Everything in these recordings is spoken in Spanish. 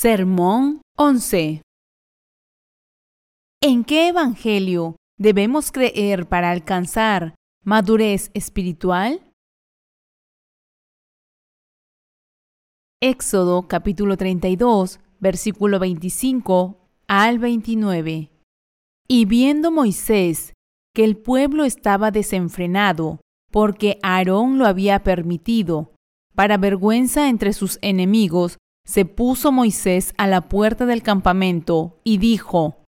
Sermón 11. ¿En qué evangelio debemos creer para alcanzar madurez espiritual? Éxodo capítulo 32, versículo 25 al 29. Y viendo Moisés que el pueblo estaba desenfrenado, porque Aarón lo había permitido, para vergüenza entre sus enemigos, se puso Moisés a la puerta del campamento y dijo,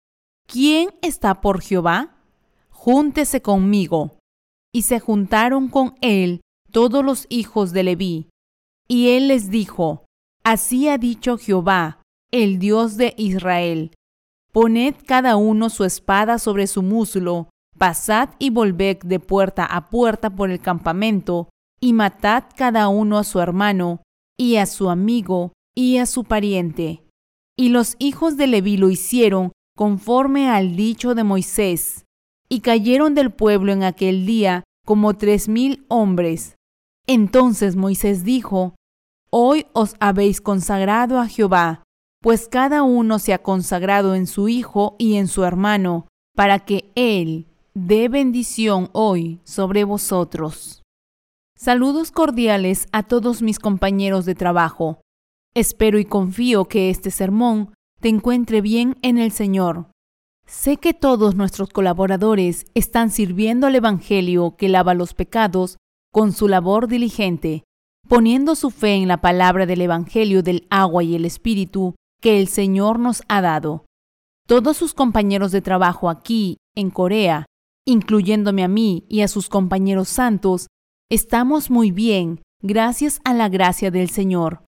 ¿Quién está por Jehová? Júntese conmigo. Y se juntaron con él todos los hijos de Leví. Y él les dijo, Así ha dicho Jehová, el Dios de Israel. Poned cada uno su espada sobre su muslo, pasad y volved de puerta a puerta por el campamento, y matad cada uno a su hermano, y a su amigo, y a su pariente. Y los hijos de Leví lo hicieron conforme al dicho de Moisés, y cayeron del pueblo en aquel día como tres mil hombres. Entonces Moisés dijo, Hoy os habéis consagrado a Jehová, pues cada uno se ha consagrado en su hijo y en su hermano, para que él dé bendición hoy sobre vosotros. Saludos cordiales a todos mis compañeros de trabajo. Espero y confío que este sermón te encuentre bien en el Señor. Sé que todos nuestros colaboradores están sirviendo al Evangelio que lava los pecados con su labor diligente, poniendo su fe en la palabra del Evangelio del agua y el Espíritu que el Señor nos ha dado. Todos sus compañeros de trabajo aquí, en Corea, incluyéndome a mí y a sus compañeros santos, estamos muy bien gracias a la gracia del Señor.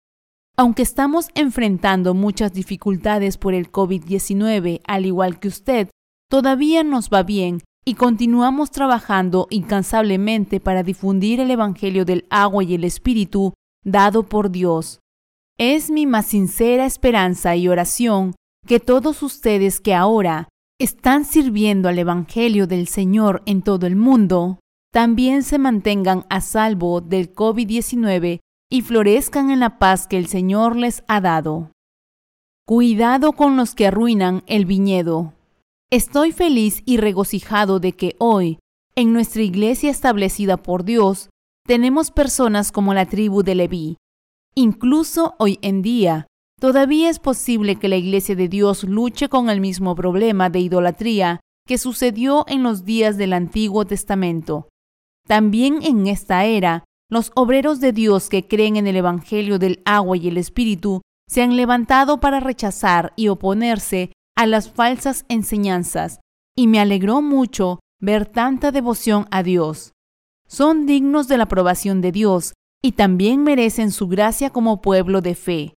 Aunque estamos enfrentando muchas dificultades por el COVID-19, al igual que usted, todavía nos va bien y continuamos trabajando incansablemente para difundir el Evangelio del agua y el Espíritu dado por Dios. Es mi más sincera esperanza y oración que todos ustedes que ahora están sirviendo al Evangelio del Señor en todo el mundo, también se mantengan a salvo del COVID-19 y florezcan en la paz que el Señor les ha dado. Cuidado con los que arruinan el viñedo. Estoy feliz y regocijado de que hoy, en nuestra iglesia establecida por Dios, tenemos personas como la tribu de Leví. Incluso hoy en día, todavía es posible que la iglesia de Dios luche con el mismo problema de idolatría que sucedió en los días del Antiguo Testamento. También en esta era, los obreros de Dios que creen en el Evangelio del agua y el Espíritu se han levantado para rechazar y oponerse a las falsas enseñanzas, y me alegró mucho ver tanta devoción a Dios. Son dignos de la aprobación de Dios y también merecen su gracia como pueblo de fe.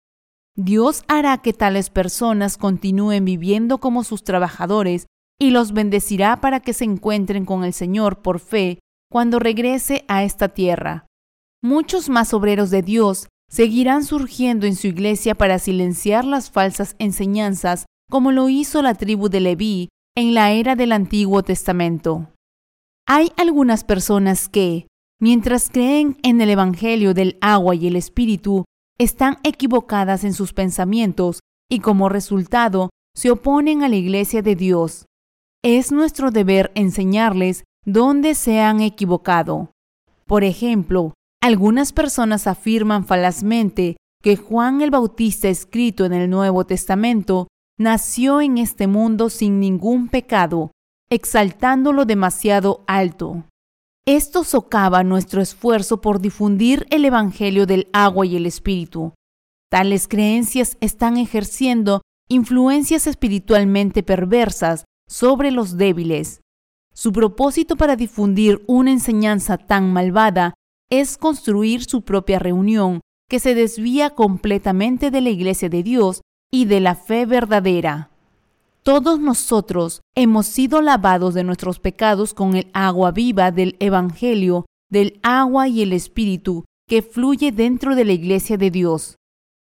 Dios hará que tales personas continúen viviendo como sus trabajadores y los bendecirá para que se encuentren con el Señor por fe cuando regrese a esta tierra. Muchos más obreros de Dios seguirán surgiendo en su iglesia para silenciar las falsas enseñanzas como lo hizo la tribu de Leví en la era del Antiguo Testamento. Hay algunas personas que, mientras creen en el Evangelio del agua y el Espíritu, están equivocadas en sus pensamientos y como resultado se oponen a la iglesia de Dios. Es nuestro deber enseñarles dónde se han equivocado. Por ejemplo, algunas personas afirman falazmente que Juan el Bautista escrito en el Nuevo Testamento nació en este mundo sin ningún pecado, exaltándolo demasiado alto. Esto socava nuestro esfuerzo por difundir el Evangelio del agua y el Espíritu. Tales creencias están ejerciendo influencias espiritualmente perversas sobre los débiles. Su propósito para difundir una enseñanza tan malvada es construir su propia reunión que se desvía completamente de la iglesia de Dios y de la fe verdadera. Todos nosotros hemos sido lavados de nuestros pecados con el agua viva del Evangelio, del agua y el Espíritu que fluye dentro de la iglesia de Dios.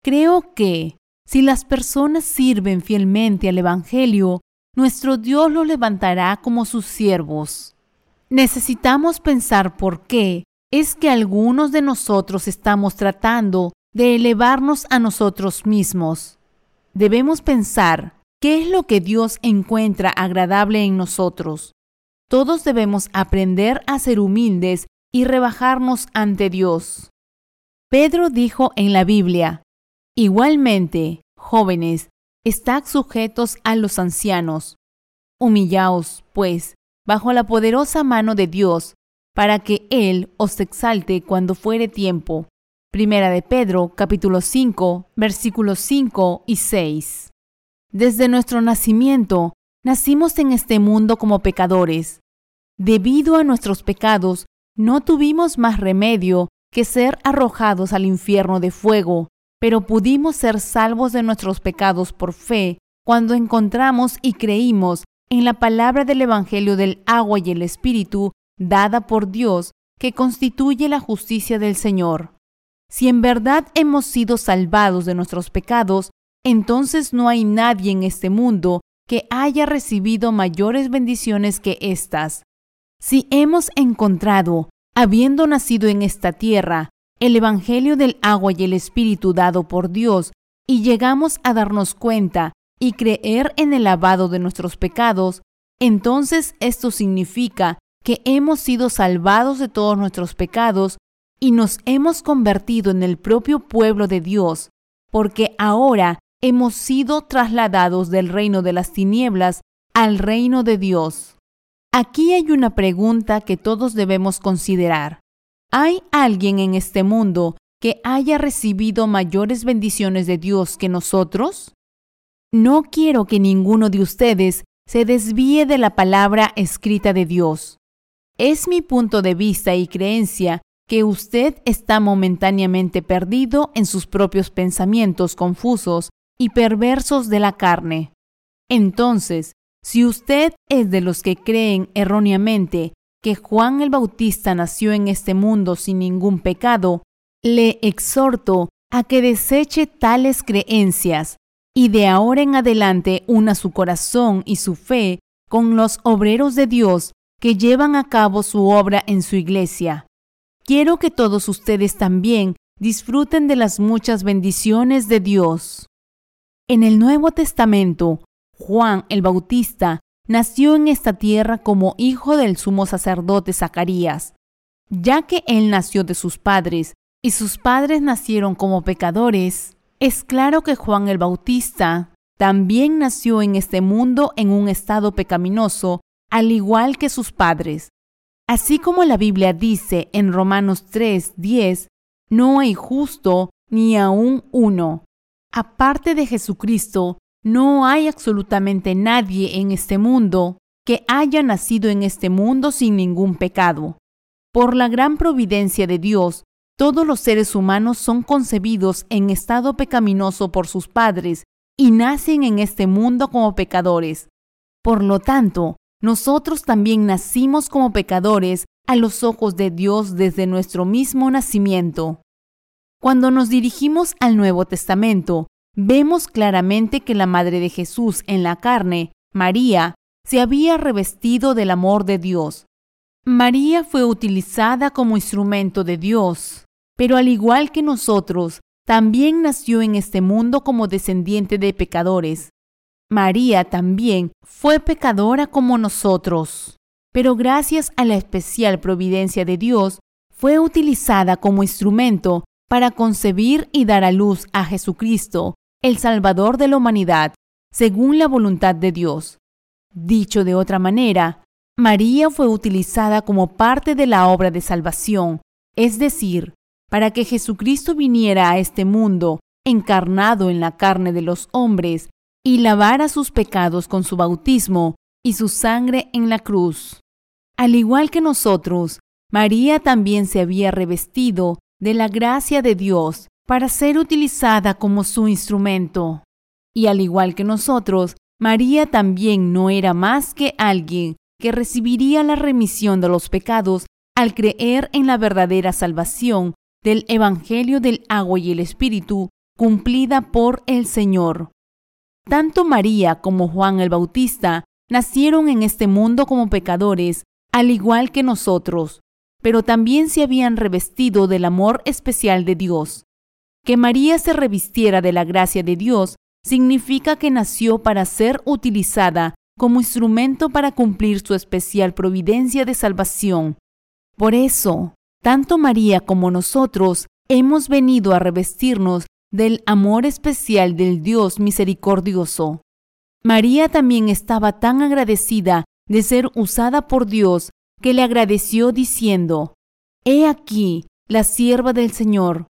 Creo que, si las personas sirven fielmente al Evangelio, nuestro Dios los levantará como sus siervos. Necesitamos pensar por qué es que algunos de nosotros estamos tratando de elevarnos a nosotros mismos. debemos pensar qué es lo que Dios encuentra agradable en nosotros. Todos debemos aprender a ser humildes y rebajarnos ante Dios. Pedro dijo en la Biblia, Igualmente, jóvenes, estad sujetos a los ancianos. Humillaos, pues, bajo la poderosa mano de Dios, para que Él os exalte cuando fuere tiempo. Primera de Pedro, capítulo 5, versículos 5 y 6. Desde nuestro nacimiento, nacimos en este mundo como pecadores. Debido a nuestros pecados, no tuvimos más remedio que ser arrojados al infierno de fuego, pero pudimos ser salvos de nuestros pecados por fe cuando encontramos y creímos en la palabra del Evangelio del agua y el Espíritu dada por Dios que constituye la justicia del Señor. Si en verdad hemos sido salvados de nuestros pecados, entonces no hay nadie en este mundo que haya recibido mayores bendiciones que estas. Si hemos encontrado, habiendo nacido en esta tierra, el Evangelio del agua y el Espíritu dado por Dios, y llegamos a darnos cuenta y creer en el lavado de nuestros pecados, entonces esto significa que hemos sido salvados de todos nuestros pecados y nos hemos convertido en el propio pueblo de Dios, porque ahora hemos sido trasladados del reino de las tinieblas al reino de Dios. Aquí hay una pregunta que todos debemos considerar. ¿Hay alguien en este mundo que haya recibido mayores bendiciones de Dios que nosotros? No quiero que ninguno de ustedes se desvíe de la palabra escrita de Dios. Es mi punto de vista y creencia que usted está momentáneamente perdido en sus propios pensamientos confusos y perversos de la carne. Entonces, si usted es de los que creen erróneamente que Juan el Bautista nació en este mundo sin ningún pecado, le exhorto a que deseche tales creencias y de ahora en adelante una su corazón y su fe con los obreros de Dios que llevan a cabo su obra en su iglesia. Quiero que todos ustedes también disfruten de las muchas bendiciones de Dios. En el Nuevo Testamento, Juan el Bautista nació en esta tierra como hijo del sumo sacerdote Zacarías, ya que él nació de sus padres y sus padres nacieron como pecadores. Es claro que Juan el Bautista también nació en este mundo en un estado pecaminoso, al igual que sus padres. Así como la Biblia dice en Romanos 3, 10, no hay justo ni aún uno. Aparte de Jesucristo, no hay absolutamente nadie en este mundo que haya nacido en este mundo sin ningún pecado. Por la gran providencia de Dios, todos los seres humanos son concebidos en estado pecaminoso por sus padres y nacen en este mundo como pecadores. Por lo tanto, nosotros también nacimos como pecadores a los ojos de Dios desde nuestro mismo nacimiento. Cuando nos dirigimos al Nuevo Testamento, vemos claramente que la Madre de Jesús en la carne, María, se había revestido del amor de Dios. María fue utilizada como instrumento de Dios pero al igual que nosotros, también nació en este mundo como descendiente de pecadores. María también fue pecadora como nosotros, pero gracias a la especial providencia de Dios, fue utilizada como instrumento para concebir y dar a luz a Jesucristo, el Salvador de la humanidad, según la voluntad de Dios. Dicho de otra manera, María fue utilizada como parte de la obra de salvación, es decir, para que Jesucristo viniera a este mundo encarnado en la carne de los hombres y lavara sus pecados con su bautismo y su sangre en la cruz. Al igual que nosotros, María también se había revestido de la gracia de Dios para ser utilizada como su instrumento. Y al igual que nosotros, María también no era más que alguien que recibiría la remisión de los pecados al creer en la verdadera salvación del Evangelio del agua y el Espíritu cumplida por el Señor. Tanto María como Juan el Bautista nacieron en este mundo como pecadores, al igual que nosotros, pero también se habían revestido del amor especial de Dios. Que María se revistiera de la gracia de Dios significa que nació para ser utilizada como instrumento para cumplir su especial providencia de salvación. Por eso, tanto María como nosotros hemos venido a revestirnos del amor especial del Dios misericordioso. María también estaba tan agradecida de ser usada por Dios que le agradeció diciendo, He aquí la sierva del Señor,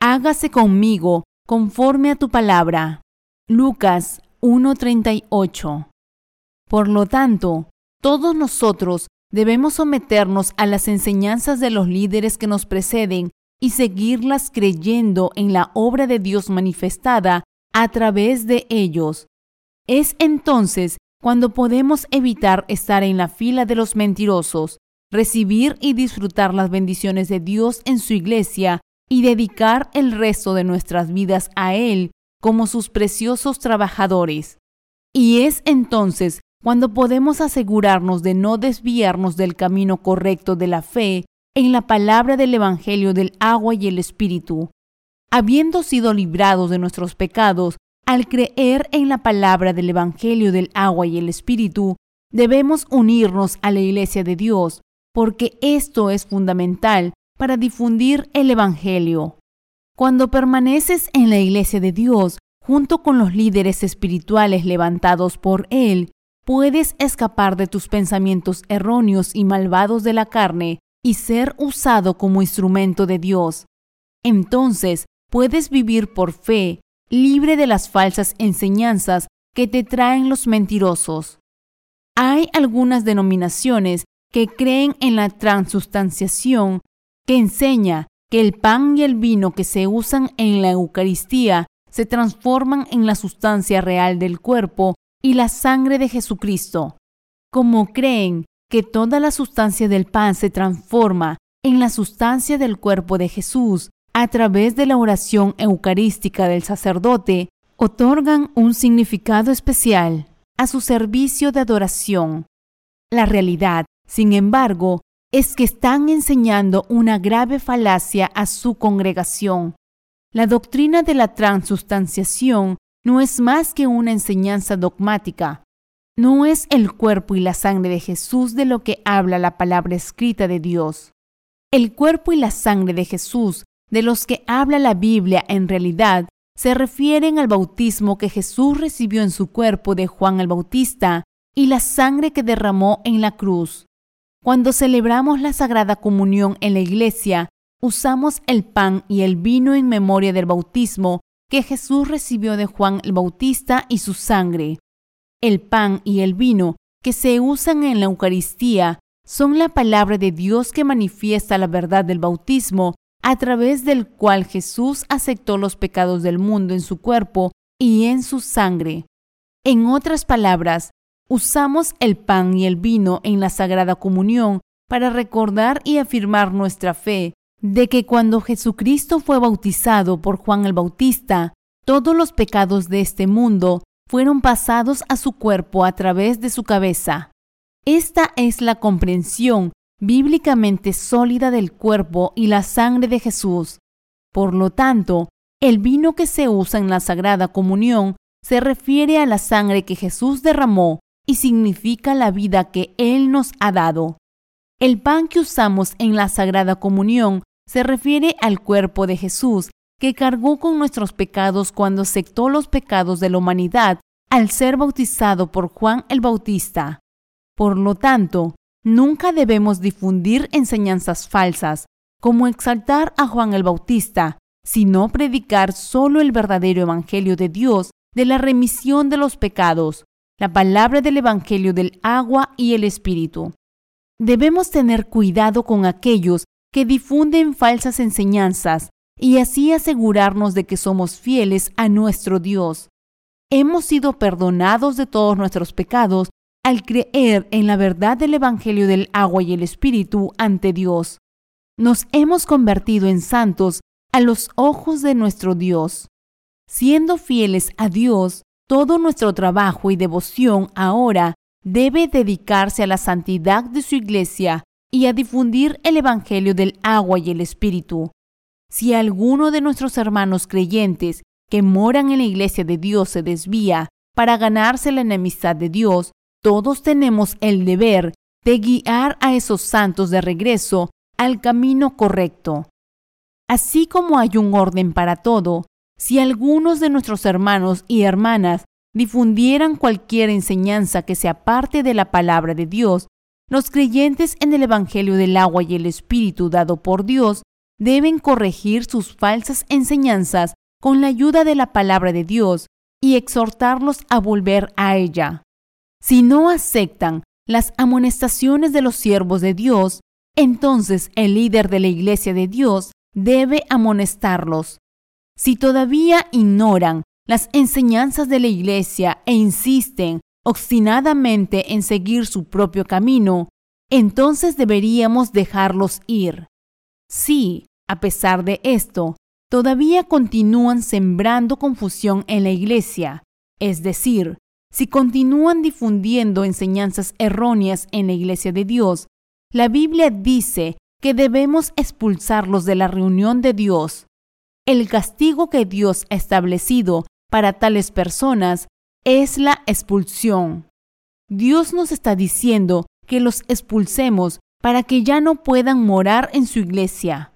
hágase conmigo conforme a tu palabra. Lucas 1:38 Por lo tanto, todos nosotros debemos someternos a las enseñanzas de los líderes que nos preceden y seguirlas creyendo en la obra de Dios manifestada a través de ellos. Es entonces cuando podemos evitar estar en la fila de los mentirosos, recibir y disfrutar las bendiciones de Dios en su iglesia y dedicar el resto de nuestras vidas a Él como sus preciosos trabajadores. Y es entonces cuando podemos asegurarnos de no desviarnos del camino correcto de la fe en la palabra del Evangelio del agua y el Espíritu. Habiendo sido librados de nuestros pecados al creer en la palabra del Evangelio del agua y el Espíritu, debemos unirnos a la Iglesia de Dios, porque esto es fundamental para difundir el Evangelio. Cuando permaneces en la Iglesia de Dios, junto con los líderes espirituales levantados por Él, puedes escapar de tus pensamientos erróneos y malvados de la carne y ser usado como instrumento de Dios. Entonces puedes vivir por fe libre de las falsas enseñanzas que te traen los mentirosos. Hay algunas denominaciones que creen en la transustanciación, que enseña que el pan y el vino que se usan en la Eucaristía se transforman en la sustancia real del cuerpo y la sangre de Jesucristo. Como creen que toda la sustancia del pan se transforma en la sustancia del cuerpo de Jesús a través de la oración eucarística del sacerdote, otorgan un significado especial a su servicio de adoración. La realidad, sin embargo, es que están enseñando una grave falacia a su congregación. La doctrina de la transustanciación no es más que una enseñanza dogmática. No es el cuerpo y la sangre de Jesús de lo que habla la palabra escrita de Dios. El cuerpo y la sangre de Jesús de los que habla la Biblia en realidad se refieren al bautismo que Jesús recibió en su cuerpo de Juan el Bautista y la sangre que derramó en la cruz. Cuando celebramos la Sagrada Comunión en la iglesia, usamos el pan y el vino en memoria del bautismo que Jesús recibió de Juan el Bautista y su sangre. El pan y el vino que se usan en la Eucaristía son la palabra de Dios que manifiesta la verdad del bautismo a través del cual Jesús aceptó los pecados del mundo en su cuerpo y en su sangre. En otras palabras, usamos el pan y el vino en la Sagrada Comunión para recordar y afirmar nuestra fe de que cuando Jesucristo fue bautizado por Juan el Bautista, todos los pecados de este mundo fueron pasados a su cuerpo a través de su cabeza. Esta es la comprensión bíblicamente sólida del cuerpo y la sangre de Jesús. Por lo tanto, el vino que se usa en la Sagrada Comunión se refiere a la sangre que Jesús derramó y significa la vida que Él nos ha dado. El pan que usamos en la Sagrada Comunión se refiere al cuerpo de Jesús, que cargó con nuestros pecados cuando aceptó los pecados de la humanidad al ser bautizado por Juan el Bautista. Por lo tanto, Nunca debemos difundir enseñanzas falsas, como exaltar a Juan el Bautista, sino predicar solo el verdadero Evangelio de Dios de la remisión de los pecados, la palabra del Evangelio del agua y el Espíritu. Debemos tener cuidado con aquellos que difunden falsas enseñanzas y así asegurarnos de que somos fieles a nuestro Dios. Hemos sido perdonados de todos nuestros pecados al creer en la verdad del Evangelio del agua y el Espíritu ante Dios. Nos hemos convertido en santos a los ojos de nuestro Dios. Siendo fieles a Dios, todo nuestro trabajo y devoción ahora debe dedicarse a la santidad de su iglesia y a difundir el Evangelio del agua y el Espíritu. Si alguno de nuestros hermanos creyentes que moran en la iglesia de Dios se desvía para ganarse la enemistad de Dios, todos tenemos el deber de guiar a esos santos de regreso al camino correcto. Así como hay un orden para todo, si algunos de nuestros hermanos y hermanas difundieran cualquier enseñanza que se aparte de la palabra de Dios, los creyentes en el Evangelio del agua y el Espíritu dado por Dios deben corregir sus falsas enseñanzas con la ayuda de la palabra de Dios y exhortarlos a volver a ella. Si no aceptan las amonestaciones de los siervos de Dios, entonces el líder de la iglesia de Dios debe amonestarlos. Si todavía ignoran las enseñanzas de la iglesia e insisten obstinadamente en seguir su propio camino, entonces deberíamos dejarlos ir. Si, a pesar de esto, todavía continúan sembrando confusión en la iglesia, es decir, si continúan difundiendo enseñanzas erróneas en la iglesia de Dios, la Biblia dice que debemos expulsarlos de la reunión de Dios. El castigo que Dios ha establecido para tales personas es la expulsión. Dios nos está diciendo que los expulsemos para que ya no puedan morar en su iglesia.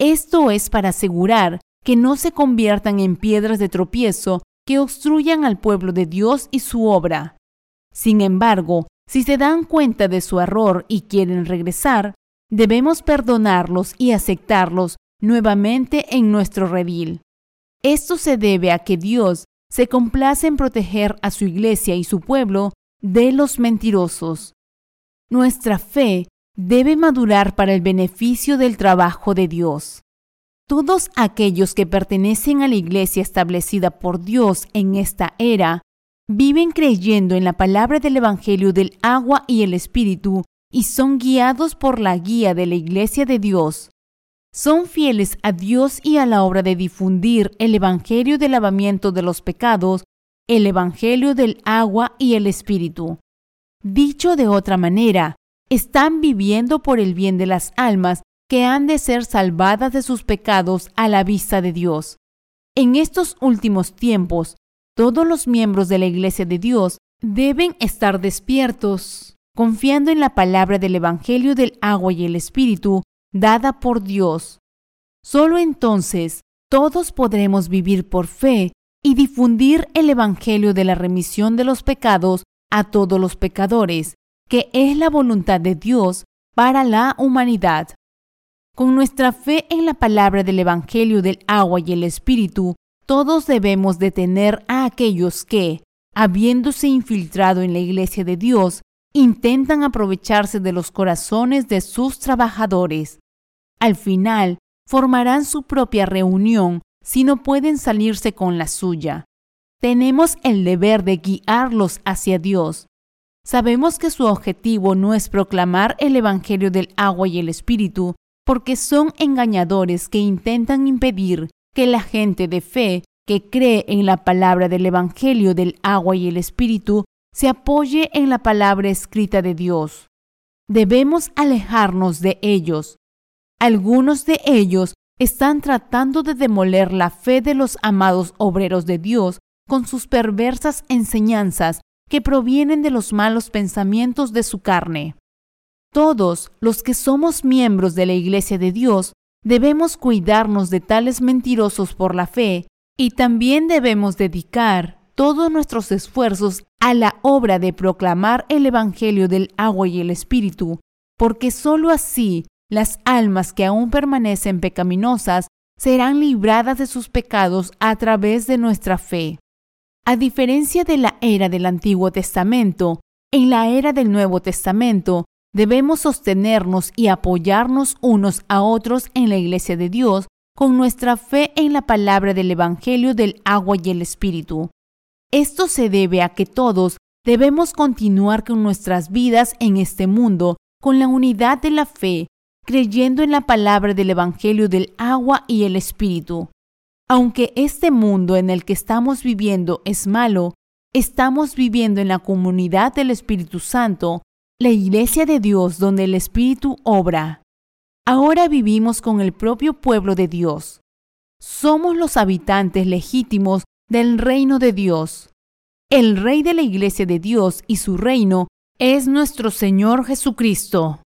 Esto es para asegurar que no se conviertan en piedras de tropiezo que obstruyan al pueblo de Dios y su obra. Sin embargo, si se dan cuenta de su error y quieren regresar, debemos perdonarlos y aceptarlos nuevamente en nuestro redil. Esto se debe a que Dios se complace en proteger a su iglesia y su pueblo de los mentirosos. Nuestra fe debe madurar para el beneficio del trabajo de Dios. Todos aquellos que pertenecen a la iglesia establecida por Dios en esta era viven creyendo en la palabra del Evangelio del agua y el Espíritu y son guiados por la guía de la iglesia de Dios son fieles a Dios y a la obra de difundir el Evangelio del lavamiento de los pecados, el Evangelio del agua y el Espíritu. Dicho de otra manera, están viviendo por el bien de las almas que han de ser salvadas de sus pecados a la vista de Dios. En estos últimos tiempos, todos los miembros de la Iglesia de Dios deben estar despiertos, confiando en la palabra del Evangelio del agua y el Espíritu dada por Dios. Solo entonces todos podremos vivir por fe y difundir el Evangelio de la remisión de los pecados a todos los pecadores, que es la voluntad de Dios para la humanidad. Con nuestra fe en la palabra del Evangelio del agua y el Espíritu, todos debemos detener a aquellos que, habiéndose infiltrado en la iglesia de Dios, intentan aprovecharse de los corazones de sus trabajadores. Al final, formarán su propia reunión si no pueden salirse con la suya. Tenemos el deber de guiarlos hacia Dios. Sabemos que su objetivo no es proclamar el Evangelio del agua y el Espíritu, porque son engañadores que intentan impedir que la gente de fe que cree en la palabra del Evangelio del agua y el Espíritu se apoye en la palabra escrita de Dios. Debemos alejarnos de ellos. Algunos de ellos están tratando de demoler la fe de los amados obreros de Dios con sus perversas enseñanzas que provienen de los malos pensamientos de su carne. Todos los que somos miembros de la Iglesia de Dios debemos cuidarnos de tales mentirosos por la fe y también debemos dedicar todos nuestros esfuerzos a la obra de proclamar el Evangelio del agua y el Espíritu, porque sólo así las almas que aún permanecen pecaminosas serán libradas de sus pecados a través de nuestra fe. A diferencia de la era del Antiguo Testamento, en la era del Nuevo Testamento debemos sostenernos y apoyarnos unos a otros en la Iglesia de Dios con nuestra fe en la palabra del Evangelio del agua y el Espíritu. Esto se debe a que todos debemos continuar con nuestras vidas en este mundo con la unidad de la fe, creyendo en la palabra del Evangelio del agua y el Espíritu. Aunque este mundo en el que estamos viviendo es malo, estamos viviendo en la comunidad del Espíritu Santo, la iglesia de Dios donde el Espíritu obra. Ahora vivimos con el propio pueblo de Dios. somos los habitantes legítimos del reino de Dios. El Rey de la Iglesia de Dios y su reino es nuestro Señor Jesucristo.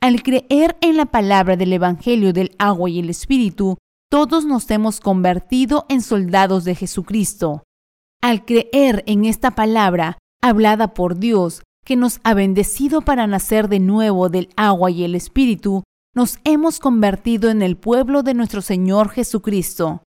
Al creer en la palabra del Evangelio del agua y el Espíritu, todos nos hemos convertido en soldados de Jesucristo. Al creer en esta palabra, hablada por Dios, que nos ha bendecido para nacer de nuevo del agua y el Espíritu, nos hemos convertido en el pueblo de nuestro Señor Jesucristo.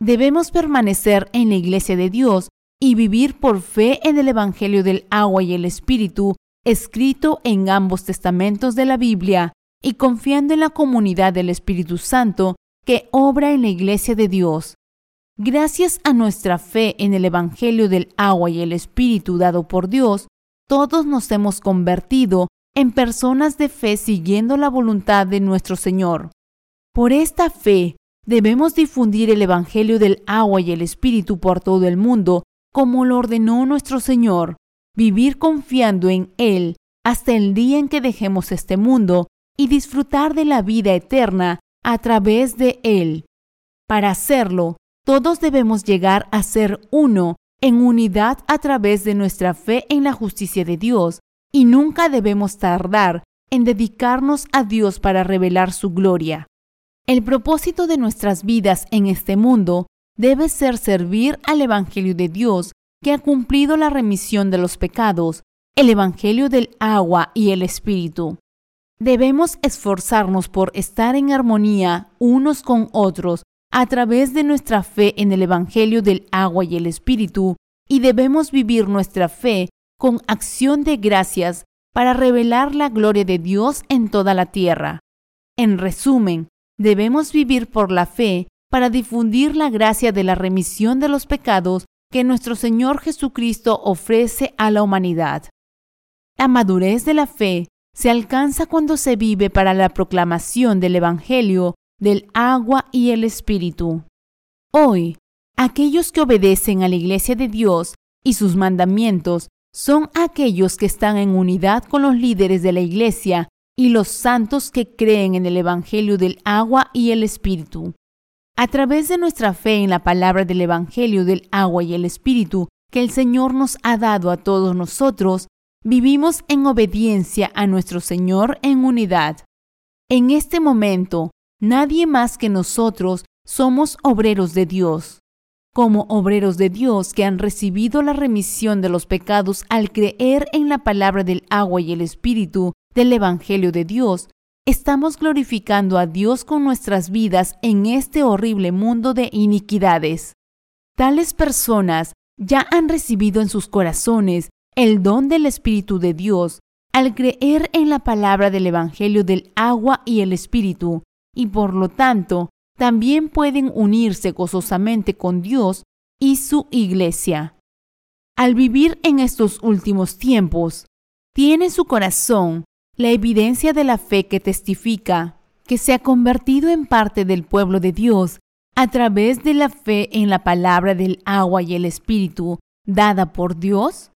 Debemos permanecer en la iglesia de Dios y vivir por fe en el Evangelio del agua y el Espíritu, escrito en ambos testamentos de la Biblia, y confiando en la comunidad del Espíritu Santo que obra en la iglesia de Dios. Gracias a nuestra fe en el Evangelio del agua y el Espíritu dado por Dios, todos nos hemos convertido en personas de fe siguiendo la voluntad de nuestro Señor. Por esta fe, debemos difundir el Evangelio del agua y el Espíritu por todo el mundo, como lo ordenó nuestro Señor, vivir confiando en Él hasta el día en que dejemos este mundo y disfrutar de la vida eterna a través de Él. Para hacerlo, todos debemos llegar a ser uno en unidad a través de nuestra fe en la justicia de Dios y nunca debemos tardar en dedicarnos a Dios para revelar su gloria. El propósito de nuestras vidas en este mundo debe ser servir al Evangelio de Dios que ha cumplido la remisión de los pecados, el Evangelio del agua y el Espíritu. Debemos esforzarnos por estar en armonía unos con otros a través de nuestra fe en el Evangelio del agua y el Espíritu, y debemos vivir nuestra fe con acción de gracias para revelar la gloria de Dios en toda la tierra. En resumen, debemos vivir por la fe para difundir la gracia de la remisión de los pecados que nuestro Señor Jesucristo ofrece a la humanidad. La madurez de la fe se alcanza cuando se vive para la proclamación del Evangelio del agua y el Espíritu. Hoy, aquellos que obedecen a la Iglesia de Dios y sus mandamientos son aquellos que están en unidad con los líderes de la Iglesia y los santos que creen en el Evangelio del agua y el Espíritu. A través de nuestra fe en la palabra del Evangelio del agua y el Espíritu que el Señor nos ha dado a todos nosotros, vivimos en obediencia a nuestro Señor en unidad. En este momento, nadie más que nosotros somos obreros de Dios como obreros de Dios que han recibido la remisión de los pecados al creer en la palabra del agua y el Espíritu del Evangelio de Dios, estamos glorificando a Dios con nuestras vidas en este horrible mundo de iniquidades. Tales personas ya han recibido en sus corazones el don del Espíritu de Dios al creer en la palabra del Evangelio del agua y el Espíritu, y por lo tanto también pueden unirse gozosamente con Dios y su iglesia. Al vivir en estos últimos tiempos, tiene su corazón la evidencia de la fe que testifica que se ha convertido en parte del pueblo de Dios a través de la fe en la palabra del agua y el Espíritu dada por Dios?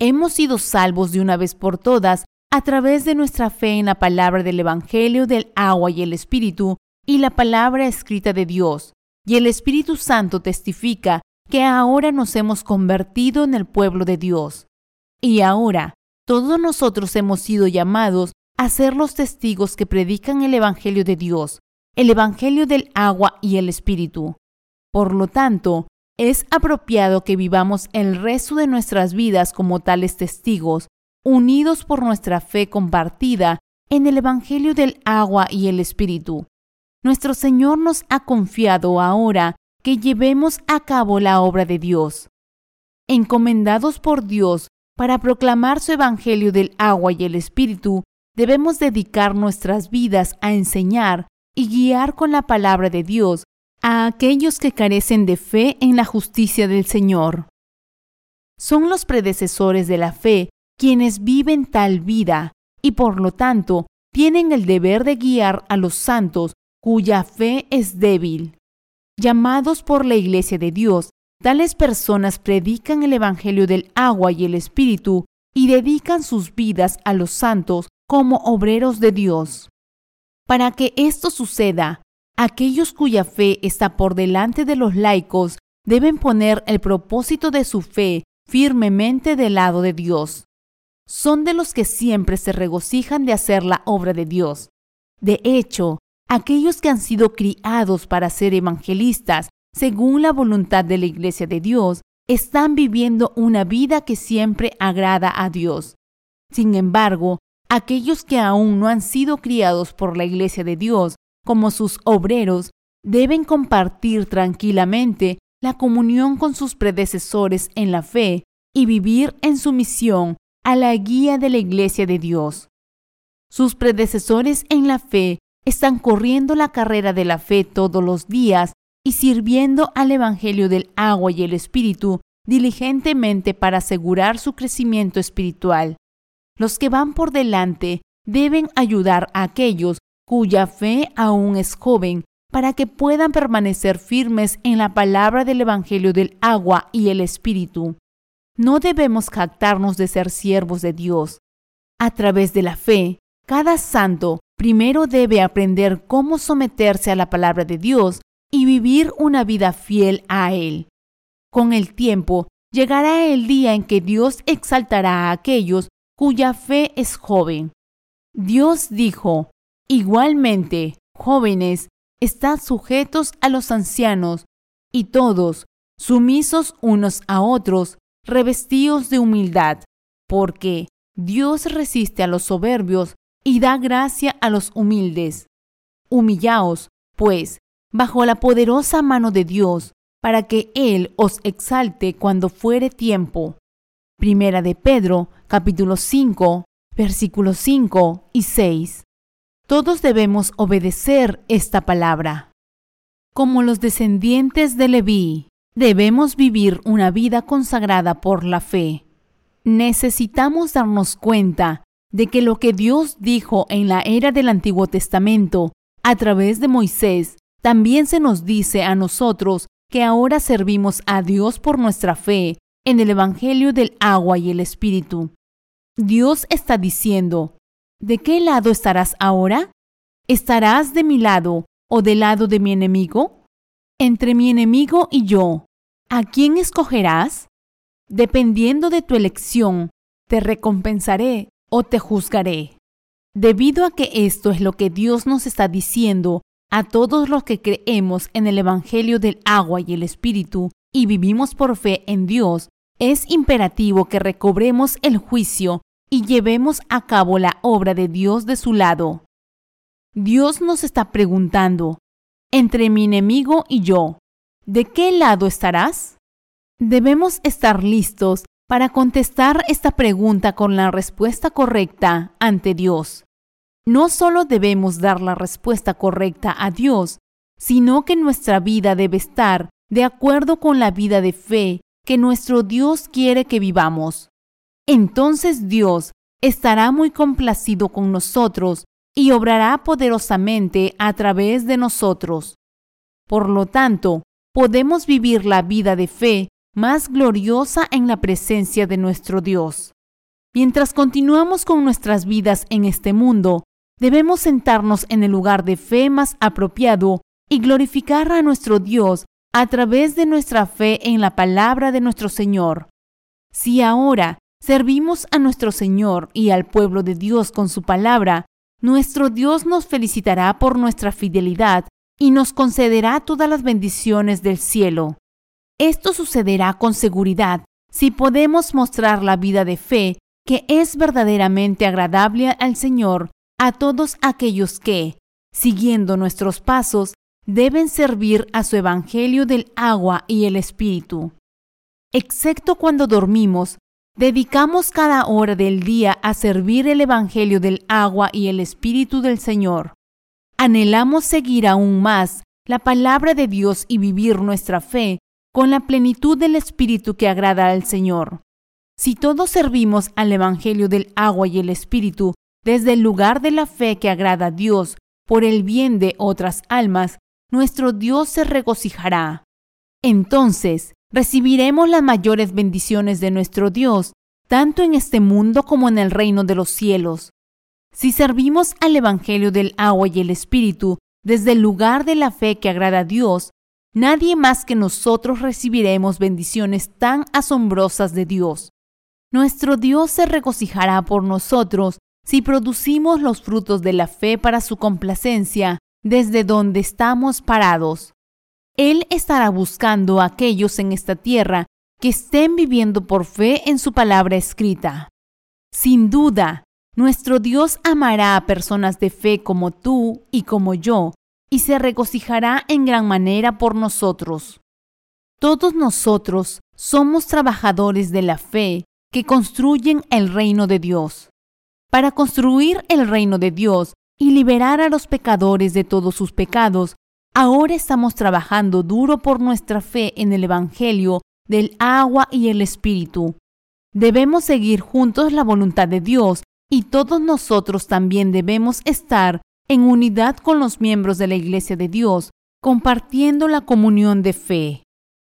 Hemos sido salvos de una vez por todas a través de nuestra fe en la palabra del Evangelio del agua y el Espíritu y la palabra escrita de Dios, y el Espíritu Santo testifica que ahora nos hemos convertido en el pueblo de Dios. Y ahora, todos nosotros hemos sido llamados a ser los testigos que predican el Evangelio de Dios, el Evangelio del agua y el Espíritu. Por lo tanto, es apropiado que vivamos el resto de nuestras vidas como tales testigos, unidos por nuestra fe compartida en el Evangelio del agua y el Espíritu. Nuestro Señor nos ha confiado ahora que llevemos a cabo la obra de Dios. Encomendados por Dios para proclamar su Evangelio del agua y el Espíritu, debemos dedicar nuestras vidas a enseñar y guiar con la palabra de Dios a aquellos que carecen de fe en la justicia del Señor. Son los predecesores de la fe quienes viven tal vida y por lo tanto tienen el deber de guiar a los santos cuya fe es débil. Llamados por la Iglesia de Dios, tales personas predican el Evangelio del agua y el Espíritu y dedican sus vidas a los santos como obreros de Dios. Para que esto suceda, aquellos cuya fe está por delante de los laicos deben poner el propósito de su fe firmemente del lado de Dios. Son de los que siempre se regocijan de hacer la obra de Dios. De hecho, aquellos que han sido criados para ser evangelistas según la voluntad de la Iglesia de Dios están viviendo una vida que siempre agrada a Dios. Sin embargo, aquellos que aún no han sido criados por la Iglesia de Dios como sus obreros deben compartir tranquilamente la comunión con sus predecesores en la fe y vivir en sumisión a la guía de la Iglesia de Dios. Sus predecesores en la fe están corriendo la carrera de la fe todos los días y sirviendo al Evangelio del agua y el Espíritu diligentemente para asegurar su crecimiento espiritual. Los que van por delante deben ayudar a aquellos cuya fe aún es joven para que puedan permanecer firmes en la palabra del Evangelio del agua y el Espíritu. No debemos jactarnos de ser siervos de Dios. A través de la fe, cada santo primero debe aprender cómo someterse a la palabra de Dios y vivir una vida fiel a Él. Con el tiempo, llegará el día en que Dios exaltará a aquellos cuya fe es joven. Dios dijo, igualmente, jóvenes, estad sujetos a los ancianos, y todos, sumisos unos a otros, revestidos de humildad, porque Dios resiste a los soberbios y da gracia a los humildes. Humillaos, pues, bajo la poderosa mano de Dios, para que Él os exalte cuando fuere tiempo. Primera de Pedro, capítulo 5, versículos 5 y 6. Todos debemos obedecer esta palabra. Como los descendientes de Leví, debemos vivir una vida consagrada por la fe. Necesitamos darnos cuenta de que lo que Dios dijo en la era del Antiguo Testamento a través de Moisés también se nos dice a nosotros que ahora servimos a Dios por nuestra fe en el Evangelio del agua y el Espíritu. Dios está diciendo, ¿de qué lado estarás ahora? ¿Estarás de mi lado o del lado de mi enemigo? Entre mi enemigo y yo, ¿a quién escogerás? Dependiendo de tu elección, te recompensaré o te juzgaré. Debido a que esto es lo que Dios nos está diciendo a todos los que creemos en el Evangelio del agua y el Espíritu y vivimos por fe en Dios, es imperativo que recobremos el juicio y llevemos a cabo la obra de Dios de su lado. Dios nos está preguntando, entre mi enemigo y yo, ¿de qué lado estarás? Debemos estar listos para contestar esta pregunta con la respuesta correcta ante Dios no solo debemos dar la respuesta correcta a Dios, sino que nuestra vida debe estar de acuerdo con la vida de fe que nuestro Dios quiere que vivamos. Entonces Dios estará muy complacido con nosotros y obrará poderosamente a través de nosotros. Por lo tanto, podemos vivir la vida de fe más gloriosa en la presencia de nuestro Dios. Mientras continuamos con nuestras vidas en este mundo, debemos sentarnos en el lugar de fe más apropiado y glorificar a nuestro Dios a través de nuestra fe en la palabra de nuestro Señor. Si ahora servimos a nuestro Señor y al pueblo de Dios con su palabra, nuestro Dios nos felicitará por nuestra fidelidad y nos concederá todas las bendiciones del cielo. Esto sucederá con seguridad si podemos mostrar la vida de fe que es verdaderamente agradable al Señor a todos aquellos que, siguiendo nuestros pasos, deben servir a su Evangelio del agua y el Espíritu. Excepto cuando dormimos, dedicamos cada hora del día a servir el Evangelio del agua y el Espíritu del Señor. Anhelamos seguir aún más la palabra de Dios y vivir nuestra fe con la plenitud del Espíritu que agrada al Señor. Si todos servimos al Evangelio del agua y el Espíritu desde el lugar de la fe que agrada a Dios por el bien de otras almas, nuestro Dios se regocijará. Entonces, recibiremos las mayores bendiciones de nuestro Dios, tanto en este mundo como en el reino de los cielos. Si servimos al Evangelio del agua y el Espíritu desde el lugar de la fe que agrada a Dios, nadie más que nosotros recibiremos bendiciones tan asombrosas de Dios. Nuestro Dios se regocijará por nosotros si producimos los frutos de la fe para su complacencia desde donde estamos parados. Él estará buscando a aquellos en esta tierra que estén viviendo por fe en su palabra escrita. Sin duda, nuestro Dios amará a personas de fe como tú y como yo, y se regocijará en gran manera por nosotros. Todos nosotros somos trabajadores de la fe que construyen el reino de Dios. Para construir el reino de Dios y liberar a los pecadores de todos sus pecados, ahora estamos trabajando duro por nuestra fe en el Evangelio del agua y el Espíritu. Debemos seguir juntos la voluntad de Dios y todos nosotros también debemos estar en unidad con los miembros de la Iglesia de Dios, compartiendo la comunión de fe.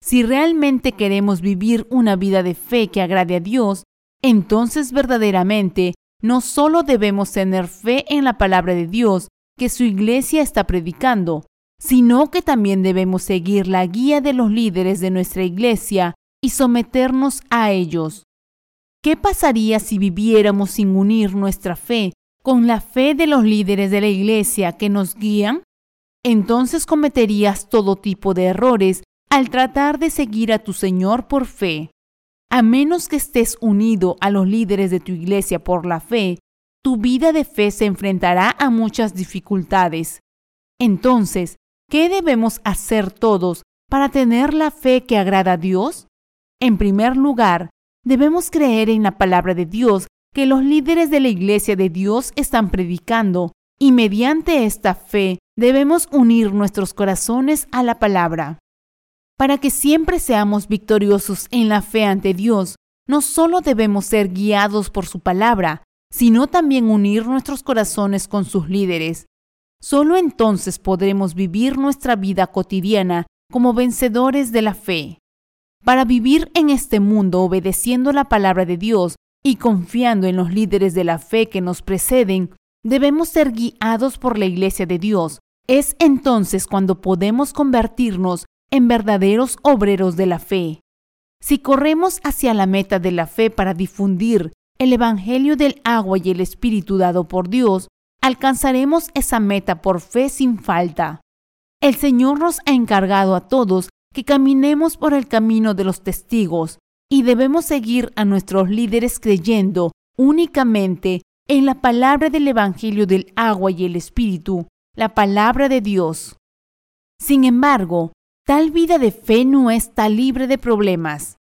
Si realmente queremos vivir una vida de fe que agrade a Dios, entonces verdaderamente no solo debemos tener fe en la palabra de Dios que su iglesia está predicando, sino que también debemos seguir la guía de los líderes de nuestra iglesia y someternos a ellos. ¿Qué pasaría si viviéramos sin unir nuestra fe con la fe de los líderes de la iglesia que nos guían? Entonces cometerías todo tipo de errores al tratar de seguir a tu Señor por fe. A menos que estés unido a los líderes de tu iglesia por la fe, tu vida de fe se enfrentará a muchas dificultades. Entonces, ¿Qué debemos hacer todos para tener la fe que agrada a Dios? En primer lugar, debemos creer en la palabra de Dios que los líderes de la Iglesia de Dios están predicando y mediante esta fe debemos unir nuestros corazones a la palabra. Para que siempre seamos victoriosos en la fe ante Dios, no solo debemos ser guiados por su palabra, sino también unir nuestros corazones con sus líderes. Solo entonces podremos vivir nuestra vida cotidiana como vencedores de la fe. Para vivir en este mundo obedeciendo la palabra de Dios y confiando en los líderes de la fe que nos preceden, debemos ser guiados por la Iglesia de Dios. Es entonces cuando podemos convertirnos en verdaderos obreros de la fe. Si corremos hacia la meta de la fe para difundir el Evangelio del agua y el Espíritu dado por Dios, alcanzaremos esa meta por fe sin falta. El Señor nos ha encargado a todos que caminemos por el camino de los testigos y debemos seguir a nuestros líderes creyendo únicamente en la palabra del Evangelio del agua y el Espíritu, la palabra de Dios. Sin embargo, tal vida de fe no está libre de problemas.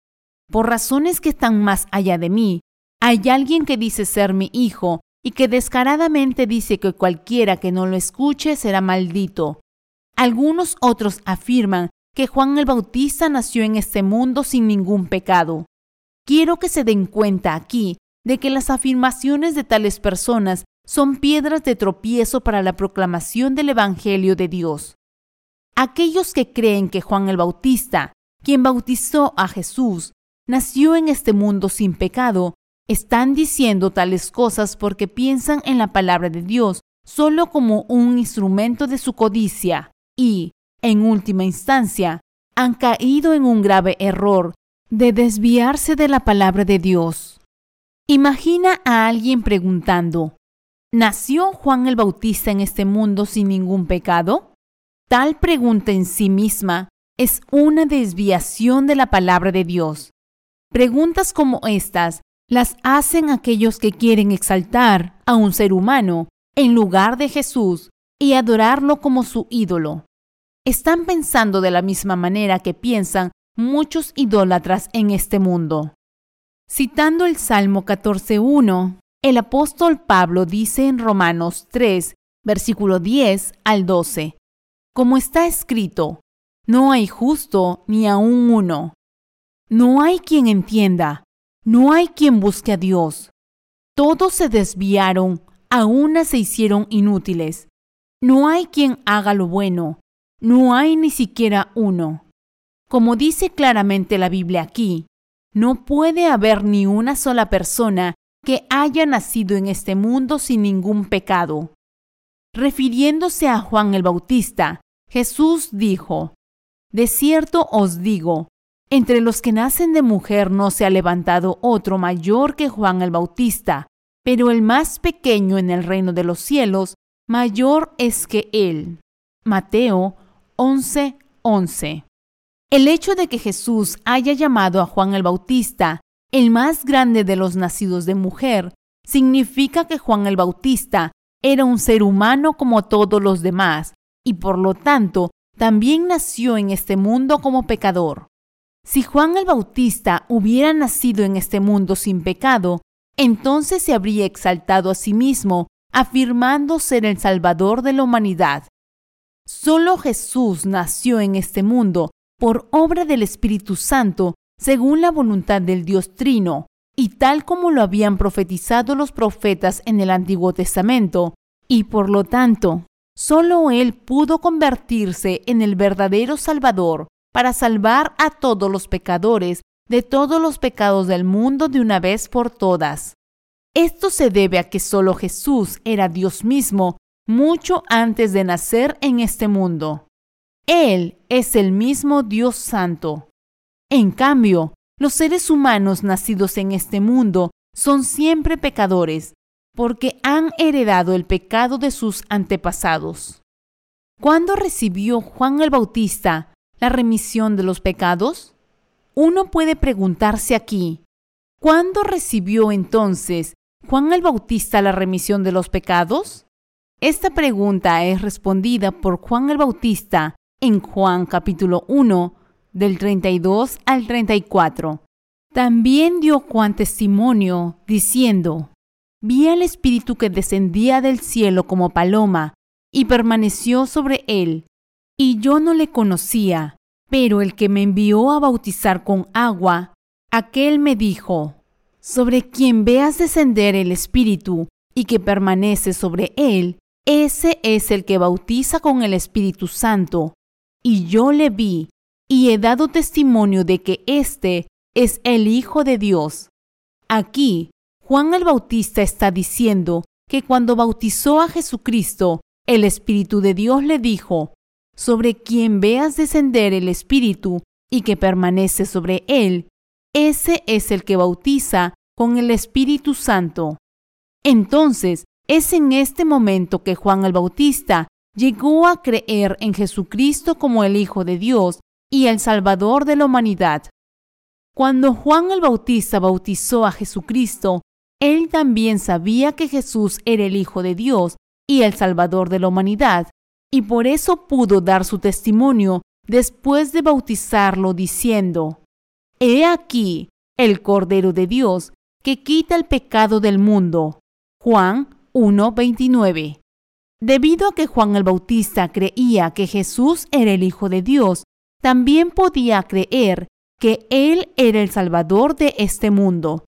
Por razones que están más allá de mí, hay alguien que dice ser mi hijo y que descaradamente dice que cualquiera que no lo escuche será maldito. Algunos otros afirman que Juan el Bautista nació en este mundo sin ningún pecado. Quiero que se den cuenta aquí de que las afirmaciones de tales personas son piedras de tropiezo para la proclamación del Evangelio de Dios. Aquellos que creen que Juan el Bautista, quien bautizó a Jesús, nació en este mundo sin pecado, están diciendo tales cosas porque piensan en la palabra de Dios solo como un instrumento de su codicia y, en última instancia, han caído en un grave error de desviarse de la palabra de Dios. Imagina a alguien preguntando, ¿nació Juan el Bautista en este mundo sin ningún pecado? Tal pregunta en sí misma es una desviación de la palabra de Dios. Preguntas como estas las hacen aquellos que quieren exaltar a un ser humano en lugar de Jesús y adorarlo como su ídolo. Están pensando de la misma manera que piensan muchos idólatras en este mundo. Citando el Salmo 14.1, el apóstol Pablo dice en Romanos 3, versículo 10 al 12, como está escrito, no hay justo ni aun uno. No hay quien entienda, no hay quien busque a Dios. Todos se desviaron, a una se hicieron inútiles. No hay quien haga lo bueno, no hay ni siquiera uno. Como dice claramente la Biblia aquí, no puede haber ni una sola persona que haya nacido en este mundo sin ningún pecado. refiriéndose a Juan el Bautista, Jesús dijo, De cierto os digo, entre los que nacen de mujer no se ha levantado otro mayor que Juan el Bautista, pero el más pequeño en el reino de los cielos, mayor es que él. Mateo 11:11. 11. El hecho de que Jesús haya llamado a Juan el Bautista el más grande de los nacidos de mujer, significa que Juan el Bautista era un ser humano como todos los demás, y por lo tanto también nació en este mundo como pecador. Si Juan el Bautista hubiera nacido en este mundo sin pecado, entonces se habría exaltado a sí mismo, afirmando ser el Salvador de la humanidad. Solo Jesús nació en este mundo por obra del Espíritu Santo, según la voluntad del Dios Trino, y tal como lo habían profetizado los profetas en el Antiguo Testamento, y por lo tanto, solo Él pudo convertirse en el verdadero Salvador para salvar a todos los pecadores de todos los pecados del mundo de una vez por todas. Esto se debe a que solo Jesús era Dios mismo mucho antes de nacer en este mundo. Él es el mismo Dios Santo. En cambio, los seres humanos nacidos en este mundo son siempre pecadores, porque han heredado el pecado de sus antepasados. ¿Cuándo recibió Juan el Bautista la remisión de los pecados? Uno puede preguntarse aquí, ¿cuándo recibió entonces Juan el Bautista la remisión de los pecados? Esta pregunta es respondida por Juan el Bautista en Juan capítulo 1, del 32 al 34. También dio Juan testimonio, diciendo, Vi al Espíritu que descendía del cielo como paloma, y permaneció sobre él, y yo no le conocía, pero el que me envió a bautizar con agua, aquel me dijo, sobre quien veas descender el Espíritu y que permanece sobre él, ese es el que bautiza con el Espíritu Santo. Y yo le vi, y he dado testimonio de que éste es el Hijo de Dios. Aquí, Juan el Bautista está diciendo que cuando bautizó a Jesucristo, el Espíritu de Dios le dijo, sobre quien veas descender el Espíritu y que permanece sobre él, ese es el que bautiza con el Espíritu Santo. Entonces, es en este momento que Juan el Bautista llegó a creer en Jesucristo como el Hijo de Dios y el Salvador de la humanidad. Cuando Juan el Bautista bautizó a Jesucristo, él también sabía que Jesús era el Hijo de Dios y el Salvador de la humanidad, y por eso pudo dar su testimonio después de bautizarlo diciendo, He aquí el Cordero de Dios que quita el pecado del mundo. Juan 1:29. Debido a que Juan el Bautista creía que Jesús era el Hijo de Dios, también podía creer que Él era el Salvador de este mundo.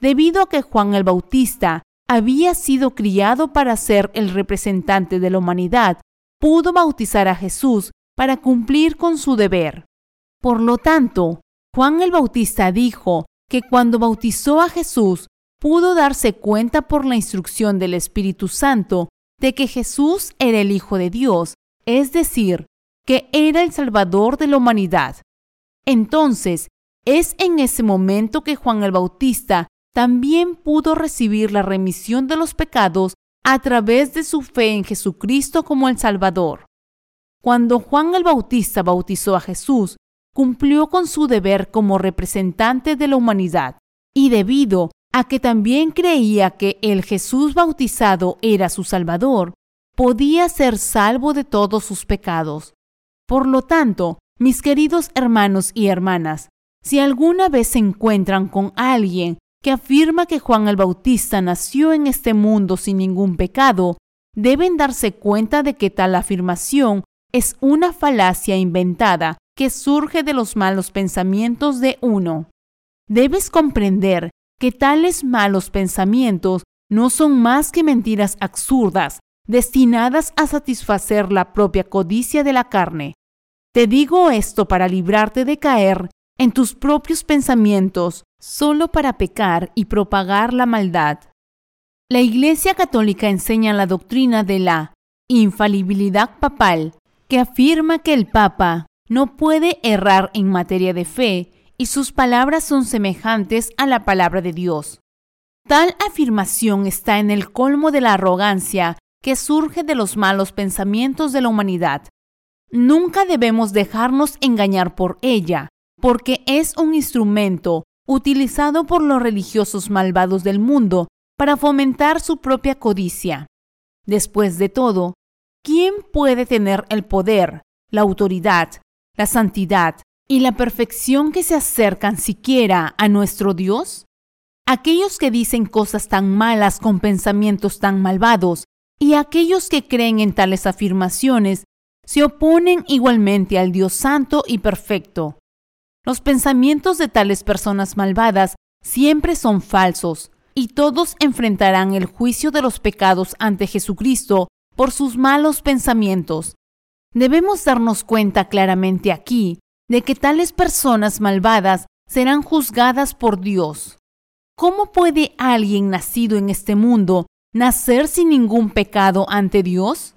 Debido a que Juan el Bautista había sido criado para ser el representante de la humanidad, pudo bautizar a Jesús para cumplir con su deber. Por lo tanto, Juan el Bautista dijo que cuando bautizó a Jesús, pudo darse cuenta por la instrucción del Espíritu Santo de que Jesús era el Hijo de Dios, es decir, que era el Salvador de la humanidad. Entonces, es en ese momento que Juan el Bautista también pudo recibir la remisión de los pecados a través de su fe en Jesucristo como el Salvador. Cuando Juan el Bautista bautizó a Jesús, cumplió con su deber como representante de la humanidad, y debido a que también creía que el Jesús bautizado era su Salvador, podía ser salvo de todos sus pecados. Por lo tanto, mis queridos hermanos y hermanas, si alguna vez se encuentran con alguien que afirma que Juan el Bautista nació en este mundo sin ningún pecado, deben darse cuenta de que tal afirmación es una falacia inventada que surge de los malos pensamientos de uno. Debes comprender que tales malos pensamientos no son más que mentiras absurdas destinadas a satisfacer la propia codicia de la carne. Te digo esto para librarte de caer en tus propios pensamientos solo para pecar y propagar la maldad. La Iglesia Católica enseña la doctrina de la infalibilidad papal, que afirma que el Papa no puede errar en materia de fe y sus palabras son semejantes a la palabra de Dios. Tal afirmación está en el colmo de la arrogancia que surge de los malos pensamientos de la humanidad. Nunca debemos dejarnos engañar por ella, porque es un instrumento utilizado por los religiosos malvados del mundo para fomentar su propia codicia. Después de todo, ¿quién puede tener el poder, la autoridad, la santidad y la perfección que se acercan siquiera a nuestro Dios? Aquellos que dicen cosas tan malas con pensamientos tan malvados y aquellos que creen en tales afirmaciones se oponen igualmente al Dios santo y perfecto. Los pensamientos de tales personas malvadas siempre son falsos, y todos enfrentarán el juicio de los pecados ante Jesucristo por sus malos pensamientos. Debemos darnos cuenta claramente aquí de que tales personas malvadas serán juzgadas por Dios. ¿Cómo puede alguien nacido en este mundo nacer sin ningún pecado ante Dios?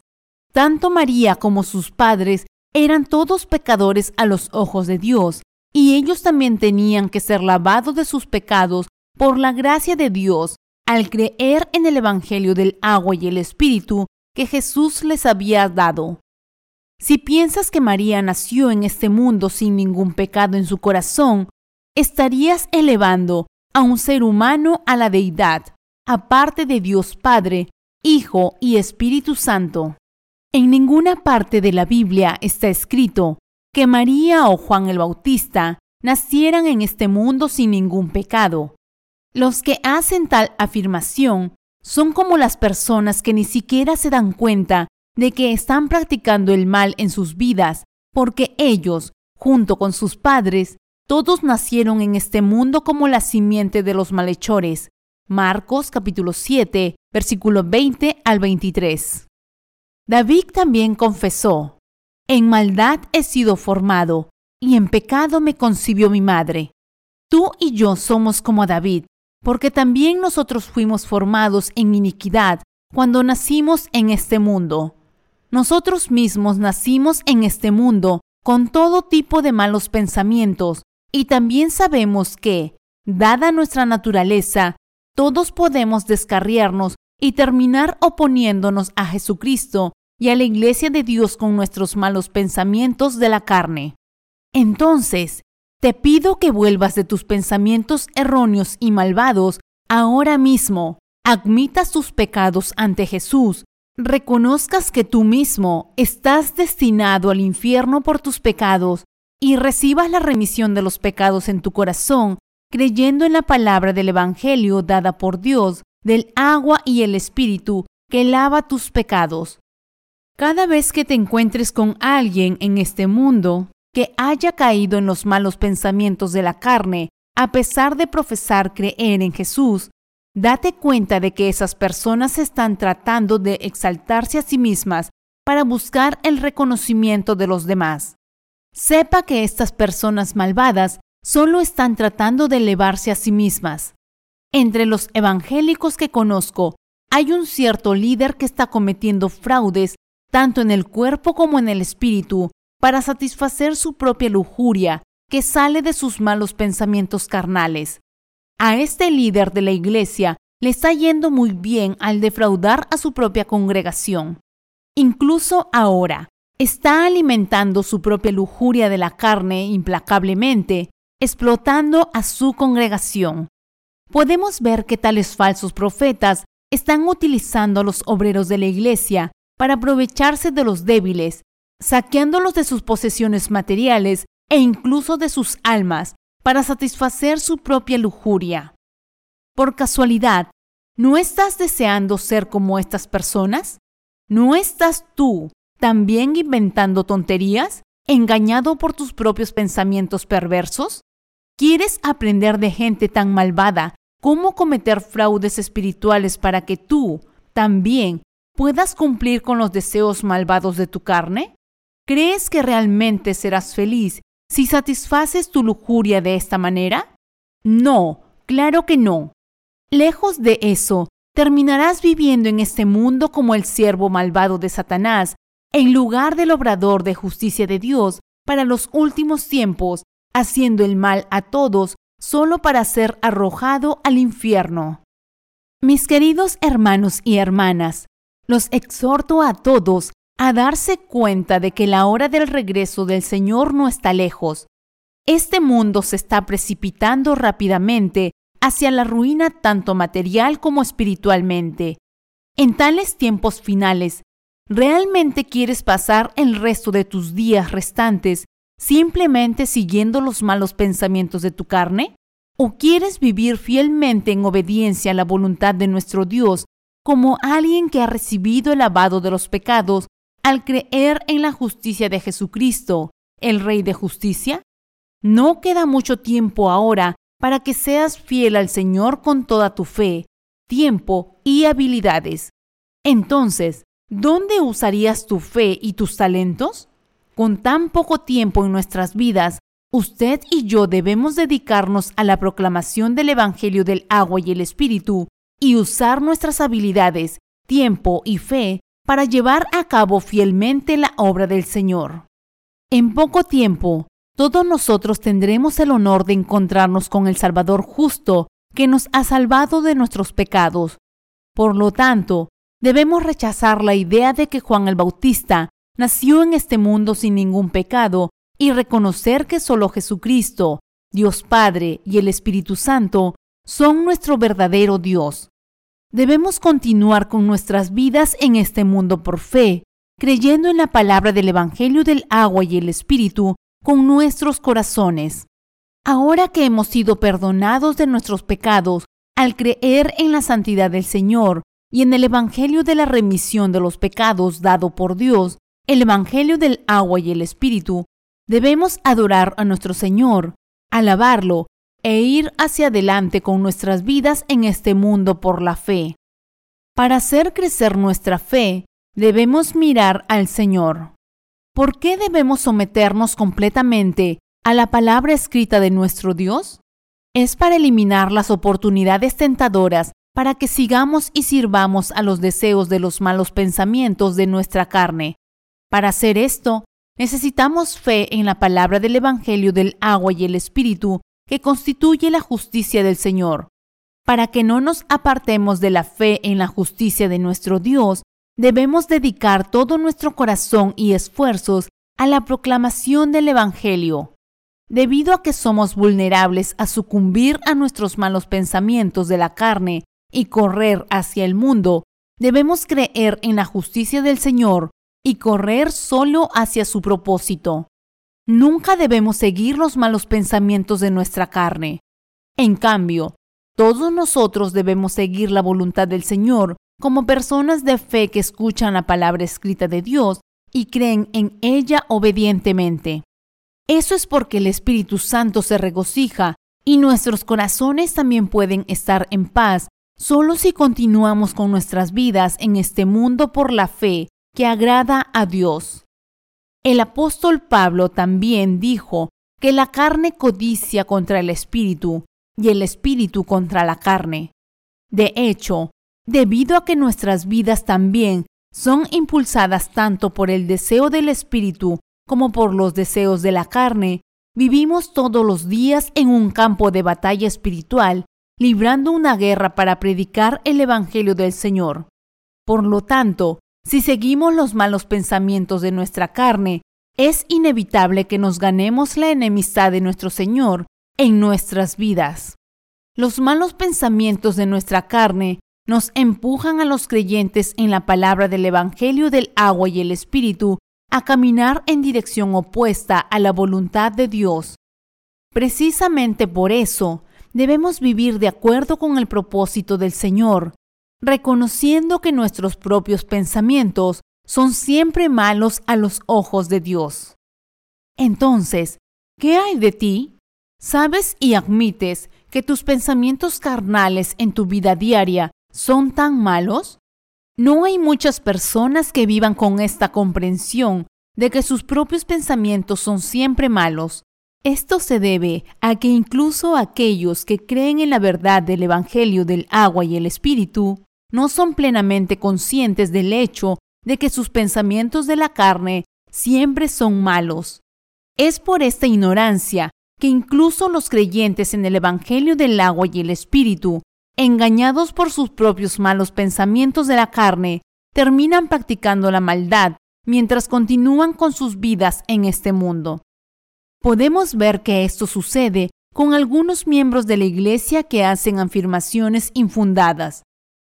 Tanto María como sus padres eran todos pecadores a los ojos de Dios, y ellos también tenían que ser lavados de sus pecados por la gracia de Dios al creer en el Evangelio del agua y el Espíritu que Jesús les había dado. Si piensas que María nació en este mundo sin ningún pecado en su corazón, estarías elevando a un ser humano a la deidad, aparte de Dios Padre, Hijo y Espíritu Santo. En ninguna parte de la Biblia está escrito que María o Juan el Bautista nacieran en este mundo sin ningún pecado. Los que hacen tal afirmación son como las personas que ni siquiera se dan cuenta de que están practicando el mal en sus vidas, porque ellos, junto con sus padres, todos nacieron en este mundo como la simiente de los malhechores. Marcos capítulo 7, versículo 20 al 23. David también confesó, En maldad he sido formado, y en pecado me concibió mi madre. Tú y yo somos como David, porque también nosotros fuimos formados en iniquidad cuando nacimos en este mundo. Nosotros mismos nacimos en este mundo con todo tipo de malos pensamientos y también sabemos que, dada nuestra naturaleza, todos podemos descarriarnos y terminar oponiéndonos a Jesucristo y a la iglesia de Dios con nuestros malos pensamientos de la carne. Entonces, te pido que vuelvas de tus pensamientos erróneos y malvados ahora mismo, admitas tus pecados ante Jesús, reconozcas que tú mismo estás destinado al infierno por tus pecados y recibas la remisión de los pecados en tu corazón, creyendo en la palabra del Evangelio dada por Dios, del agua y el Espíritu que lava tus pecados. Cada vez que te encuentres con alguien en este mundo, que haya caído en los malos pensamientos de la carne, a pesar de profesar creer en Jesús, date cuenta de que esas personas están tratando de exaltarse a sí mismas para buscar el reconocimiento de los demás. Sepa que estas personas malvadas solo están tratando de elevarse a sí mismas. Entre los evangélicos que conozco, hay un cierto líder que está cometiendo fraudes tanto en el cuerpo como en el espíritu para satisfacer su propia lujuria que sale de sus malos pensamientos carnales. A este líder de la iglesia le está yendo muy bien al defraudar a su propia congregación. Incluso ahora, está alimentando su propia lujuria de la carne implacablemente, explotando a su congregación. Podemos ver que tales falsos profetas están utilizando a los obreros de la iglesia para aprovecharse de los débiles saqueándolos de sus posesiones materiales e incluso de sus almas para satisfacer su propia lujuria. Por casualidad, ¿no estás deseando ser como estas personas? ¿No estás tú también inventando tonterías, engañado por tus propios pensamientos perversos? ¿Quieres aprender de gente tan malvada cómo cometer fraudes espirituales para que tú también puedas cumplir con los deseos malvados de tu carne? ¿Crees que realmente serás feliz si satisfaces tu lujuria de esta manera? No, claro que no. Lejos de eso, terminarás viviendo en este mundo como el siervo malvado de Satanás, en lugar del obrador de justicia de Dios para los últimos tiempos, haciendo el mal a todos solo para ser arrojado al infierno. Mis queridos hermanos y hermanas, los exhorto a todos a darse cuenta de que la hora del regreso del Señor no está lejos. Este mundo se está precipitando rápidamente hacia la ruina tanto material como espiritualmente. En tales tiempos finales, ¿realmente quieres pasar el resto de tus días restantes simplemente siguiendo los malos pensamientos de tu carne? ¿O quieres vivir fielmente en obediencia a la voluntad de nuestro Dios como alguien que ha recibido el lavado de los pecados al creer en la justicia de Jesucristo, el Rey de justicia? No queda mucho tiempo ahora para que seas fiel al Señor con toda tu fe, tiempo y habilidades. Entonces, ¿dónde usarías tu fe y tus talentos? Con tan poco tiempo en nuestras vidas, usted y yo debemos dedicarnos a la proclamación del Evangelio del agua y el Espíritu y usar nuestras habilidades, tiempo y fe para llevar a cabo fielmente la obra del Señor. En poco tiempo, todos nosotros tendremos el honor de encontrarnos con el Salvador justo que nos ha salvado de nuestros pecados. Por lo tanto, debemos rechazar la idea de que Juan el Bautista nació en este mundo sin ningún pecado y reconocer que solo Jesucristo, Dios Padre y el Espíritu Santo son nuestro verdadero Dios. Debemos continuar con nuestras vidas en este mundo por fe, creyendo en la palabra del Evangelio del agua y el Espíritu con nuestros corazones. Ahora que hemos sido perdonados de nuestros pecados al creer en la santidad del Señor y en el Evangelio de la remisión de los pecados dado por Dios, el Evangelio del agua y el Espíritu, debemos adorar a nuestro Señor, alabarlo e ir hacia adelante con nuestras vidas en este mundo por la fe. Para hacer crecer nuestra fe, debemos mirar al Señor. ¿Por qué debemos someternos completamente a la palabra escrita de nuestro Dios? Es para eliminar las oportunidades tentadoras para que sigamos y sirvamos a los deseos de los malos pensamientos de nuestra carne. Para hacer esto, necesitamos fe en la palabra del Evangelio del agua y el Espíritu que constituye la justicia del Señor. Para que no nos apartemos de la fe en la justicia de nuestro Dios, debemos dedicar todo nuestro corazón y esfuerzos a la proclamación del Evangelio. Debido a que somos vulnerables a sucumbir a nuestros malos pensamientos de la carne y correr hacia el mundo, debemos creer en la justicia del Señor y correr solo hacia su propósito. Nunca debemos seguir los malos pensamientos de nuestra carne. En cambio, todos nosotros debemos seguir la voluntad del Señor como personas de fe que escuchan la palabra escrita de Dios y creen en ella obedientemente. Eso es porque el Espíritu Santo se regocija y nuestros corazones también pueden estar en paz solo si continuamos con nuestras vidas en este mundo por la fe que agrada a Dios. El apóstol Pablo también dijo que la carne codicia contra el espíritu y el espíritu contra la carne. De hecho, debido a que nuestras vidas también son impulsadas tanto por el deseo del espíritu como por los deseos de la carne, vivimos todos los días en un campo de batalla espiritual, librando una guerra para predicar el Evangelio del Señor. Por lo tanto, si seguimos los malos pensamientos de nuestra carne, es inevitable que nos ganemos la enemistad de nuestro Señor en nuestras vidas. Los malos pensamientos de nuestra carne nos empujan a los creyentes en la palabra del Evangelio del agua y el Espíritu a caminar en dirección opuesta a la voluntad de Dios. Precisamente por eso debemos vivir de acuerdo con el propósito del Señor, reconociendo que nuestros propios pensamientos son siempre malos a los ojos de Dios. Entonces, ¿qué hay de ti? ¿Sabes y admites que tus pensamientos carnales en tu vida diaria son tan malos? No hay muchas personas que vivan con esta comprensión de que sus propios pensamientos son siempre malos. Esto se debe a que incluso aquellos que creen en la verdad del Evangelio del agua y el Espíritu no son plenamente conscientes del hecho de que sus pensamientos de la carne siempre son malos. Es por esta ignorancia que incluso los creyentes en el Evangelio del agua y el Espíritu, engañados por sus propios malos pensamientos de la carne, terminan practicando la maldad mientras continúan con sus vidas en este mundo. Podemos ver que esto sucede con algunos miembros de la Iglesia que hacen afirmaciones infundadas.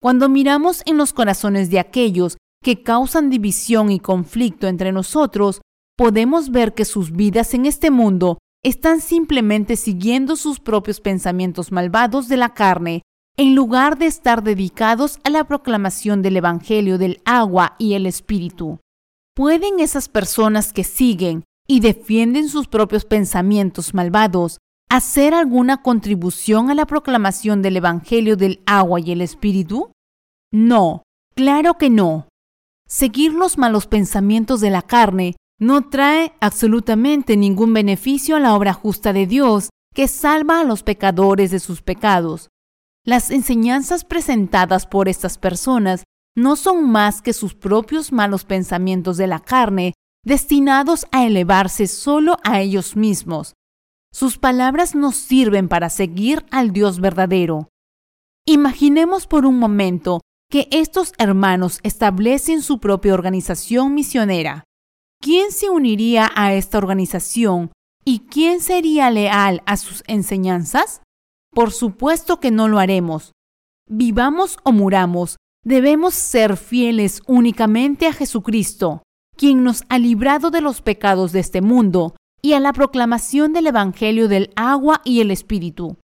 Cuando miramos en los corazones de aquellos que causan división y conflicto entre nosotros, podemos ver que sus vidas en este mundo están simplemente siguiendo sus propios pensamientos malvados de la carne, en lugar de estar dedicados a la proclamación del Evangelio del agua y el Espíritu. ¿Pueden esas personas que siguen y defienden sus propios pensamientos malvados hacer alguna contribución a la proclamación del Evangelio del agua y el Espíritu? No, claro que no. Seguir los malos pensamientos de la carne no trae absolutamente ningún beneficio a la obra justa de Dios que salva a los pecadores de sus pecados. Las enseñanzas presentadas por estas personas no son más que sus propios malos pensamientos de la carne destinados a elevarse solo a ellos mismos. Sus palabras nos sirven para seguir al Dios verdadero. Imaginemos por un momento que estos hermanos establecen su propia organización misionera. ¿quién se uniría a esta organización y quién sería leal a sus enseñanzas? Por supuesto que no lo haremos. Vivamos o muramos, debemos ser fieles únicamente a Jesucristo, quien nos ha librado de los pecados de este mundo y a la proclamación del Evangelio del agua y el Espíritu.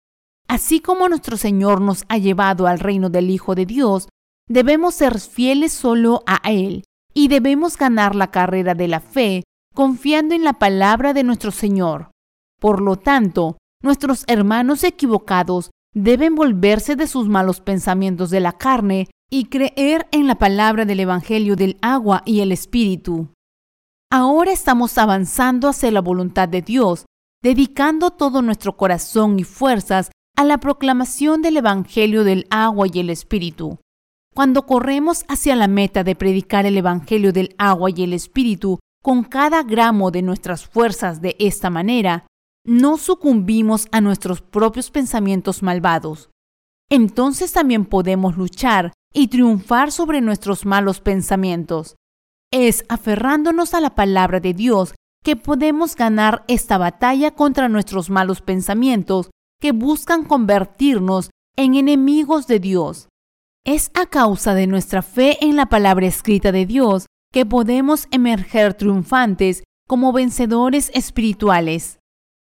Así como nuestro Señor nos ha llevado al reino del Hijo de Dios, debemos ser fieles solo a Él y debemos ganar la carrera de la fe confiando en la palabra de nuestro Señor. Por lo tanto, nuestros hermanos equivocados deben volverse de sus malos pensamientos de la carne y creer en la palabra del Evangelio del agua y el Espíritu. Ahora estamos avanzando hacia la voluntad de Dios, dedicando todo nuestro corazón y fuerzas a la proclamación del Evangelio del agua y el Espíritu. Cuando corremos hacia la meta de predicar el Evangelio del agua y el Espíritu con cada gramo de nuestras fuerzas de esta manera, no sucumbimos a nuestros propios pensamientos malvados. Entonces también podemos luchar y triunfar sobre nuestros malos pensamientos. Es aferrándonos a la palabra de Dios que podemos ganar esta batalla contra nuestros malos pensamientos que buscan convertirnos en enemigos de Dios. Es a causa de nuestra fe en la palabra escrita de Dios que podemos emerger triunfantes como vencedores espirituales.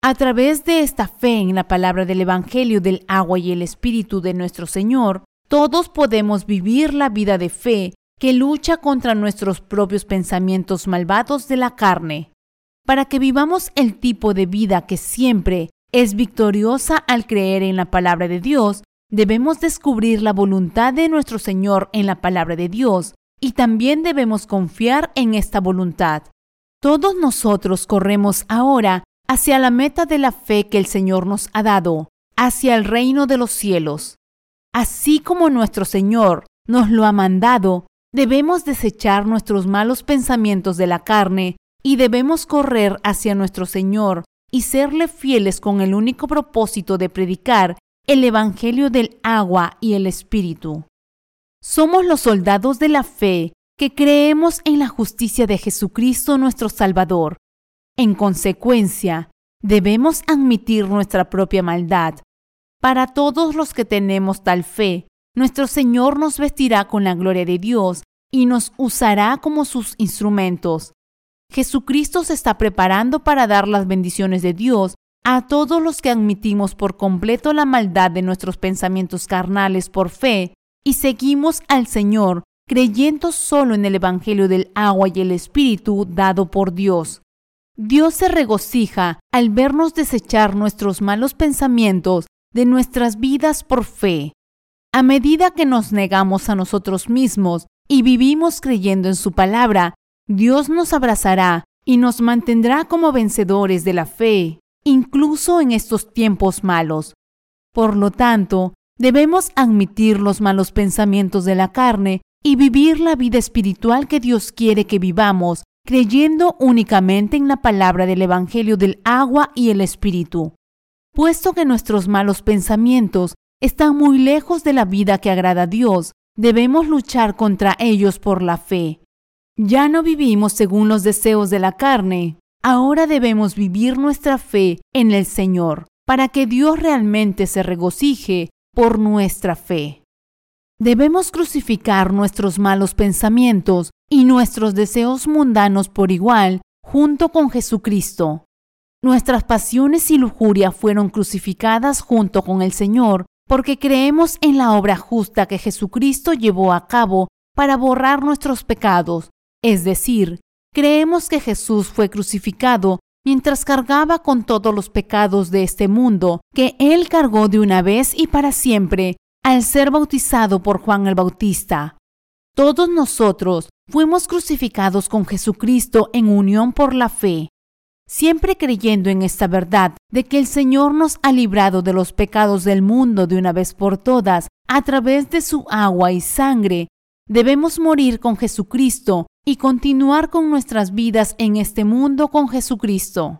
A través de esta fe en la palabra del Evangelio del agua y el Espíritu de nuestro Señor, todos podemos vivir la vida de fe que lucha contra nuestros propios pensamientos malvados de la carne. Para que vivamos el tipo de vida que siempre es victoriosa al creer en la palabra de Dios, Debemos descubrir la voluntad de nuestro Señor en la palabra de Dios y también debemos confiar en esta voluntad. Todos nosotros corremos ahora hacia la meta de la fe que el Señor nos ha dado, hacia el reino de los cielos. Así como nuestro Señor nos lo ha mandado, debemos desechar nuestros malos pensamientos de la carne y debemos correr hacia nuestro Señor y serle fieles con el único propósito de predicar el Evangelio del agua y el Espíritu. Somos los soldados de la fe que creemos en la justicia de Jesucristo nuestro Salvador. En consecuencia, debemos admitir nuestra propia maldad. Para todos los que tenemos tal fe, nuestro Señor nos vestirá con la gloria de Dios y nos usará como sus instrumentos. Jesucristo se está preparando para dar las bendiciones de Dios a todos los que admitimos por completo la maldad de nuestros pensamientos carnales por fe y seguimos al Señor creyendo solo en el Evangelio del agua y el Espíritu dado por Dios. Dios se regocija al vernos desechar nuestros malos pensamientos de nuestras vidas por fe. A medida que nos negamos a nosotros mismos y vivimos creyendo en su palabra, Dios nos abrazará y nos mantendrá como vencedores de la fe incluso en estos tiempos malos. Por lo tanto, debemos admitir los malos pensamientos de la carne y vivir la vida espiritual que Dios quiere que vivamos, creyendo únicamente en la palabra del Evangelio del agua y el Espíritu. Puesto que nuestros malos pensamientos están muy lejos de la vida que agrada a Dios, debemos luchar contra ellos por la fe. Ya no vivimos según los deseos de la carne, ahora debemos vivir nuestra fe en el Señor, para que Dios realmente se regocije por nuestra fe. Debemos crucificar nuestros malos pensamientos y nuestros deseos mundanos por igual junto con Jesucristo. Nuestras pasiones y lujuria fueron crucificadas junto con el Señor porque creemos en la obra justa que Jesucristo llevó a cabo para borrar nuestros pecados, es decir, creemos que Jesús fue crucificado mientras cargaba con todos los pecados de este mundo, que Él cargó de una vez y para siempre al ser bautizado por Juan el Bautista. Todos nosotros fuimos crucificados con Jesucristo en unión por la fe. Siempre creyendo en esta verdad de que el Señor nos ha librado de los pecados del mundo de una vez por todas a través de su agua y sangre, debemos morir con Jesucristo y continuar con nuestras vidas en este mundo con Jesucristo.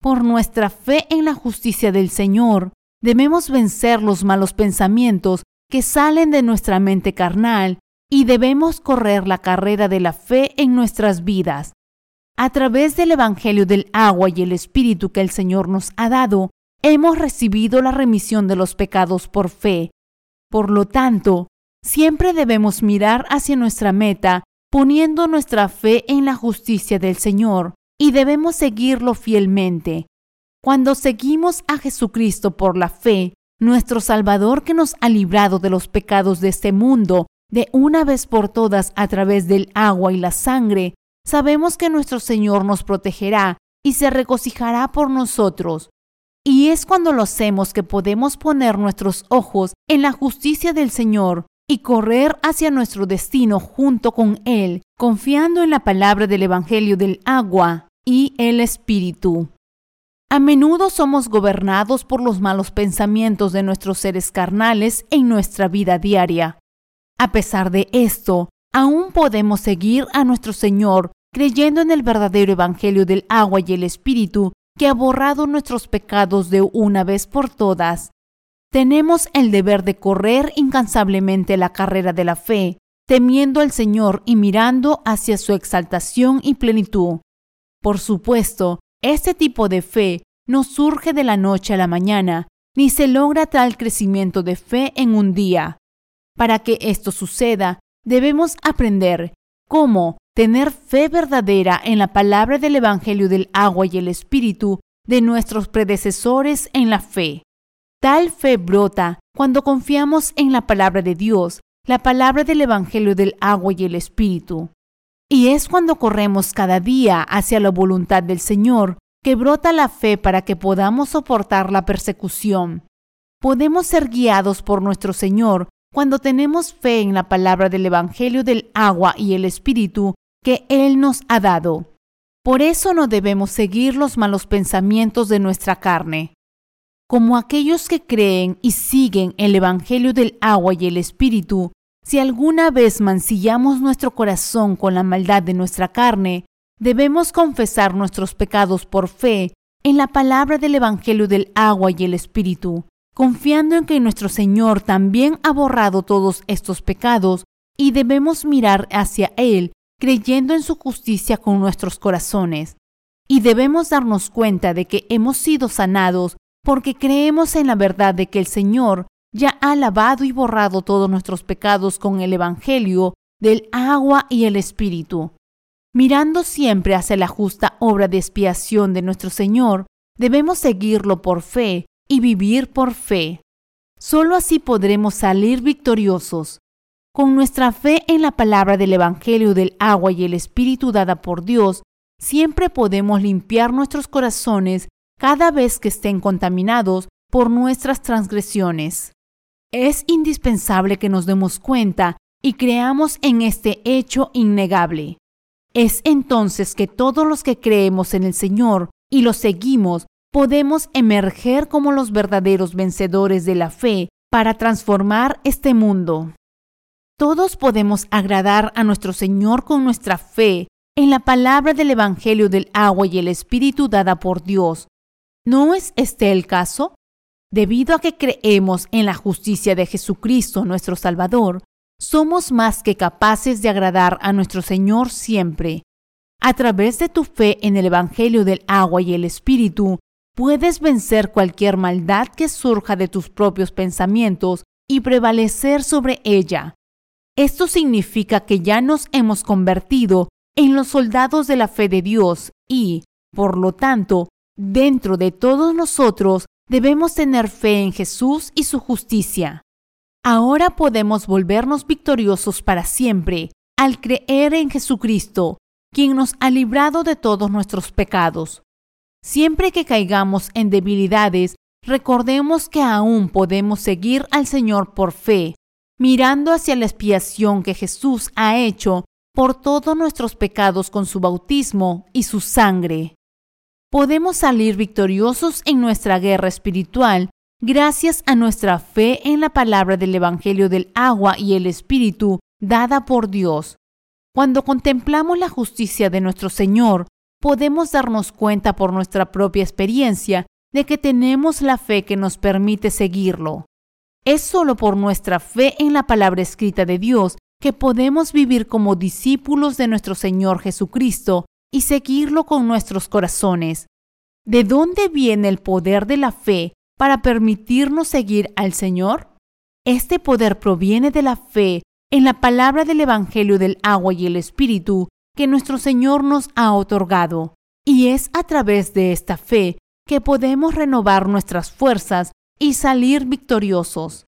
Por nuestra fe en la justicia del Señor, Debemos vencer los malos pensamientos que salen de nuestra mente carnal y debemos correr la carrera de la fe en nuestras vidas. A través del Evangelio del agua y el Espíritu que el Señor nos ha dado, hemos recibido la remisión de los pecados por fe. Por lo tanto, siempre debemos mirar hacia nuestra meta, poniendo nuestra fe en la justicia del Señor, y debemos seguirlo fielmente. Cuando seguimos a Jesucristo por la fe, nuestro Salvador que nos ha librado de los pecados de este mundo, de una vez por todas a través del agua y la sangre, sabemos que nuestro Señor nos protegerá y se regocijará por nosotros. Y es cuando lo hacemos que podemos poner nuestros ojos en la justicia del Señor y correr hacia nuestro destino junto con Él, confiando en la palabra del Evangelio del agua y el Espíritu. A menudo somos gobernados por los malos pensamientos de nuestros seres carnales en nuestra vida diaria. A pesar de esto, aún podemos seguir a nuestro Señor creyendo en el verdadero Evangelio del agua y el Espíritu que ha borrado nuestros pecados de una vez por todas. Tenemos el deber de correr incansablemente la carrera de la fe, temiendo al Señor y mirando hacia su exaltación y plenitud. Por supuesto, este tipo de fe no surge de la noche a la mañana, ni se logra tal crecimiento de fe en un día. Para que esto suceda, debemos aprender cómo tener fe verdadera en la palabra del Evangelio del agua y el Espíritu de nuestros predecesores en la fe. Tal fe brota cuando confiamos en la palabra de Dios, la palabra del Evangelio del agua y el Espíritu. Y es cuando corremos cada día hacia la voluntad del Señor que brota la fe para que podamos soportar la persecución. Podemos ser guiados por nuestro Señor cuando tenemos fe en la palabra del Evangelio del agua y el Espíritu que Él nos ha dado. Por eso no debemos seguir los malos pensamientos de nuestra carne. Como aquellos que creen y siguen el Evangelio del agua y el Espíritu, si alguna vez mancillamos nuestro corazón con la maldad de nuestra carne, debemos confesar nuestros pecados por fe en la palabra del Evangelio del agua y el Espíritu, confiando en que nuestro Señor también ha borrado todos estos pecados y debemos mirar hacia Él creyendo en su justicia con nuestros corazones. Y debemos darnos cuenta de que hemos sido sanados porque creemos en la verdad de que el Señor ya ha lavado y borrado todos nuestros pecados con el Evangelio del agua y el Espíritu. Mirando siempre hacia la justa obra de expiación de nuestro Señor, debemos seguirlo por fe y vivir por fe. Solo así podremos salir victoriosos. Con nuestra fe en la palabra del Evangelio del agua y el Espíritu dada por Dios, siempre podemos limpiar nuestros corazones cada vez que estén contaminados por nuestras transgresiones. Es indispensable que nos demos cuenta y creamos en este hecho innegable. Es entonces que todos los que creemos en el Señor y lo seguimos podemos emerger como los verdaderos vencedores de la fe para transformar este mundo. Todos podemos agradar a nuestro Señor con nuestra fe en la palabra del Evangelio del agua y el Espíritu dada por Dios. ¿No es este el caso? Debido a que creemos en la justicia de Jesucristo nuestro Salvador, somos más que capaces de agradar a nuestro Señor siempre. A través de tu fe en el Evangelio del agua y el Espíritu, puedes vencer cualquier maldad que surja de tus propios pensamientos y prevalecer sobre ella. Esto significa que ya nos hemos convertido en los soldados de la fe de Dios y, por lo tanto, dentro de todos nosotros debemos tener fe en Jesús y su justicia. Ahora podemos volvernos victoriosos para siempre al creer en Jesucristo, quien nos ha librado de todos nuestros pecados. Siempre que caigamos en debilidades, recordemos que aún podemos seguir al Señor por fe, mirando hacia la expiación que Jesús ha hecho por todos nuestros pecados con su bautismo y su sangre. Podemos salir victoriosos en nuestra guerra espiritual gracias a nuestra fe en la palabra del Evangelio del agua y el Espíritu dada por Dios. Cuando contemplamos la justicia de nuestro Señor, podemos darnos cuenta por nuestra propia experiencia de que tenemos la fe que nos permite seguirlo. Es solo por nuestra fe en la palabra escrita de Dios que podemos vivir como discípulos de nuestro Señor Jesucristo y seguirlo con nuestros corazones. ¿De dónde viene el poder de la fe para permitirnos seguir al Señor? Este poder proviene de la fe en la palabra del Evangelio del agua y el Espíritu que nuestro Señor nos ha otorgado, y es a través de esta fe que podemos renovar nuestras fuerzas y salir victoriosos.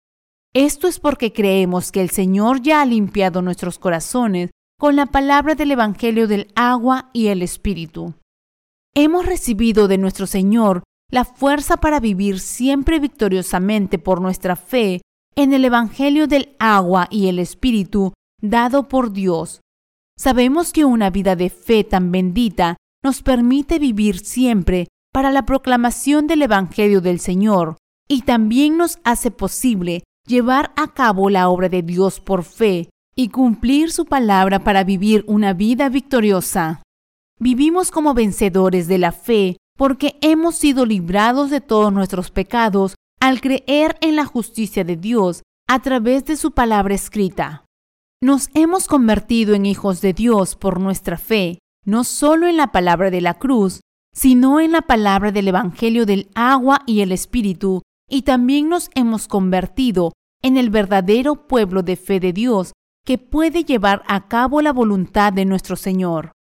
Esto es porque creemos que el Señor ya ha limpiado nuestros corazones con la palabra del Evangelio del agua y el Espíritu. Hemos recibido de nuestro Señor la fuerza para vivir siempre victoriosamente por nuestra fe en el Evangelio del agua y el Espíritu dado por Dios, Sabemos que una vida de fe tan bendita nos permite vivir siempre para la proclamación del Evangelio del Señor y también nos hace posible llevar a cabo la obra de Dios por fe y cumplir su palabra para vivir una vida victoriosa. Vivimos como vencedores de la fe porque hemos sido librados de todos nuestros pecados al creer en la justicia de Dios a través de su palabra escrita. Nos hemos convertido en hijos de Dios por nuestra fe, no solo en la palabra de la cruz, sino en la palabra del Evangelio del agua y el Espíritu, y también nos hemos convertido en el verdadero pueblo de fe de Dios que puede llevar a cabo la voluntad de nuestro Señor.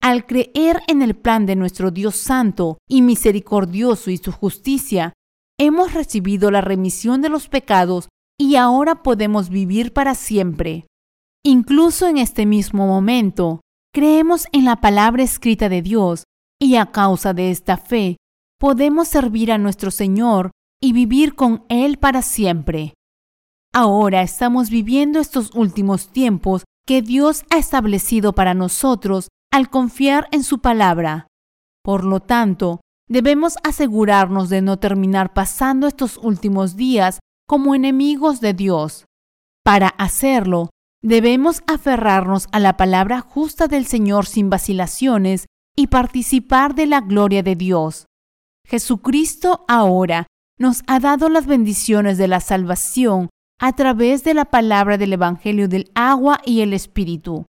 Al creer en el plan de nuestro Dios Santo y misericordioso y su justicia, hemos recibido la remisión de los pecados y ahora podemos vivir para siempre. Incluso en este mismo momento, creemos en la palabra escrita de Dios y a causa de esta fe, podemos servir a nuestro Señor y vivir con Él para siempre. Ahora estamos viviendo estos últimos tiempos que Dios ha establecido para nosotros al confiar en su palabra. Por lo tanto, debemos asegurarnos de no terminar pasando estos últimos días como enemigos de Dios. Para hacerlo, Debemos aferrarnos a la palabra justa del Señor sin vacilaciones y participar de la gloria de Dios. Jesucristo ahora nos ha dado las bendiciones de la salvación a través de la palabra del Evangelio del agua y el Espíritu.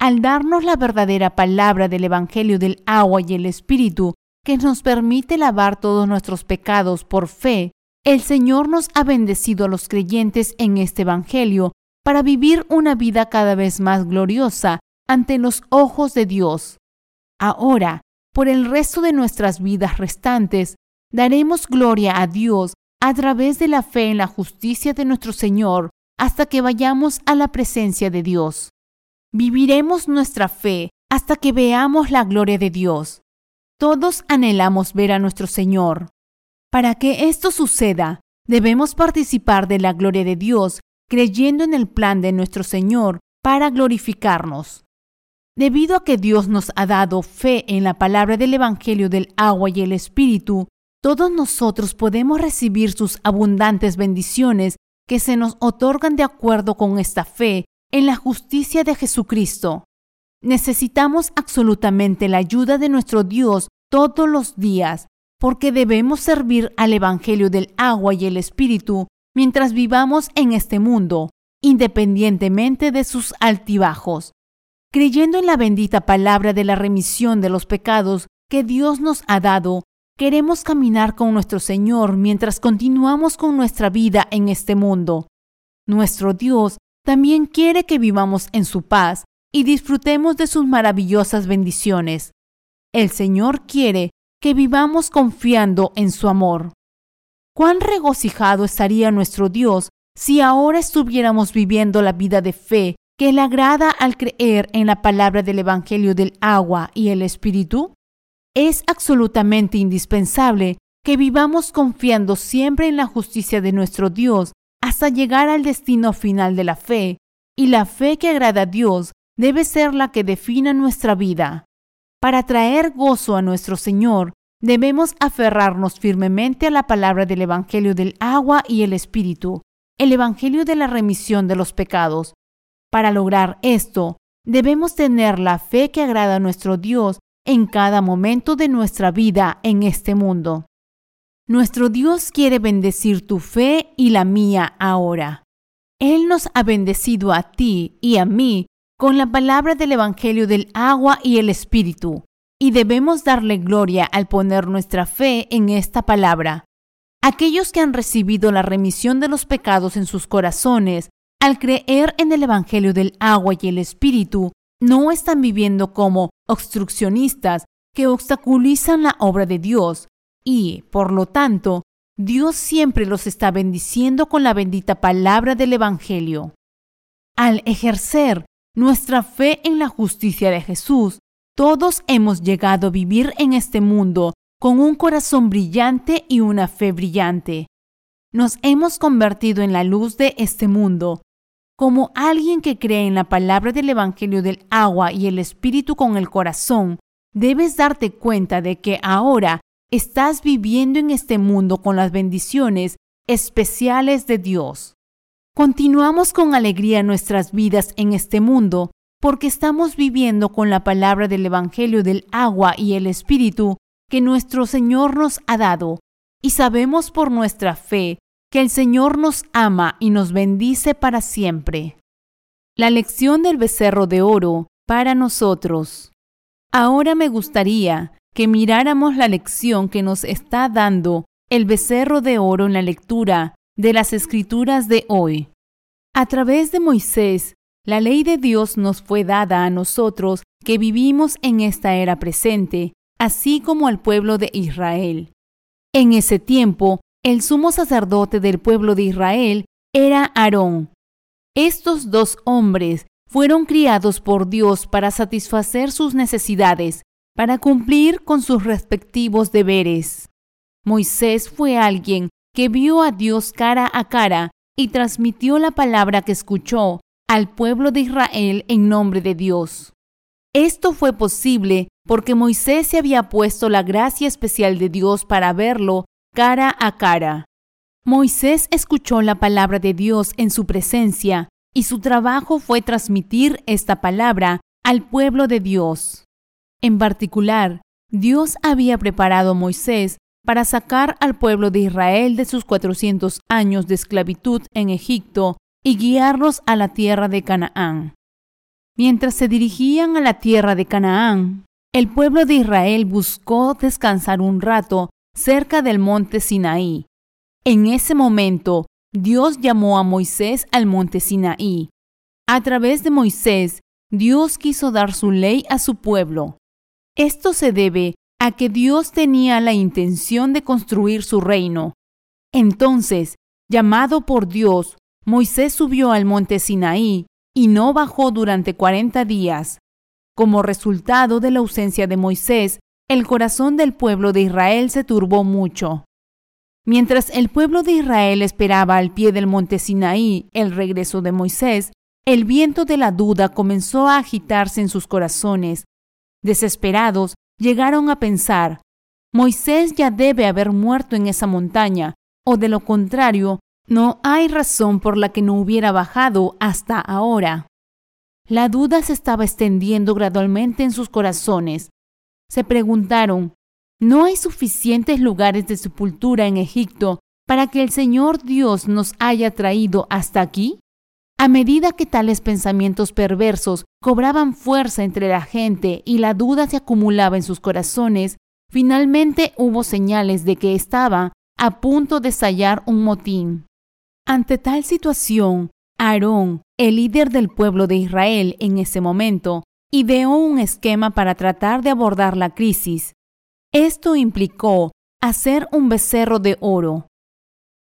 Al darnos la verdadera palabra del Evangelio del agua y el Espíritu, que nos permite lavar todos nuestros pecados por fe, el Señor nos ha bendecido a los creyentes en este Evangelio para vivir una vida cada vez más gloriosa ante los ojos de Dios. Ahora, por el resto de nuestras vidas restantes, daremos gloria a Dios a través de la fe en la justicia de nuestro Señor hasta que vayamos a la presencia de Dios. Viviremos nuestra fe hasta que veamos la gloria de Dios. Todos anhelamos ver a nuestro Señor. Para que esto suceda, debemos participar de la gloria de Dios creyendo en el plan de nuestro Señor para glorificarnos. Debido a que Dios nos ha dado fe en la palabra del Evangelio del agua y el Espíritu, todos nosotros podemos recibir sus abundantes bendiciones que se nos otorgan de acuerdo con esta fe en la justicia de Jesucristo. Necesitamos absolutamente la ayuda de nuestro Dios todos los días, porque debemos servir al Evangelio del agua y el Espíritu mientras vivamos en este mundo, independientemente de sus altibajos. Creyendo en la bendita palabra de la remisión de los pecados que Dios nos ha dado, queremos caminar con nuestro Señor mientras continuamos con nuestra vida en este mundo. Nuestro Dios también quiere que vivamos en su paz y disfrutemos de sus maravillosas bendiciones. El Señor quiere que vivamos confiando en su amor. Cuán regocijado estaría nuestro Dios si ahora estuviéramos viviendo la vida de fe que le agrada al creer en la palabra del Evangelio del agua y el Espíritu. Es absolutamente indispensable que vivamos confiando siempre en la justicia de nuestro Dios hasta llegar al destino final de la fe, y la fe que agrada a Dios debe ser la que defina nuestra vida. Para traer gozo a nuestro Señor, debemos aferrarnos firmemente a la palabra del Evangelio del agua y el Espíritu, el Evangelio de la remisión de los pecados. Para lograr esto, debemos tener la fe que agrada a nuestro Dios en cada momento de nuestra vida en este mundo. Nuestro Dios quiere bendecir tu fe y la mía ahora. Él nos ha bendecido a ti y a mí con la palabra del Evangelio del agua y el Espíritu, y debemos darle gloria al poner nuestra fe en esta palabra. Aquellos que han recibido la remisión de los pecados en sus corazones, al creer en el Evangelio del agua y el Espíritu, no están viviendo como obstruccionistas que obstaculizan la obra de Dios, y, por lo tanto, Dios siempre los está bendiciendo con la bendita palabra del Evangelio. Al ejercer nuestra fe en la justicia de Jesús, todos hemos llegado a vivir en este mundo con un corazón brillante y una fe brillante. Nos hemos convertido en la luz de este mundo. Como alguien que cree en la palabra del Evangelio del agua y el Espíritu con el corazón, debes darte cuenta de que ahora estás viviendo en este mundo con las bendiciones especiales de Dios. Continuamos con alegría nuestras vidas en este mundo porque estamos viviendo con la palabra del Evangelio del agua y el Espíritu que nuestro Señor nos ha dado, y sabemos por nuestra fe que el Señor nos ama y nos bendice para siempre. La lección del becerro de oro para nosotros. Ahora me gustaría que miráramos la lección que nos está dando el becerro de oro en la lectura de las escrituras de hoy. A través de Moisés, la ley de Dios nos fue dada a nosotros que vivimos en esta era presente, así como al pueblo de Israel. En ese tiempo, el sumo sacerdote del pueblo de Israel era Aarón. Estos dos hombres fueron criados por Dios para satisfacer sus necesidades, para cumplir con sus respectivos deberes. Moisés fue alguien que vio a Dios cara a cara y transmitió la palabra que escuchó al pueblo de Israel en nombre de Dios. Esto fue posible porque Moisés se había puesto la gracia especial de Dios para verlo cara a cara. Moisés escuchó la palabra de Dios en su presencia y su trabajo fue transmitir esta palabra al pueblo de Dios. En particular, Dios había preparado a Moisés para sacar al pueblo de Israel de sus 400 años de esclavitud en Egipto y guiarlos a la tierra de Canaán. Mientras se dirigían a la tierra de Canaán, el pueblo de Israel buscó descansar un rato cerca del monte Sinaí. En ese momento, Dios llamó a Moisés al monte Sinaí. A través de Moisés, Dios quiso dar su ley a su pueblo. Esto se debe a que Dios tenía la intención de construir su reino. Entonces, llamado por Dios, Moisés subió al monte Sinaí y no bajó durante cuarenta días. Como resultado de la ausencia de Moisés, el corazón del pueblo de Israel se turbó mucho. Mientras el pueblo de Israel esperaba al pie del monte Sinaí el regreso de Moisés, el viento de la duda comenzó a agitarse en sus corazones. Desesperados, llegaron a pensar, Moisés ya debe haber muerto en esa montaña, o de lo contrario, No hay razón por la que no hubiera bajado hasta ahora. La duda se estaba extendiendo gradualmente en sus corazones. Se preguntaron, ¿no hay suficientes lugares de sepultura en Egipto para que el Señor Dios nos haya traído hasta aquí? A medida que tales pensamientos perversos cobraban fuerza entre la gente y la duda se acumulaba en sus corazones, finalmente hubo señales de que estaba a punto de estallar un motín. Ante tal situación, Aarón, el líder del pueblo de Israel en ese momento, ideó un esquema para tratar de abordar la crisis. Esto implicó hacer un becerro de oro.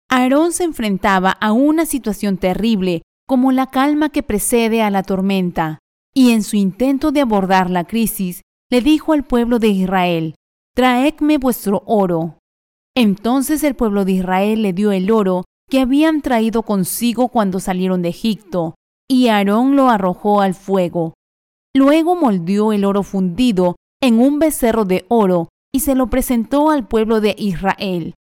Aarón se enfrentaba a una situación terrible como la calma que precede a la tormenta, y en su intento de abordar la crisis, le dijo al pueblo de Israel, Traedme vuestro oro. Entonces el pueblo de Israel le dio el oro que habían traído consigo cuando salieron de Egipto, y Aarón lo arrojó al fuego. Luego moldeó el oro fundido en un becerro de oro y se lo presentó al pueblo de Israel.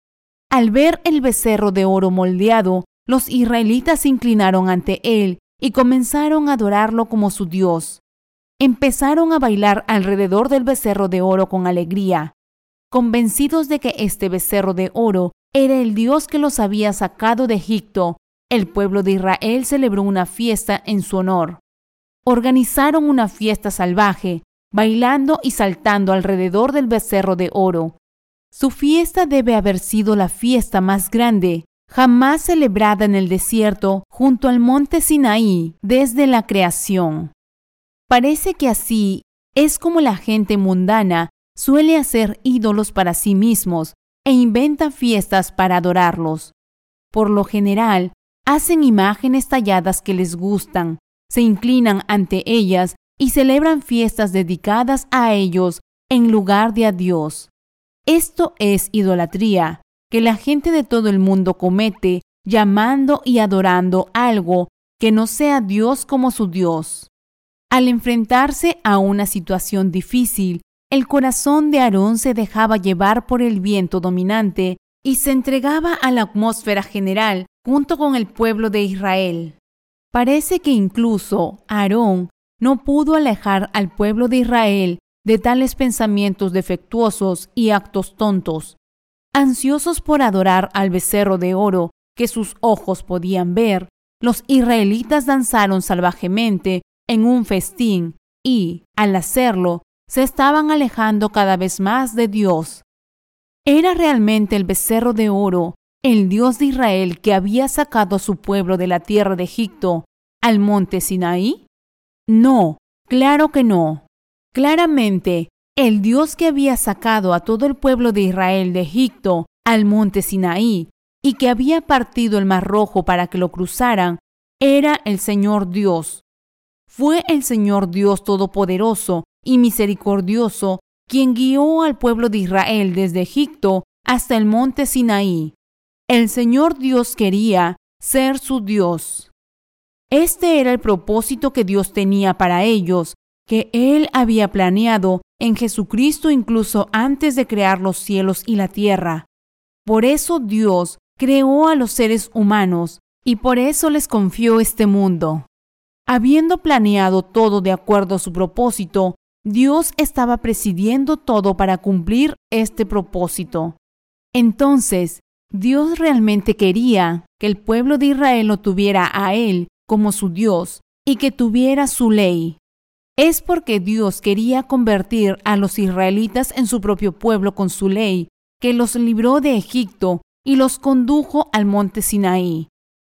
Al ver el becerro de oro moldeado, los israelitas se inclinaron ante él y comenzaron a adorarlo como su Dios. Empezaron a bailar alrededor del becerro de oro con alegría, convencidos de que este becerro de oro era el Dios que los había sacado de Egipto. El pueblo de Israel celebró una fiesta en su honor. Organizaron una fiesta salvaje, bailando y saltando alrededor del becerro de oro. Su fiesta debe haber sido la fiesta más grande jamás celebrada en el desierto junto al monte Sinaí desde la creación. Parece que así es como la gente mundana suele hacer ídolos para sí mismos e inventa fiestas para adorarlos. Por lo general, hacen imágenes talladas que les gustan, se inclinan ante ellas y celebran fiestas dedicadas a ellos en lugar de a Dios. Esto es idolatría, que la gente de todo el mundo comete llamando y adorando algo que no sea Dios como su Dios. Al enfrentarse a una situación difícil, el corazón de Aarón se dejaba llevar por el viento dominante y se entregaba a la atmósfera general junto con el pueblo de Israel. Parece que incluso Aarón no pudo alejar al pueblo de Israel de tales pensamientos defectuosos y actos tontos, Ansiosos por adorar al becerro de oro que sus ojos podían ver, los israelitas danzaron salvajemente en un festín y, al hacerlo, se estaban alejando cada vez más de Dios. ¿Era realmente el becerro de oro el Dios de Israel que había sacado a su pueblo de la tierra de Egipto al monte Sinaí? No, claro que no. Claramente, el Dios que había sacado a todo el pueblo de Israel de Egipto al monte Sinaí y que había partido el mar rojo para que lo cruzaran, era el Señor Dios. Fue el Señor Dios Todopoderoso y misericordioso quien guió al pueblo de Israel desde Egipto hasta el monte Sinaí. El Señor Dios quería ser su Dios. Este era el propósito que Dios tenía para ellos, que Él había planeado en Jesucristo incluso antes de crear los cielos y la tierra. Por eso Dios creó a los seres humanos y por eso les confió este mundo. Habiendo planeado todo de acuerdo a su propósito, Dios estaba presidiendo todo para cumplir este propósito. Entonces, Dios realmente quería que el pueblo de Israel lo tuviera a Él como su Dios y que tuviera su ley es porque Dios quería convertir a los israelitas en su propio pueblo con su ley, que los libró de Egipto y los condujo al monte Sinaí.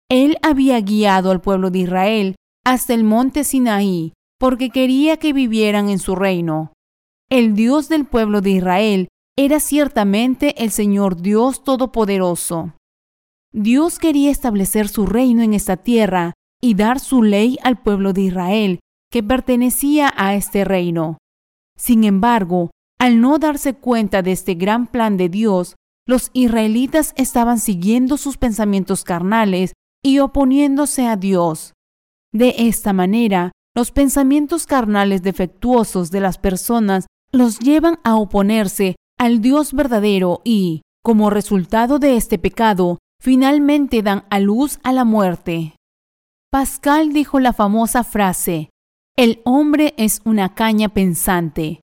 Él había guiado al pueblo de Israel hasta el monte Sinaí porque quería que vivieran en su reino. El Dios del pueblo de Israel era ciertamente el Señor Dios Todopoderoso. Dios quería establecer su reino en esta tierra y dar su ley al pueblo de Israel que pertenecía a este reino. Sin embargo, al no darse cuenta de este gran plan de Dios, los israelitas estaban siguiendo sus pensamientos carnales y oponiéndose a Dios. De esta manera, los pensamientos carnales defectuosos de las personas los llevan a oponerse al Dios verdadero y, como resultado de este pecado, finalmente dan a luz a la muerte. Pascal dijo la famosa frase, el hombre es una caña pensante.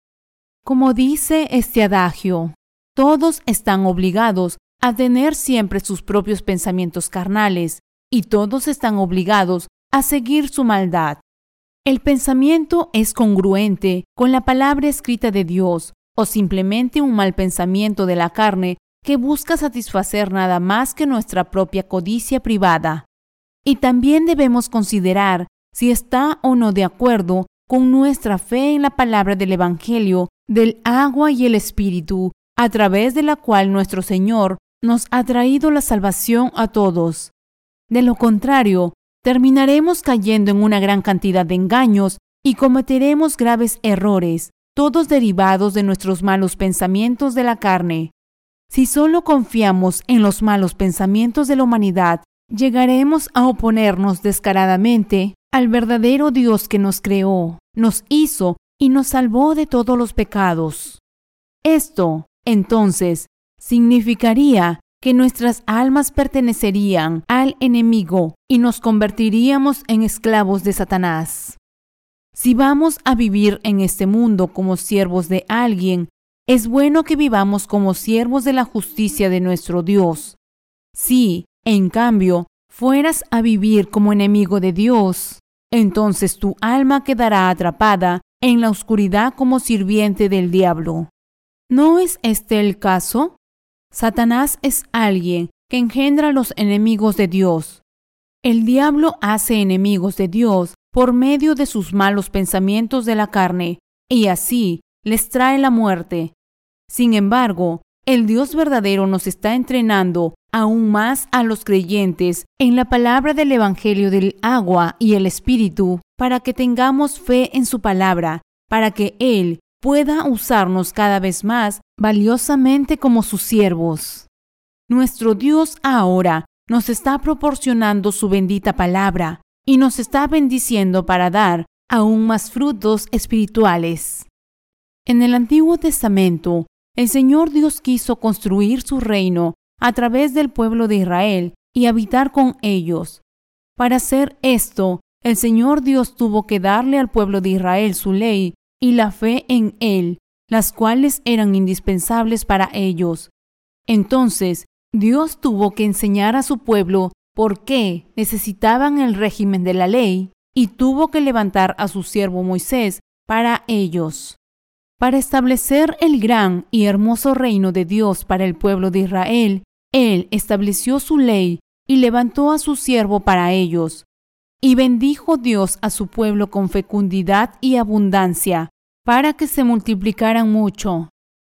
Como dice este adagio, todos están obligados a tener siempre sus propios pensamientos carnales y todos están obligados a seguir su maldad. El pensamiento es congruente con la palabra escrita de Dios o simplemente un mal pensamiento de la carne que busca satisfacer nada más que nuestra propia codicia privada. Y también debemos considerar si está o no de acuerdo con nuestra fe en la palabra del Evangelio del agua y el Espíritu, a través de la cual nuestro Señor nos ha traído la salvación a todos. De lo contrario, terminaremos cayendo en una gran cantidad de engaños y cometeremos graves errores, todos derivados de nuestros malos pensamientos de la carne. Si solo confiamos en los malos pensamientos de la humanidad, llegaremos a oponernos descaradamente al verdadero Dios que nos creó, nos hizo y nos salvó de todos los pecados. Esto, entonces, significaría que nuestras almas pertenecerían al enemigo y nos convertiríamos en esclavos de Satanás. Si vamos a vivir en este mundo como siervos de alguien, es bueno que vivamos como siervos de la justicia de nuestro Dios. Si, en cambio, fueras a vivir como enemigo de Dios, entonces tu alma quedará atrapada en la oscuridad como sirviente del diablo. ¿No es este el caso? Satanás es alguien que engendra los enemigos de Dios. El diablo hace enemigos de Dios por medio de sus malos pensamientos de la carne, y así les trae la muerte. Sin embargo, el Dios verdadero nos está entrenando aún más a los creyentes en la palabra del Evangelio del agua y el Espíritu, para que tengamos fe en su palabra, para que Él pueda usarnos cada vez más valiosamente como sus siervos. Nuestro Dios ahora nos está proporcionando su bendita palabra y nos está bendiciendo para dar aún más frutos espirituales. En el Antiguo Testamento, el Señor Dios quiso construir su reino a través del pueblo de Israel y habitar con ellos. Para hacer esto, el Señor Dios tuvo que darle al pueblo de Israel su ley y la fe en Él, las cuales eran indispensables para ellos. Entonces, Dios tuvo que enseñar a su pueblo por qué necesitaban el régimen de la ley y tuvo que levantar a su siervo Moisés para ellos. Para establecer el gran y hermoso reino de Dios para el pueblo de Israel, Él estableció su ley y levantó a su siervo para ellos. Y bendijo Dios a su pueblo con fecundidad y abundancia, para que se multiplicaran mucho.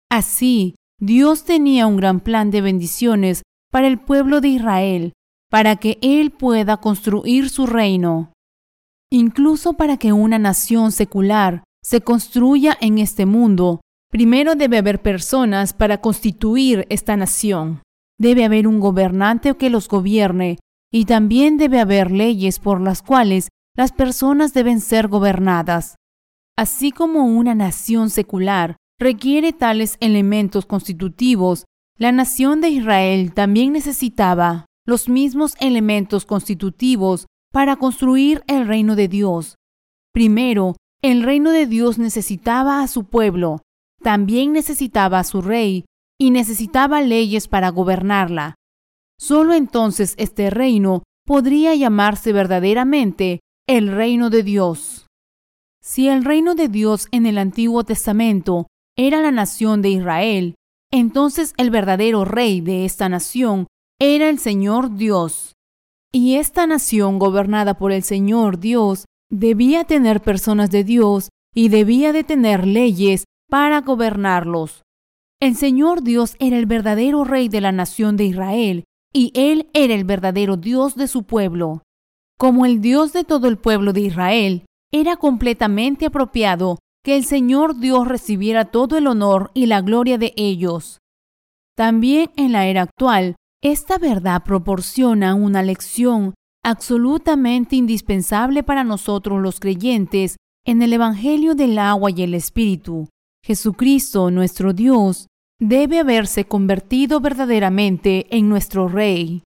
Así, Dios tenía un gran plan de bendiciones para el pueblo de Israel, para que Él pueda construir su reino. Incluso para que una nación secular se construya en este mundo, primero debe haber personas para constituir esta nación. Debe haber un gobernante que los gobierne y también debe haber leyes por las cuales las personas deben ser gobernadas. Así como una nación secular requiere tales elementos constitutivos, la nación de Israel también necesitaba los mismos elementos constitutivos para construir el reino de Dios. Primero, el reino de Dios necesitaba a su pueblo, también necesitaba a su rey y necesitaba leyes para gobernarla. Solo entonces este reino podría llamarse verdaderamente el reino de Dios. Si el reino de Dios en el Antiguo Testamento era la nación de Israel, entonces el verdadero rey de esta nación era el Señor Dios. Y esta nación gobernada por el Señor Dios debía tener personas de Dios y debía de tener leyes para gobernarlos. El Señor Dios era el verdadero rey de la nación de Israel y Él era el verdadero Dios de su pueblo. Como el Dios de todo el pueblo de Israel, era completamente apropiado que el Señor Dios recibiera todo el honor y la gloria de ellos. También en la era actual, esta verdad proporciona una lección absolutamente indispensable para nosotros los creyentes en el Evangelio del agua y el Espíritu. Jesucristo, nuestro Dios, debe haberse convertido verdaderamente en nuestro Rey.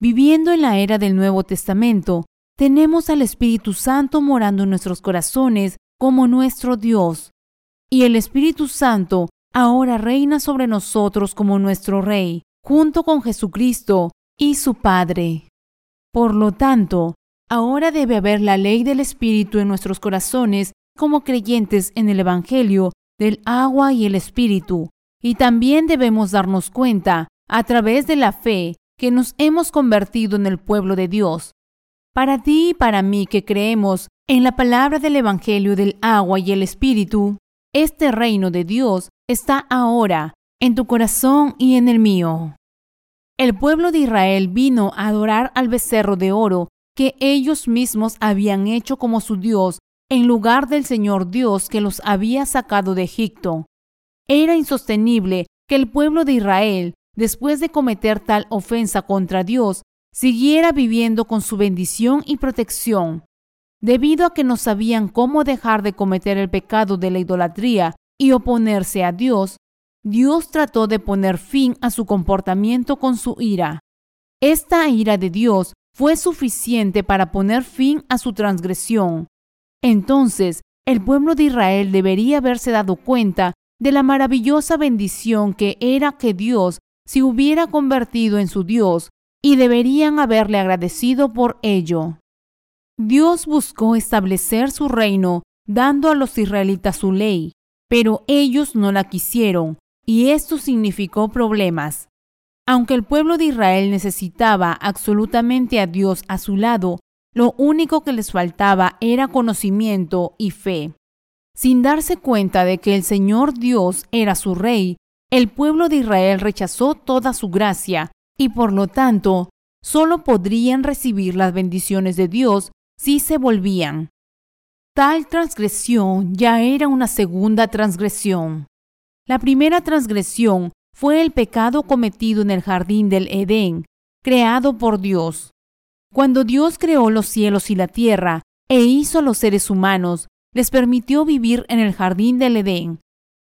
viviendo en la era del Nuevo Testamento, tenemos al Espíritu Santo morando en nuestros corazones como nuestro Dios. Y el Espíritu Santo ahora reina sobre nosotros como nuestro Rey, junto con Jesucristo y su Padre. Por lo tanto, ahora debe haber la ley del Espíritu en nuestros corazones como creyentes en el Evangelio del agua y el Espíritu, y también debemos darnos cuenta, a través de la fe, que nos hemos convertido en el pueblo de Dios. Para ti y para mí que creemos en la palabra del Evangelio del agua y el Espíritu, este reino de Dios está ahora en tu corazón y en el mío. El pueblo de Israel vino a adorar al becerro de oro que ellos mismos habían hecho como su Dios en lugar del Señor Dios que los había sacado de Egipto. Era insostenible que el pueblo de Israel, después de cometer tal ofensa contra Dios, siguiera viviendo con su bendición y protección. Debido a que no sabían cómo dejar de cometer el pecado de la idolatría y oponerse a Dios, Dios trató de poner fin a su comportamiento con su ira. Esta ira de Dios fue suficiente para poner fin a su transgresión. Entonces, el pueblo de Israel debería haberse dado cuenta de la maravillosa bendición que era que Dios se hubiera convertido en su Dios y deberían haberle agradecido por ello. Dios buscó establecer su reino dando a los israelitas su ley, pero ellos no la quisieron, y esto significó problemas. Aunque el pueblo de Israel necesitaba absolutamente a Dios a su lado, lo único que les faltaba era conocimiento y fe. Sin darse cuenta de que el Señor Dios era su rey, el pueblo de Israel rechazó toda su gracia y por lo tanto solo podrían recibir las bendiciones de Dios si se volvían. Tal transgresión ya era una segunda transgresión. La primera transgresión fue el pecado cometido en el jardín del Edén, creado por Dios. Cuando Dios creó los cielos y la tierra e hizo los seres humanos, les permitió vivir en el jardín del Edén.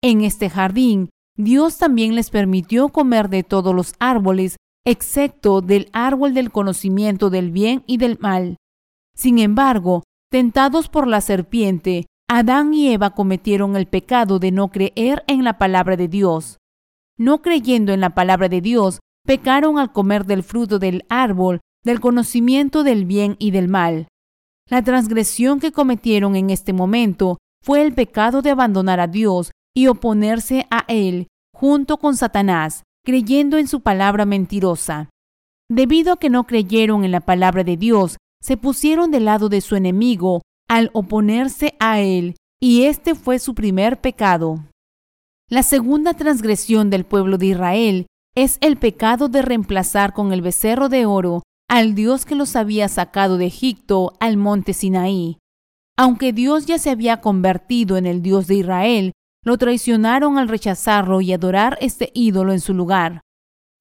En este jardín, Dios también les permitió comer de todos los árboles, excepto del árbol del conocimiento del bien y del mal. Sin embargo, tentados por la serpiente, Adán y Eva cometieron el pecado de no creer en la palabra de Dios. No creyendo en la palabra de Dios, pecaron al comer del fruto del árbol del conocimiento del bien y del mal. La transgresión que cometieron en este momento fue el pecado de abandonar a Dios y oponerse a Él junto con Satanás, creyendo en su palabra mentirosa. Debido a que no creyeron en la palabra de Dios, se pusieron del lado de su enemigo al oponerse a Él, y este fue su primer pecado. La segunda transgresión del pueblo de Israel es el pecado de reemplazar con el becerro de oro al Dios que los había sacado de Egipto al monte Sinaí. Aunque Dios ya se había convertido en el Dios de Israel, lo traicionaron al rechazarlo y adorar este ídolo en su lugar.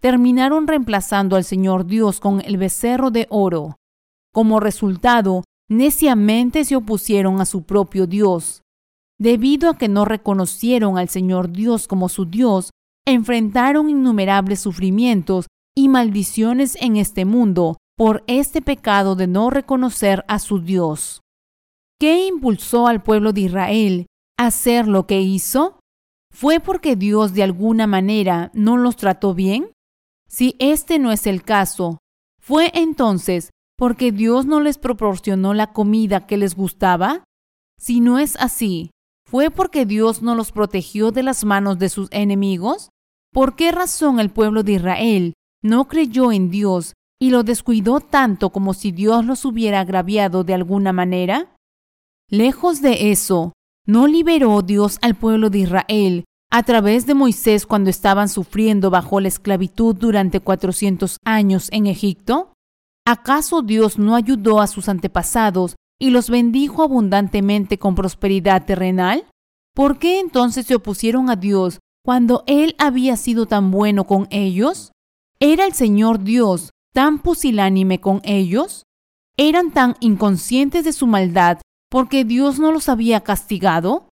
Terminaron reemplazando al Señor Dios con el becerro de oro. Como resultado, neciamente se opusieron a su propio Dios. Debido a que no reconocieron al Señor Dios como su Dios, enfrentaron innumerables sufrimientos y maldiciones en este mundo por este pecado de no reconocer a su Dios. ¿Qué impulsó al pueblo de Israel a hacer lo que hizo? ¿Fue porque Dios de alguna manera no los trató bien? Si este no es el caso, ¿fue entonces porque Dios no les proporcionó la comida que les gustaba? Si no es así, ¿fue porque Dios no los protegió de las manos de sus enemigos? ¿Por qué razón el pueblo de Israel no creyó en Dios y lo descuidó tanto como si Dios los hubiera agraviado de alguna manera? Lejos de eso, ¿no liberó Dios al pueblo de Israel a través de Moisés cuando estaban sufriendo bajo la esclavitud durante 400 años en Egipto? ¿Acaso Dios no ayudó a sus antepasados y los bendijo abundantemente con prosperidad terrenal? ¿Por qué entonces se opusieron a Dios cuando Él había sido tan bueno con ellos? ¿Era el Señor Dios tan pusilánime con ellos? ¿Eran tan inconscientes de su maldad porque Dios no los había castigado?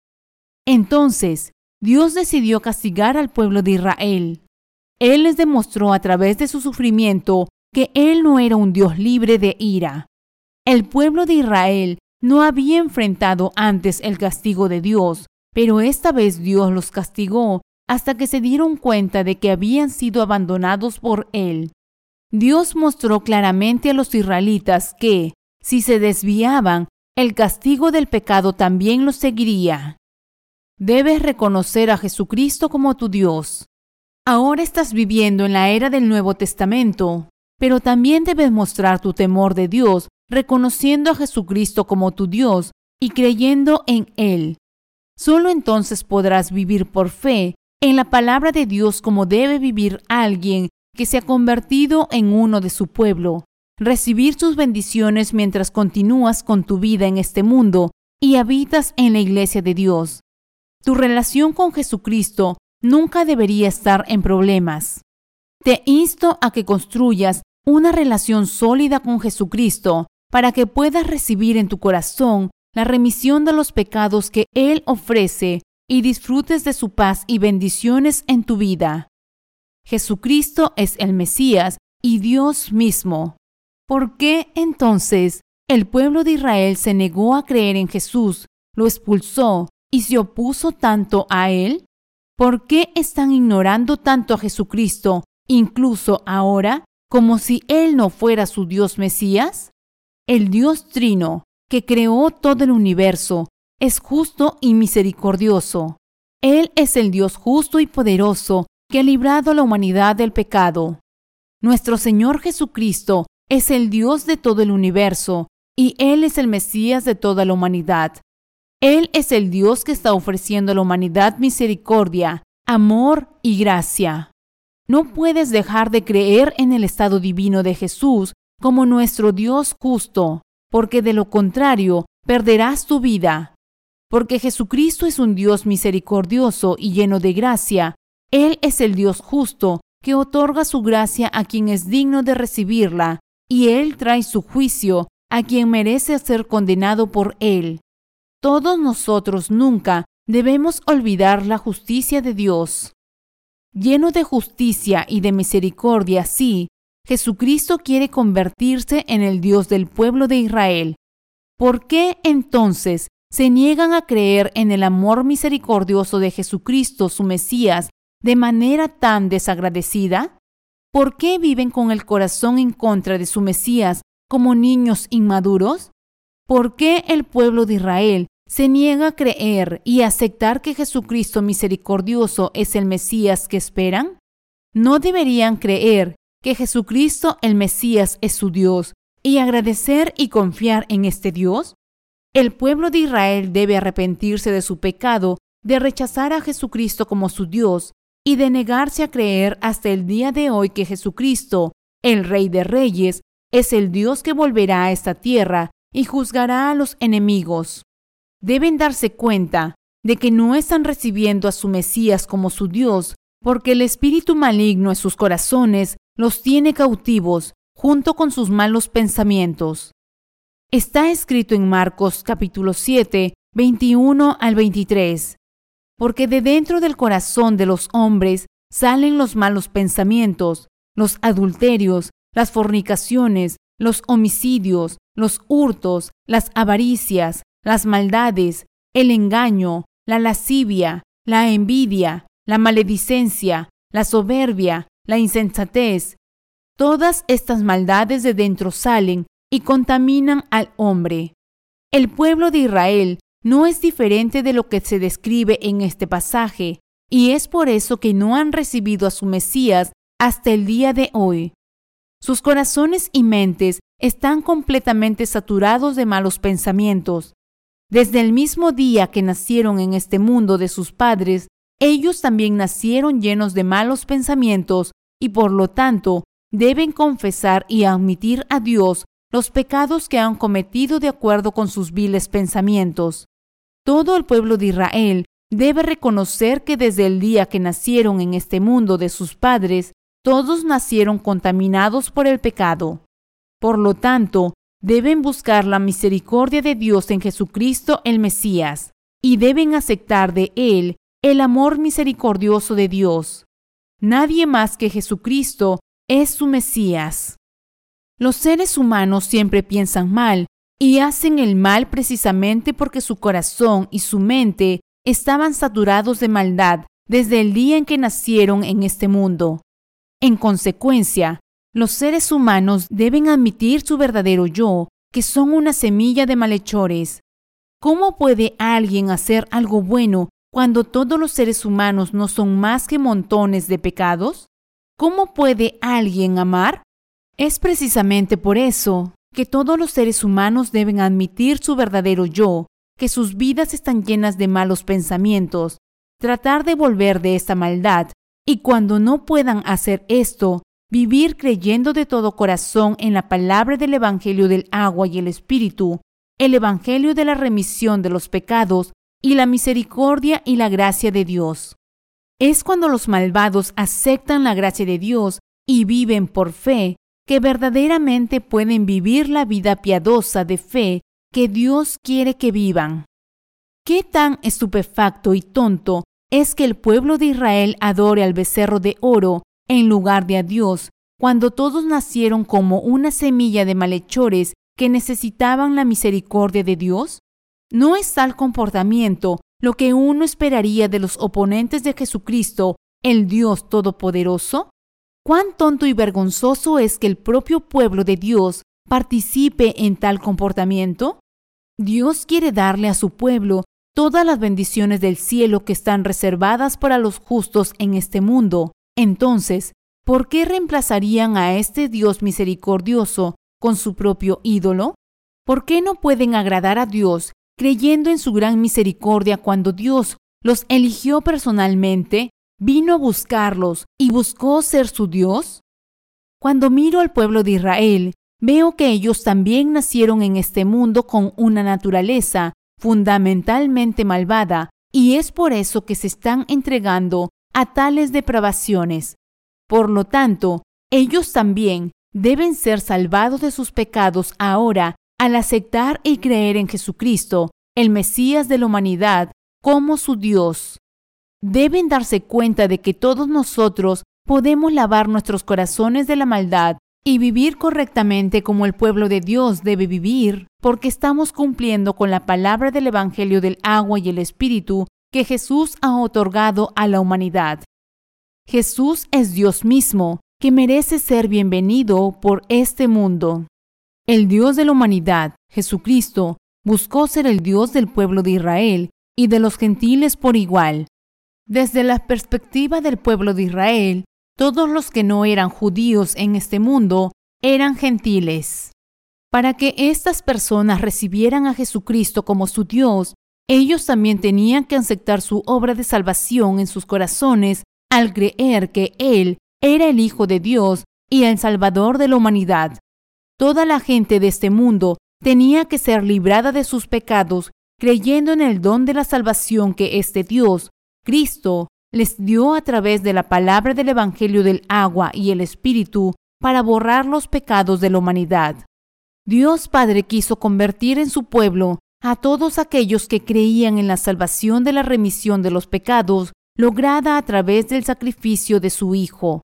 Entonces, Dios decidió castigar al pueblo de Israel. Él les demostró a través de su sufrimiento que Él no era un Dios libre de ira. El pueblo de Israel no había enfrentado antes el castigo de Dios, pero esta vez Dios los castigó hasta que se dieron cuenta de que habían sido abandonados por Él. Dios mostró claramente a los israelitas que, si se desviaban, el castigo del pecado también los seguiría. Debes reconocer a Jesucristo como tu Dios. Ahora estás viviendo en la era del Nuevo Testamento, pero también debes mostrar tu temor de Dios reconociendo a Jesucristo como tu Dios y creyendo en Él. Solo entonces podrás vivir por fe en la palabra de Dios como debe vivir alguien que se ha convertido en uno de su pueblo, recibir sus bendiciones mientras continúas con tu vida en este mundo y habitas en la iglesia de Dios. Tu relación con Jesucristo nunca debería estar en problemas. Te insto a que construyas una relación sólida con Jesucristo para que puedas recibir en tu corazón la remisión de los pecados que Él ofrece y disfrutes de su paz y bendiciones en tu vida. Jesucristo es el Mesías y Dios mismo. ¿Por qué entonces el pueblo de Israel se negó a creer en Jesús, lo expulsó y se opuso tanto a Él? ¿Por qué están ignorando tanto a Jesucristo, incluso ahora, como si Él no fuera su Dios Mesías? El Dios Trino, que creó todo el universo, es justo y misericordioso. Él es el Dios justo y poderoso que ha librado a la humanidad del pecado. Nuestro Señor Jesucristo es el Dios de todo el universo y Él es el Mesías de toda la humanidad. Él es el Dios que está ofreciendo a la humanidad misericordia, amor y gracia. No puedes dejar de creer en el estado divino de Jesús como nuestro Dios justo, porque de lo contrario perderás tu vida. Porque Jesucristo es un Dios misericordioso y lleno de gracia, Él es el Dios justo que otorga su gracia a quien es digno de recibirla, y Él trae su juicio a quien merece ser condenado por Él. Todos nosotros nunca debemos olvidar la justicia de Dios. Lleno de justicia y de misericordia, sí, Jesucristo quiere convertirse en el Dios del pueblo de Israel. ¿Por qué entonces se niegan a creer en el amor misericordioso de Jesucristo, su Mesías, de manera tan desagradecida? ¿Por qué viven con el corazón en contra de su Mesías como niños inmaduros? ¿Por qué el pueblo de Israel se niega a creer y aceptar que Jesucristo misericordioso es el Mesías que esperan? ¿No deberían creer que Jesucristo el Mesías es su Dios y agradecer y confiar en este Dios? El pueblo de Israel debe arrepentirse de su pecado de rechazar a Jesucristo como su Dios y de negarse a creer hasta el día de hoy que Jesucristo, el Rey de Reyes, es el Dios que volverá a esta tierra y juzgará a los enemigos. Deben darse cuenta de que no están recibiendo a su Mesías como su Dios, porque el espíritu maligno en sus corazones los tiene cautivos junto con sus malos pensamientos. Está escrito en Marcos capítulo 7, 21 al 23. Porque de dentro del corazón de los hombres salen los malos pensamientos, los adulterios, las fornicaciones, los homicidios, los hurtos, las avaricias, las maldades, el engaño, la lascivia, la envidia, la maledicencia, la soberbia, la insensatez. Todas estas maldades de dentro salen y contaminan al hombre. El pueblo de Israel no es diferente de lo que se describe en este pasaje, y es por eso que no han recibido a su Mesías hasta el día de hoy. Sus corazones y mentes están completamente saturados de malos pensamientos. Desde el mismo día que nacieron en este mundo de sus padres, ellos también nacieron llenos de malos pensamientos y por lo tanto deben confesar y admitir a Dios los pecados que han cometido de acuerdo con sus viles pensamientos. Todo el pueblo de Israel debe reconocer que desde el día que nacieron en este mundo de sus padres, todos nacieron contaminados por el pecado. Por lo tanto, deben buscar la misericordia de Dios en Jesucristo el Mesías, y deben aceptar de Él el amor misericordioso de Dios. Nadie más que Jesucristo es su Mesías. Los seres humanos siempre piensan mal y hacen el mal precisamente porque su corazón y su mente estaban saturados de maldad desde el día en que nacieron en este mundo. En consecuencia, los seres humanos deben admitir su verdadero yo, que son una semilla de malhechores. ¿Cómo puede alguien hacer algo bueno cuando todos los seres humanos no son más que montones de pecados? ¿Cómo puede alguien amar? Es precisamente por eso que todos los seres humanos deben admitir su verdadero yo, que sus vidas están llenas de malos pensamientos, tratar de volver de esta maldad, y cuando no puedan hacer esto, vivir creyendo de todo corazón en la palabra del Evangelio del agua y el Espíritu, el Evangelio de la remisión de los pecados y la misericordia y la gracia de Dios. Es cuando los malvados aceptan la gracia de Dios y viven por fe que verdaderamente pueden vivir la vida piadosa de fe que Dios quiere que vivan. ¿Qué tan estupefacto y tonto es que el pueblo de Israel adore al becerro de oro en lugar de a Dios, cuando todos nacieron como una semilla de malhechores que necesitaban la misericordia de Dios? ¿No es tal comportamiento lo que uno esperaría de los oponentes de Jesucristo, el Dios Todopoderoso? ¿Cuán tonto y vergonzoso es que el propio pueblo de Dios participe en tal comportamiento? Dios quiere darle a su pueblo todas las bendiciones del cielo que están reservadas para los justos en este mundo. Entonces, ¿por qué reemplazarían a este Dios misericordioso con su propio ídolo? ¿Por qué no pueden agradar a Dios creyendo en su gran misericordia cuando Dios los eligió personalmente, vino a buscarlos y buscó ser su Dios? Cuando miro al pueblo de Israel, veo que ellos también nacieron en este mundo con una naturaleza fundamentalmente malvada y es por eso que se están entregando a tales depravaciones. Por lo tanto, ellos también deben ser salvados de sus pecados ahora al aceptar y creer en Jesucristo, el Mesías de la humanidad, como su Dios. Deben darse cuenta de que todos nosotros podemos lavar nuestros corazones de la maldad y vivir correctamente como el pueblo de Dios debe vivir, porque estamos cumpliendo con la palabra del Evangelio del agua y el Espíritu que Jesús ha otorgado a la humanidad. Jesús es Dios mismo, que merece ser bienvenido por este mundo. El Dios de la humanidad, Jesucristo, buscó ser el Dios del pueblo de Israel y de los gentiles por igual. Desde la perspectiva del pueblo de Israel, todos los que no eran judíos en este mundo eran gentiles. Para que estas personas recibieran a Jesucristo como su Dios, ellos también tenían que aceptar su obra de salvación en sus corazones al creer que Él era el Hijo de Dios y el Salvador de la humanidad. Toda la gente de este mundo tenía que ser librada de sus pecados creyendo en el don de la salvación que este Dios, Cristo, les dio a través de la palabra del Evangelio del agua y el Espíritu para borrar los pecados de la humanidad. Dios Padre quiso convertir en su pueblo a todos aquellos que creían en la salvación de la remisión de los pecados lograda a través del sacrificio de su Hijo.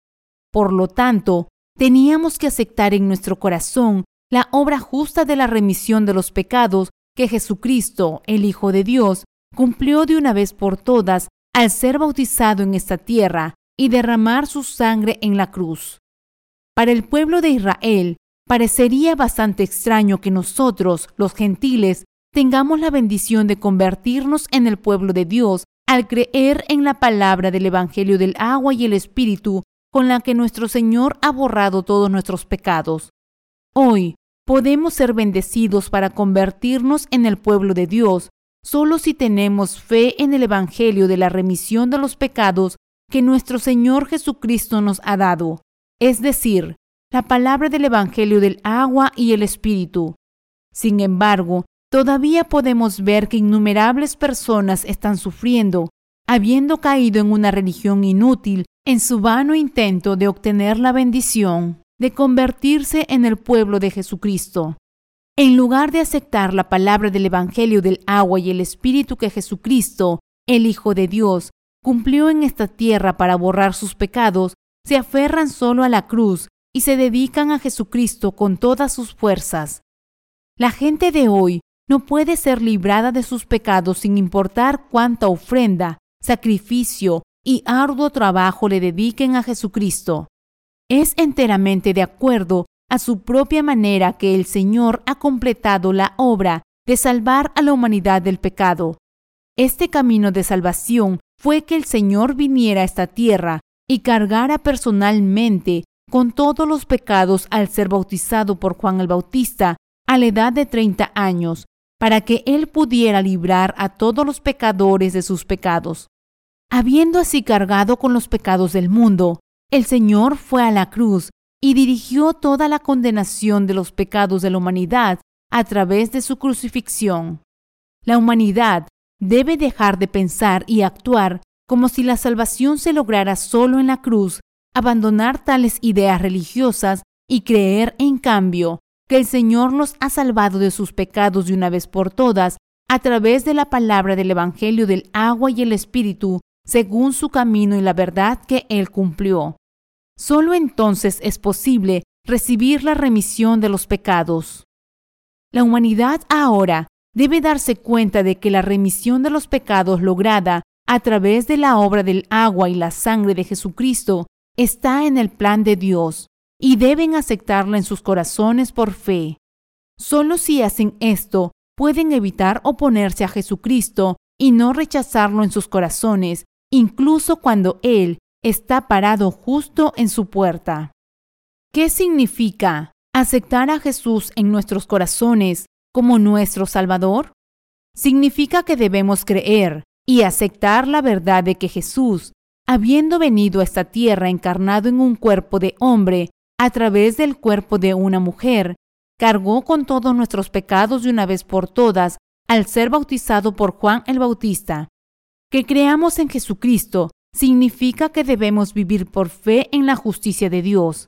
Por lo tanto, teníamos que aceptar en nuestro corazón la obra justa de la remisión de los pecados que Jesucristo, el Hijo de Dios, cumplió de una vez por todas al ser bautizado en esta tierra y derramar su sangre en la cruz. Para el pueblo de Israel, parecería bastante extraño que nosotros, los gentiles, tengamos la bendición de convertirnos en el pueblo de Dios al creer en la palabra del Evangelio del agua y el Espíritu con la que nuestro Señor ha borrado todos nuestros pecados. Hoy podemos ser bendecidos para convertirnos en el pueblo de Dios solo si tenemos fe en el Evangelio de la remisión de los pecados que nuestro Señor Jesucristo nos ha dado, es decir, la palabra del Evangelio del agua y el Espíritu. Sin embargo, Todavía podemos ver que innumerables personas están sufriendo, habiendo caído en una religión inútil en su vano intento de obtener la bendición de convertirse en el pueblo de Jesucristo. En lugar de aceptar la palabra del Evangelio del agua y el Espíritu que Jesucristo, el Hijo de Dios, cumplió en esta tierra para borrar sus pecados, se aferran solo a la cruz y se dedican a Jesucristo con todas sus fuerzas. La gente de hoy no puede ser librada de sus pecados sin importar cuánta ofrenda, sacrificio y arduo trabajo le dediquen a Jesucristo. Es enteramente de acuerdo a su propia manera que el Señor ha completado la obra de salvar a la humanidad del pecado. Este camino de salvación fue que el Señor viniera a esta tierra y cargara personalmente con todos los pecados al ser bautizado por Juan el Bautista a la edad de 30 años, para que él pudiera librar a todos los pecadores de sus pecados. Habiendo así cargado con los pecados del mundo, el Señor fue a la cruz y dirigió toda la condenación de los pecados de la humanidad a través de su crucifixión. La humanidad debe dejar de pensar y actuar como si la salvación se lograra solo en la cruz, abandonar tales ideas religiosas y creer, en cambio, que el Señor los ha salvado de sus pecados de una vez por todas a través de la palabra del Evangelio del agua y el Espíritu, según su camino y la verdad que Él cumplió. Solo entonces es posible recibir la remisión de los pecados. La humanidad ahora debe darse cuenta de que la remisión de los pecados lograda a través de la obra del agua y la sangre de Jesucristo está en el plan de Dios y deben aceptarla en sus corazones por fe. Solo si hacen esto pueden evitar oponerse a Jesucristo y no rechazarlo en sus corazones, incluso cuando Él está parado justo en su puerta. ¿Qué significa aceptar a Jesús en nuestros corazones como nuestro Salvador? Significa que debemos creer y aceptar la verdad de que Jesús, habiendo venido a esta tierra encarnado en un cuerpo de hombre a través del cuerpo de una mujer, cargó con todos nuestros pecados de una vez por todas al ser bautizado por Juan el Bautista. Que creamos en Jesucristo significa que debemos vivir por fe en la justicia de Dios.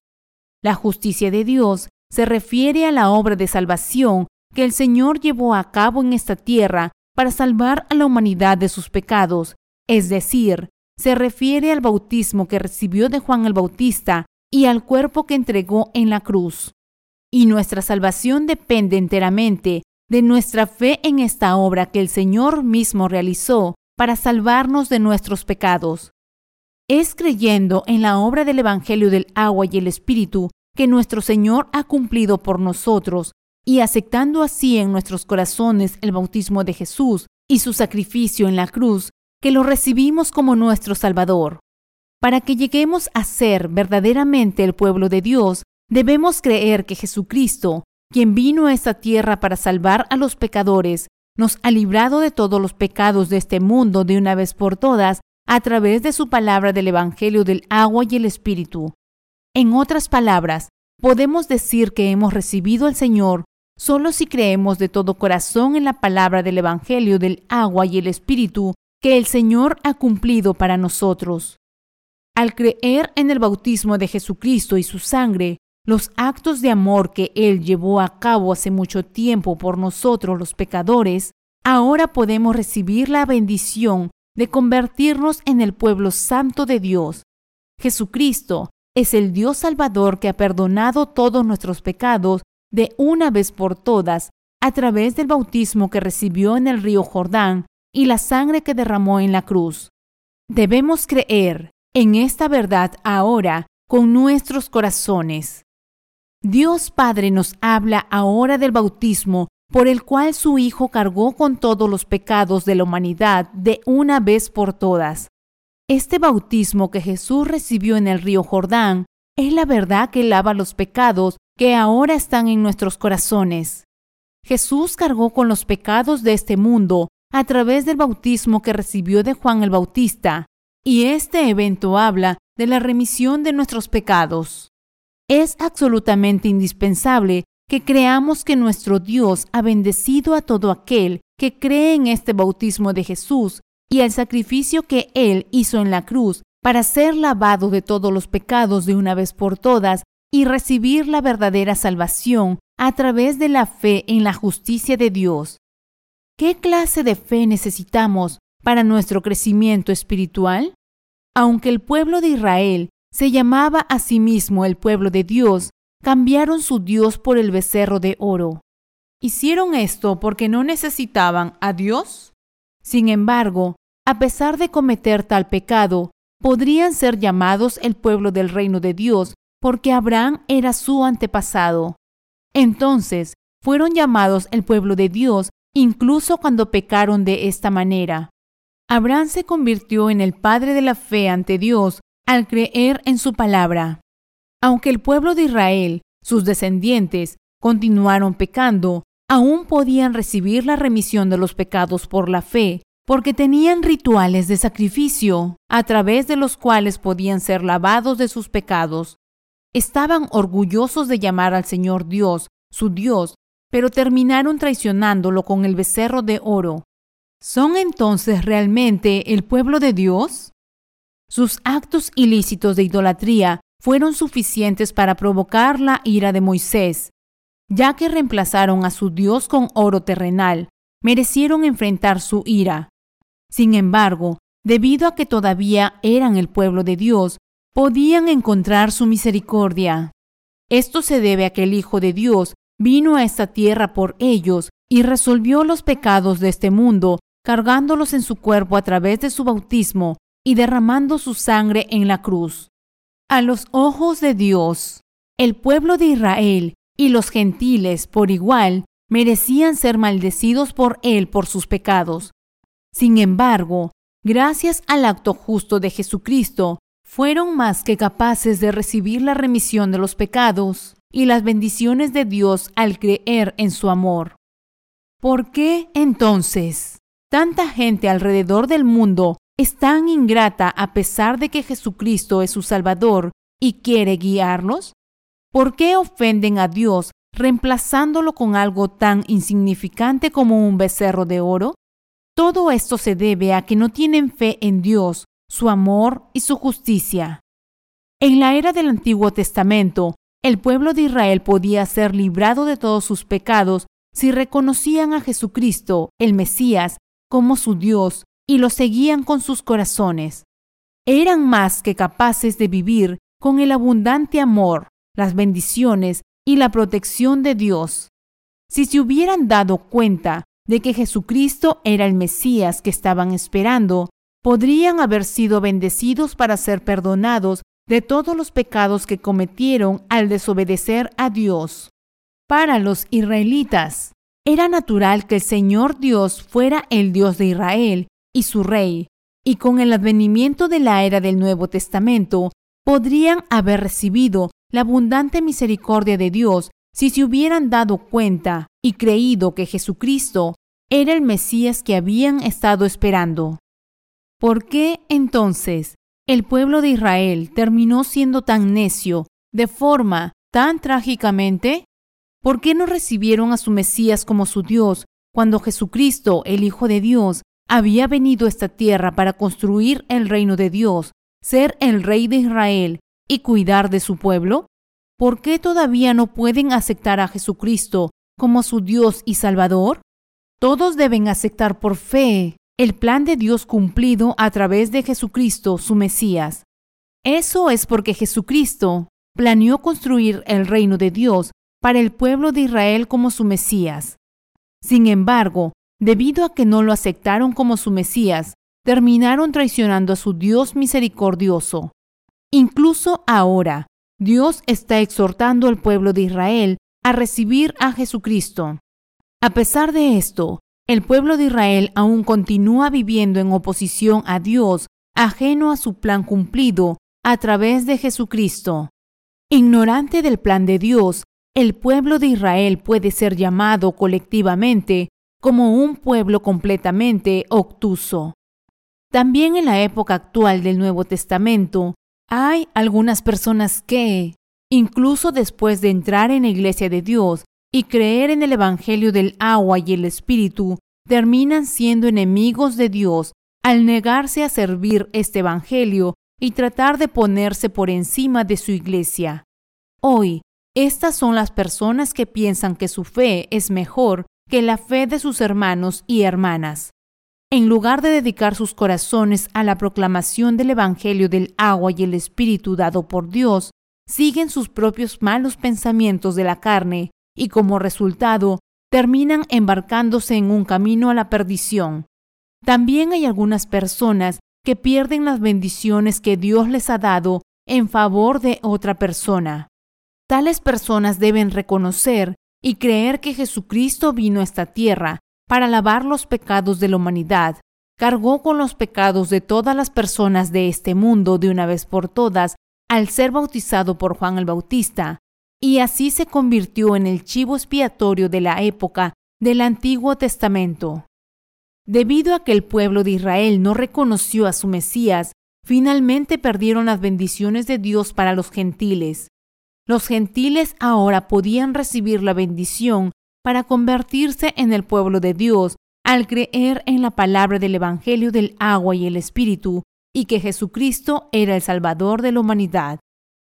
La justicia de Dios se refiere a la obra de salvación que el Señor llevó a cabo en esta tierra para salvar a la humanidad de sus pecados, es decir, se refiere al bautismo que recibió de Juan el Bautista y al cuerpo que entregó en la cruz. Y nuestra salvación depende enteramente de nuestra fe en esta obra que el Señor mismo realizó para salvarnos de nuestros pecados. Es creyendo en la obra del Evangelio del agua y el Espíritu que nuestro Señor ha cumplido por nosotros y aceptando así en nuestros corazones el bautismo de Jesús y su sacrificio en la cruz, que lo recibimos como nuestro Salvador. Para que lleguemos a ser verdaderamente el pueblo de Dios, debemos creer que Jesucristo, quien vino a esta tierra para salvar a los pecadores, nos ha librado de todos los pecados de este mundo de una vez por todas a través de su palabra del Evangelio del agua y el Espíritu. En otras palabras, podemos decir que hemos recibido al Señor solo si creemos de todo corazón en la palabra del Evangelio del agua y el Espíritu que el Señor ha cumplido para nosotros. Al creer en el bautismo de Jesucristo y su sangre, los actos de amor que Él llevó a cabo hace mucho tiempo por nosotros los pecadores, ahora podemos recibir la bendición de convertirnos en el pueblo santo de Dios. Jesucristo es el Dios Salvador que ha perdonado todos nuestros pecados de una vez por todas a través del bautismo que recibió en el río Jordán y la sangre que derramó en la cruz. Debemos creer en esta verdad ahora con nuestros corazones. Dios Padre nos habla ahora del bautismo por el cual su Hijo cargó con todos los pecados de la humanidad de una vez por todas. Este bautismo que Jesús recibió en el río Jordán es la verdad que lava los pecados que ahora están en nuestros corazones. Jesús cargó con los pecados de este mundo a través del bautismo que recibió de Juan el Bautista, y este evento habla de la remisión de nuestros pecados. Es absolutamente indispensable que creamos que nuestro Dios ha bendecido a todo aquel que cree en este bautismo de Jesús y el sacrificio que Él hizo en la cruz para ser lavado de todos los pecados de una vez por todas y recibir la verdadera salvación a través de la fe en la justicia de Dios. ¿Qué clase de fe necesitamos para nuestro crecimiento espiritual? Aunque el pueblo de Israel se llamaba a sí mismo el pueblo de Dios, cambiaron su Dios por el becerro de oro. ¿Hicieron esto porque no necesitaban a Dios? Sin embargo, a pesar de cometer tal pecado, podrían ser llamados el pueblo del reino de Dios porque Abraham era su antepasado. Entonces, fueron llamados el pueblo de Dios incluso cuando pecaron de esta manera. Abraham se convirtió en el padre de la fe ante Dios al creer en su palabra. Aunque el pueblo de Israel, sus descendientes, continuaron pecando, aún podían recibir la remisión de los pecados por la fe, porque tenían rituales de sacrificio, a través de los cuales podían ser lavados de sus pecados. Estaban orgullosos de llamar al Señor Dios, su Dios, pero terminaron traicionándolo con el becerro de oro. ¿Son entonces realmente el pueblo de Dios? Sus actos ilícitos de idolatría fueron suficientes para provocar la ira de Moisés, ya que reemplazaron a su Dios con oro terrenal, merecieron enfrentar su ira. Sin embargo, debido a que todavía eran el pueblo de Dios, podían encontrar su misericordia. Esto se debe a que el Hijo de Dios vino a esta tierra por ellos y resolvió los pecados de este mundo, cargándolos en su cuerpo a través de su bautismo y derramando su sangre en la cruz. A los ojos de Dios, el pueblo de Israel y los gentiles por igual merecían ser maldecidos por él por sus pecados. Sin embargo, gracias al acto justo de Jesucristo, fueron más que capaces de recibir la remisión de los pecados y las bendiciones de Dios al creer en su amor. ¿Por qué entonces tanta gente alrededor del mundo es tan ingrata a pesar de que Jesucristo es su Salvador y quiere guiarlos? ¿Por qué ofenden a Dios reemplazándolo con algo tan insignificante como un becerro de oro? Todo esto se debe a que no tienen fe en Dios su amor y su justicia. En la era del Antiguo Testamento, el pueblo de Israel podía ser librado de todos sus pecados si reconocían a Jesucristo, el Mesías, como su Dios y lo seguían con sus corazones. Eran más que capaces de vivir con el abundante amor, las bendiciones y la protección de Dios. Si se hubieran dado cuenta de que Jesucristo era el Mesías que estaban esperando, podrían haber sido bendecidos para ser perdonados de todos los pecados que cometieron al desobedecer a Dios. Para los israelitas, era natural que el Señor Dios fuera el Dios de Israel y su rey, y con el advenimiento de la era del Nuevo Testamento, podrían haber recibido la abundante misericordia de Dios si se hubieran dado cuenta y creído que Jesucristo era el Mesías que habían estado esperando. ¿Por qué entonces el pueblo de Israel terminó siendo tan necio de forma tan trágicamente? ¿Por qué no recibieron a su Mesías como su Dios cuando Jesucristo, el Hijo de Dios, había venido a esta tierra para construir el reino de Dios, ser el rey de Israel y cuidar de su pueblo? ¿Por qué todavía no pueden aceptar a Jesucristo como su Dios y Salvador? Todos deben aceptar por fe el plan de Dios cumplido a través de Jesucristo, su Mesías. Eso es porque Jesucristo planeó construir el reino de Dios para el pueblo de Israel como su Mesías. Sin embargo, debido a que no lo aceptaron como su Mesías, terminaron traicionando a su Dios misericordioso. Incluso ahora, Dios está exhortando al pueblo de Israel a recibir a Jesucristo. A pesar de esto, el pueblo de Israel aún continúa viviendo en oposición a Dios, ajeno a su plan cumplido a través de Jesucristo. Ignorante del plan de Dios, el pueblo de Israel puede ser llamado colectivamente como un pueblo completamente obtuso. También en la época actual del Nuevo Testamento, hay algunas personas que, incluso después de entrar en la iglesia de Dios, y creer en el Evangelio del agua y el Espíritu terminan siendo enemigos de Dios al negarse a servir este Evangelio y tratar de ponerse por encima de su iglesia. Hoy, estas son las personas que piensan que su fe es mejor que la fe de sus hermanos y hermanas. en lugar de dedicar sus corazones a la proclamación del Evangelio del agua y el Espíritu dado por Dios, siguen sus propios malos pensamientos de la carne y como resultado terminan embarcándose en un camino a la perdición. También hay algunas personas que pierden las bendiciones que Dios les ha dado en favor de otra persona. Tales personas deben reconocer y creer que Jesucristo vino a esta tierra para lavar los pecados de la humanidad, cargó con los pecados de todas las personas de este mundo de una vez por todas al ser bautizado por Juan el Bautista, y así se convirtió en el chivo expiatorio de la época del Antiguo Testamento. Debido a que el pueblo de Israel no reconoció a su Mesías, finalmente perdieron las bendiciones de Dios para los gentiles. Los gentiles ahora podían recibir la bendición para convertirse en el pueblo de Dios al creer en la palabra del Evangelio del agua y el Espíritu, y que Jesucristo era el Salvador de la humanidad.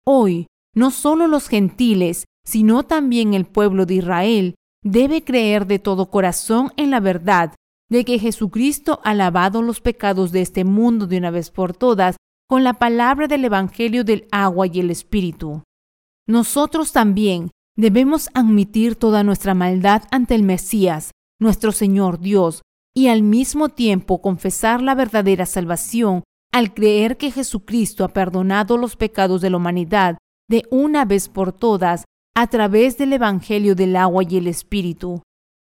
Hoy, no solo los gentiles, sino también el pueblo de Israel debe creer de todo corazón en la verdad de que Jesucristo ha lavado los pecados de este mundo de una vez por todas con la palabra del Evangelio del agua y el Espíritu. Nosotros también Debemos admitir toda nuestra maldad ante el Mesías, nuestro Señor Dios, y al mismo tiempo confesar la verdadera salvación al creer que Jesucristo ha perdonado los pecados de la humanidad de una vez por todas a través del Evangelio del agua y el Espíritu.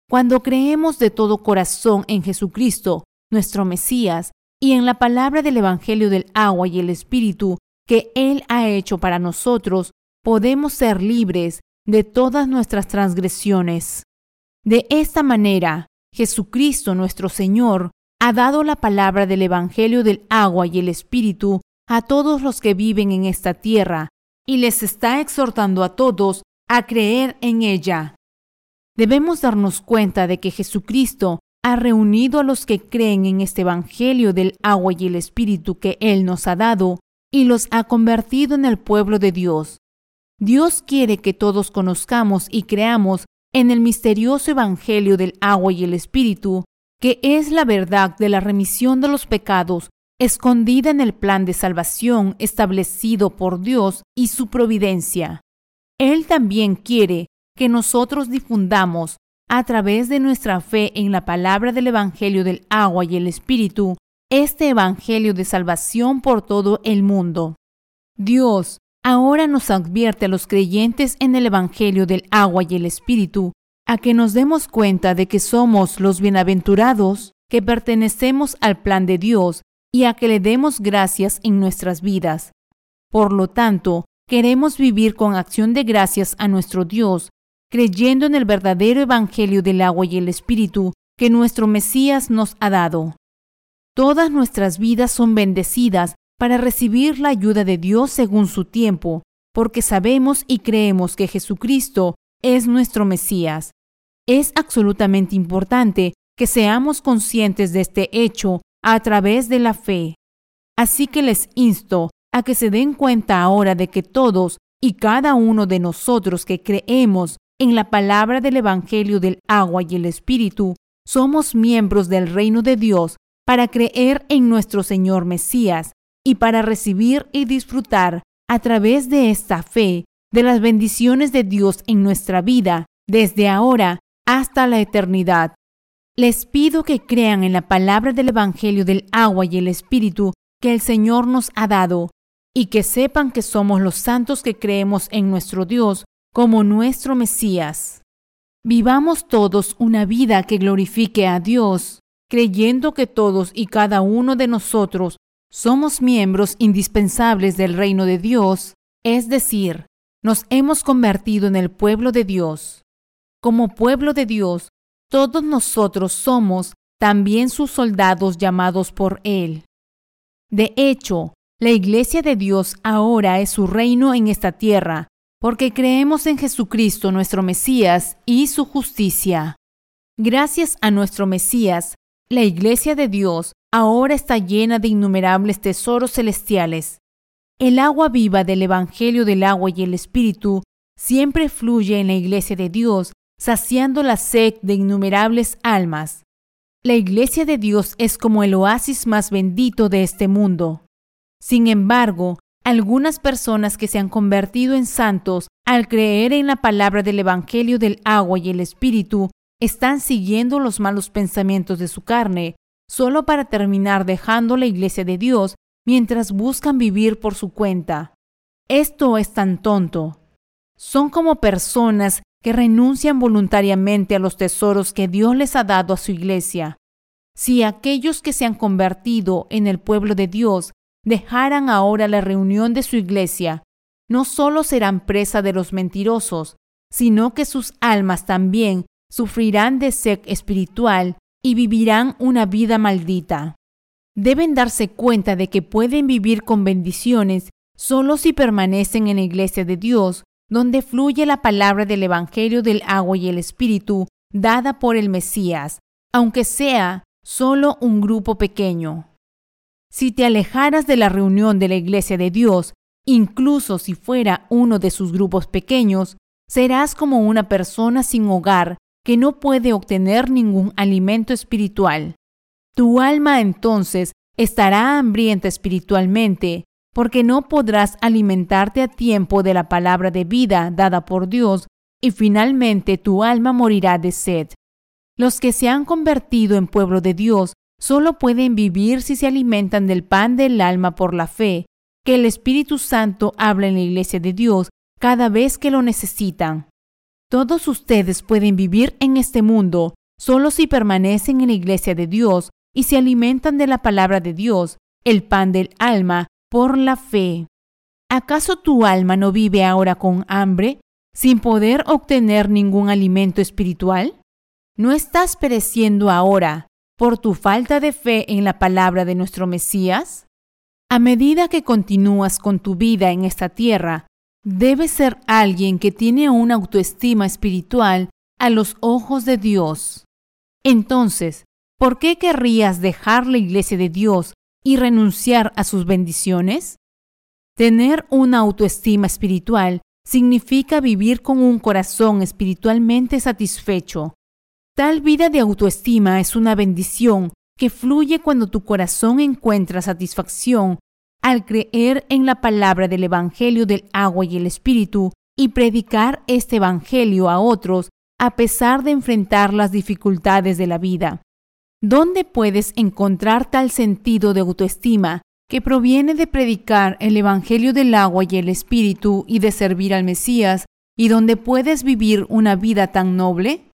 Cuando creemos de todo corazón en Jesucristo, nuestro Mesías, y en la palabra del Evangelio del agua y el Espíritu que Él ha hecho para nosotros, podemos ser libres de todas nuestras transgresiones. De esta manera, Jesucristo nuestro Señor ha dado la palabra del Evangelio del agua y el Espíritu a todos los que viven en esta tierra y les está exhortando a todos a creer en ella. Debemos darnos cuenta de que Jesucristo ha reunido a los que creen en este Evangelio del agua y el Espíritu que Él nos ha dado y los ha convertido en el pueblo de Dios. Dios quiere que todos conozcamos y creamos en el misterioso Evangelio del agua y el Espíritu, que es la verdad de la remisión de los pecados escondida en el plan de salvación establecido por Dios y su providencia. Él también quiere que nosotros difundamos a través de nuestra fe en la palabra del Evangelio del agua y el Espíritu este Evangelio de salvación por todo el mundo. Dios, ahora nos advierte a los creyentes en el Evangelio del agua y el Espíritu a que nos demos cuenta de que somos los bienaventurados, que pertenecemos al plan de Dios y a que le demos gracias en nuestras vidas. Por lo tanto, queremos vivir con acción de gracias a nuestro Dios, creyendo en el verdadero Evangelio del agua y el Espíritu que nuestro Mesías nos ha dado. Todas nuestras vidas son bendecidas para recibir la ayuda de Dios según su tiempo, porque sabemos y creemos que Jesucristo es nuestro Mesías. Es absolutamente importante que seamos conscientes de este hecho a través de la fe. Así que les insto a que se den cuenta ahora de que todos y cada uno de nosotros que creemos en la palabra del Evangelio del agua y el Espíritu, somos miembros del reino de Dios para creer en nuestro Señor Mesías y para recibir y disfrutar a través de esta fe de las bendiciones de Dios en nuestra vida desde ahora hasta la eternidad. Les pido que crean en la palabra del Evangelio del agua y el Espíritu que el Señor nos ha dado y que sepan que somos los santos que creemos en nuestro Dios como nuestro Mesías. Vivamos todos una vida que glorifique a Dios, creyendo que todos y cada uno de nosotros somos miembros indispensables del reino de Dios, es decir, nos hemos convertido en el pueblo de Dios. Como pueblo de Dios, todos nosotros somos también sus soldados llamados por Él. De hecho, la iglesia de Dios ahora es su reino en esta tierra, porque creemos en Jesucristo nuestro Mesías y su justicia. Gracias a nuestro Mesías, la iglesia de Dios ahora está llena de innumerables tesoros celestiales. El agua viva del Evangelio del agua y el Espíritu siempre fluye en la iglesia de Dios, saciando la sed de innumerables almas. La iglesia de Dios es como el oasis más bendito de este mundo. Sin embargo, algunas personas que se han convertido en santos al creer en la palabra del Evangelio del agua y el Espíritu están siguiendo los malos pensamientos de su carne, solo para terminar dejando la iglesia de Dios mientras buscan vivir por su cuenta. Esto es tan tonto. Son como personas que renuncian voluntariamente a los tesoros que Dios les ha dado a su iglesia. Si aquellos que se han convertido en el pueblo de Dios dejaran ahora la reunión de su iglesia, no solo serán presa de los mentirosos, sino que sus almas también sufrirán de sed espiritual y vivirán una vida maldita. Deben darse cuenta de que pueden vivir con bendiciones solo si permanecen en la iglesia de Dios, donde fluye la palabra del Evangelio del agua y el Espíritu dada por el Mesías, aunque sea solo un grupo pequeño. Si te alejaras de la reunión de la iglesia de Dios, incluso si fuera uno de sus grupos pequeños, serás como una persona sin hogar que no puede obtener ningún alimento espiritual. Tu alma entonces estará hambrienta espiritualmente, porque no podrás alimentarte a tiempo de la palabra de vida dada por Dios, y finalmente tu alma morirá de sed. Los que se han convertido en pueblo de Dios solo pueden vivir si se alimentan del pan del alma por la fe, que el Espíritu Santo habla en la iglesia de Dios cada vez que lo necesitan. Todos ustedes pueden vivir en este mundo solo si permanecen en la iglesia de Dios y se alimentan de la palabra de Dios, el pan del alma, por la fe. ¿Acaso tu alma no vive ahora con hambre, sin poder obtener ningún alimento espiritual? ¿No estás pereciendo ahora por tu falta de fe en la palabra de nuestro Mesías? A medida que continúas con tu vida en esta tierra, debe ser alguien que tiene una autoestima espiritual a los ojos de Dios. Entonces, ¿por qué querrías dejar la iglesia de Dios y renunciar a sus bendiciones? Tener una autoestima espiritual significa vivir con un corazón espiritualmente satisfecho. Tal vida de autoestima es una bendición que fluye cuando tu corazón encuentra satisfacción al creer en la palabra del Evangelio del agua y el Espíritu y predicar este Evangelio a otros a pesar de enfrentar las dificultades de la vida. ¿Dónde puedes encontrar tal sentido de autoestima que proviene de predicar el Evangelio del agua y el Espíritu y de servir al Mesías y donde puedes vivir una vida tan noble?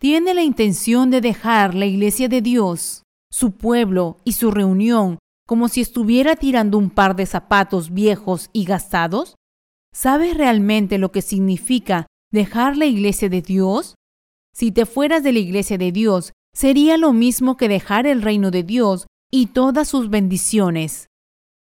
Tiene la intención de dejar la iglesia de Dios, su pueblo y su reunión como si estuviera tirando un par de zapatos viejos y gastados? ¿Sabes realmente lo que significa dejar la iglesia de Dios? Si te fueras de la iglesia de Dios, sería lo mismo que dejar el reino de Dios y todas sus bendiciones.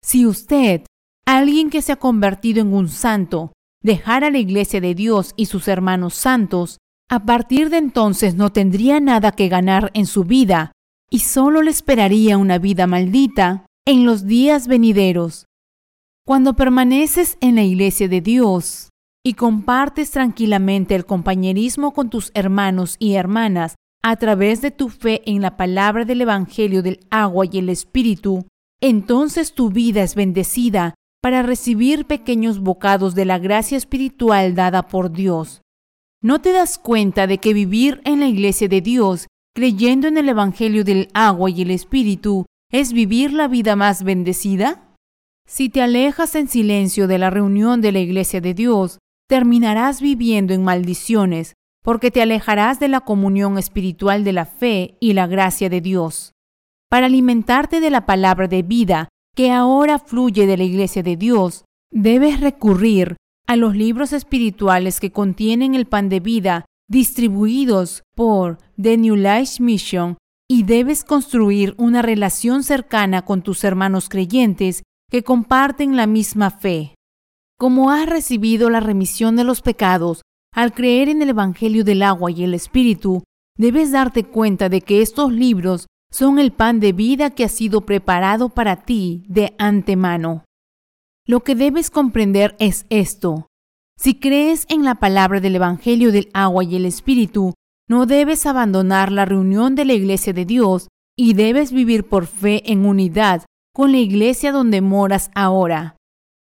Si usted, alguien que se ha convertido en un santo, dejara la iglesia de Dios y sus hermanos santos, a partir de entonces no tendría nada que ganar en su vida y solo le esperaría una vida maldita en los días venideros. Cuando permaneces en la iglesia de Dios y compartes tranquilamente el compañerismo con tus hermanos y hermanas a través de tu fe en la palabra del Evangelio del agua y el Espíritu, entonces tu vida es bendecida para recibir pequeños bocados de la gracia espiritual dada por Dios. ¿No te das cuenta de que vivir en la iglesia de Dios, creyendo en el Evangelio del agua y el Espíritu, es vivir la vida más bendecida? Si te alejas en silencio de la reunión de la iglesia de Dios, terminarás viviendo en maldiciones, porque te alejarás de la comunión espiritual de la fe y la gracia de Dios. Para alimentarte de la palabra de vida que ahora fluye de la iglesia de Dios, debes recurrir a los libros espirituales que contienen el pan de vida distribuidos por The New Life Mission y debes construir una relación cercana con tus hermanos creyentes que comparten la misma fe. Como has recibido la remisión de los pecados al creer en el Evangelio del agua y el Espíritu, debes darte cuenta de que estos libros son el pan de vida que ha sido preparado para ti de antemano. Lo que debes comprender es esto. Si crees en la palabra del Evangelio del agua y el Espíritu, no debes abandonar la reunión de la iglesia de Dios y debes vivir por fe en unidad con la iglesia donde moras ahora.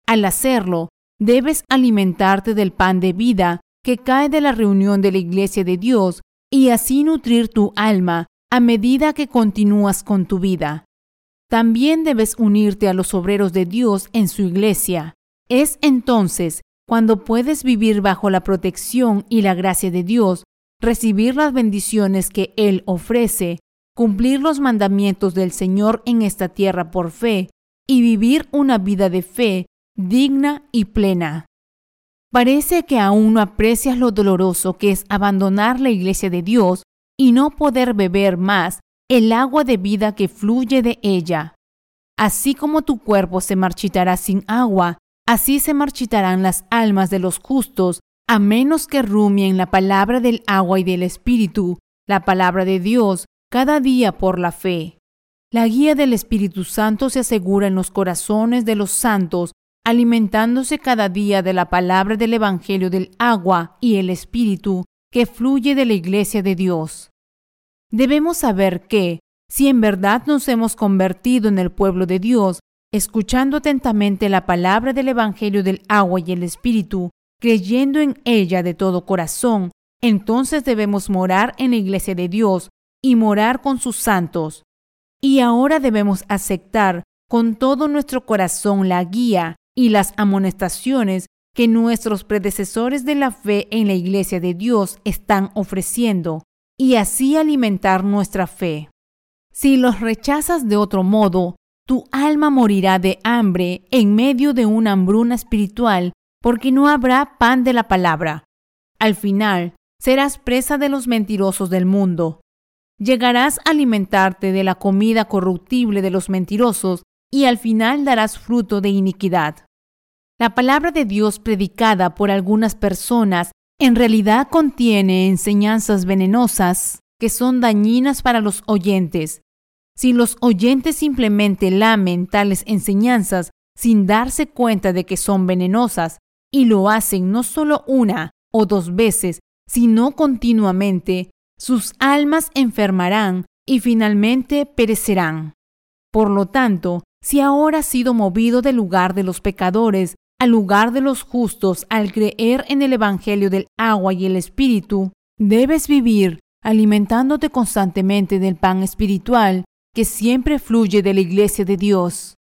Al hacerlo, debes alimentarte del pan de vida que cae de la reunión de la iglesia de Dios y así nutrir tu alma a medida que continúas con tu vida. También debes unirte a los obreros de Dios en su iglesia. Es entonces cuando puedes vivir bajo la protección y la gracia de Dios, recibir las bendiciones que Él ofrece, cumplir los mandamientos del Señor en esta tierra por fe y vivir una vida de fe digna y plena. Parece que aún no aprecias lo doloroso que es abandonar la iglesia de Dios y no poder beber más el agua de vida que fluye de ella. Así como tu cuerpo se marchitará sin agua, así se marchitarán las almas de los justos, a menos que rumien la palabra del agua y del Espíritu, la palabra de Dios, cada día por la fe. La guía del Espíritu Santo se asegura en los corazones de los santos alimentándose cada día de la palabra del Evangelio del agua y el Espíritu que fluye de la Iglesia de Dios. Debemos saber que, si en verdad nos hemos convertido en el pueblo de Dios, escuchando atentamente la palabra del Evangelio del agua y el Espíritu, creyendo en ella de todo corazón, entonces debemos morar en la Iglesia de Dios y morar con sus santos. Y ahora debemos aceptar con todo nuestro corazón la guía y las amonestaciones que nuestros predecesores de la fe en la Iglesia de Dios están ofreciendo, y así alimentar nuestra fe. Si los rechazas de otro modo, tu alma morirá de hambre en medio de una hambruna espiritual, porque no habrá pan de la palabra. Al final, serás presa de los mentirosos del mundo. Llegarás a alimentarte de la comida corruptible de los mentirosos y al final darás fruto de iniquidad. La palabra de Dios predicada por algunas personas en realidad contiene enseñanzas venenosas que son dañinas para los oyentes. Si los oyentes simplemente lamen tales enseñanzas sin darse cuenta de que son venenosas y lo hacen no solo una o dos veces, sino continuamente, sus almas enfermarán y finalmente perecerán. Por lo tanto, si ahora has sido movido del lugar de los pecadores al lugar de los justos al creer en el Evangelio del agua y el Espíritu, debes vivir alimentándote constantemente del pan espiritual que siempre fluye de la iglesia de Dios.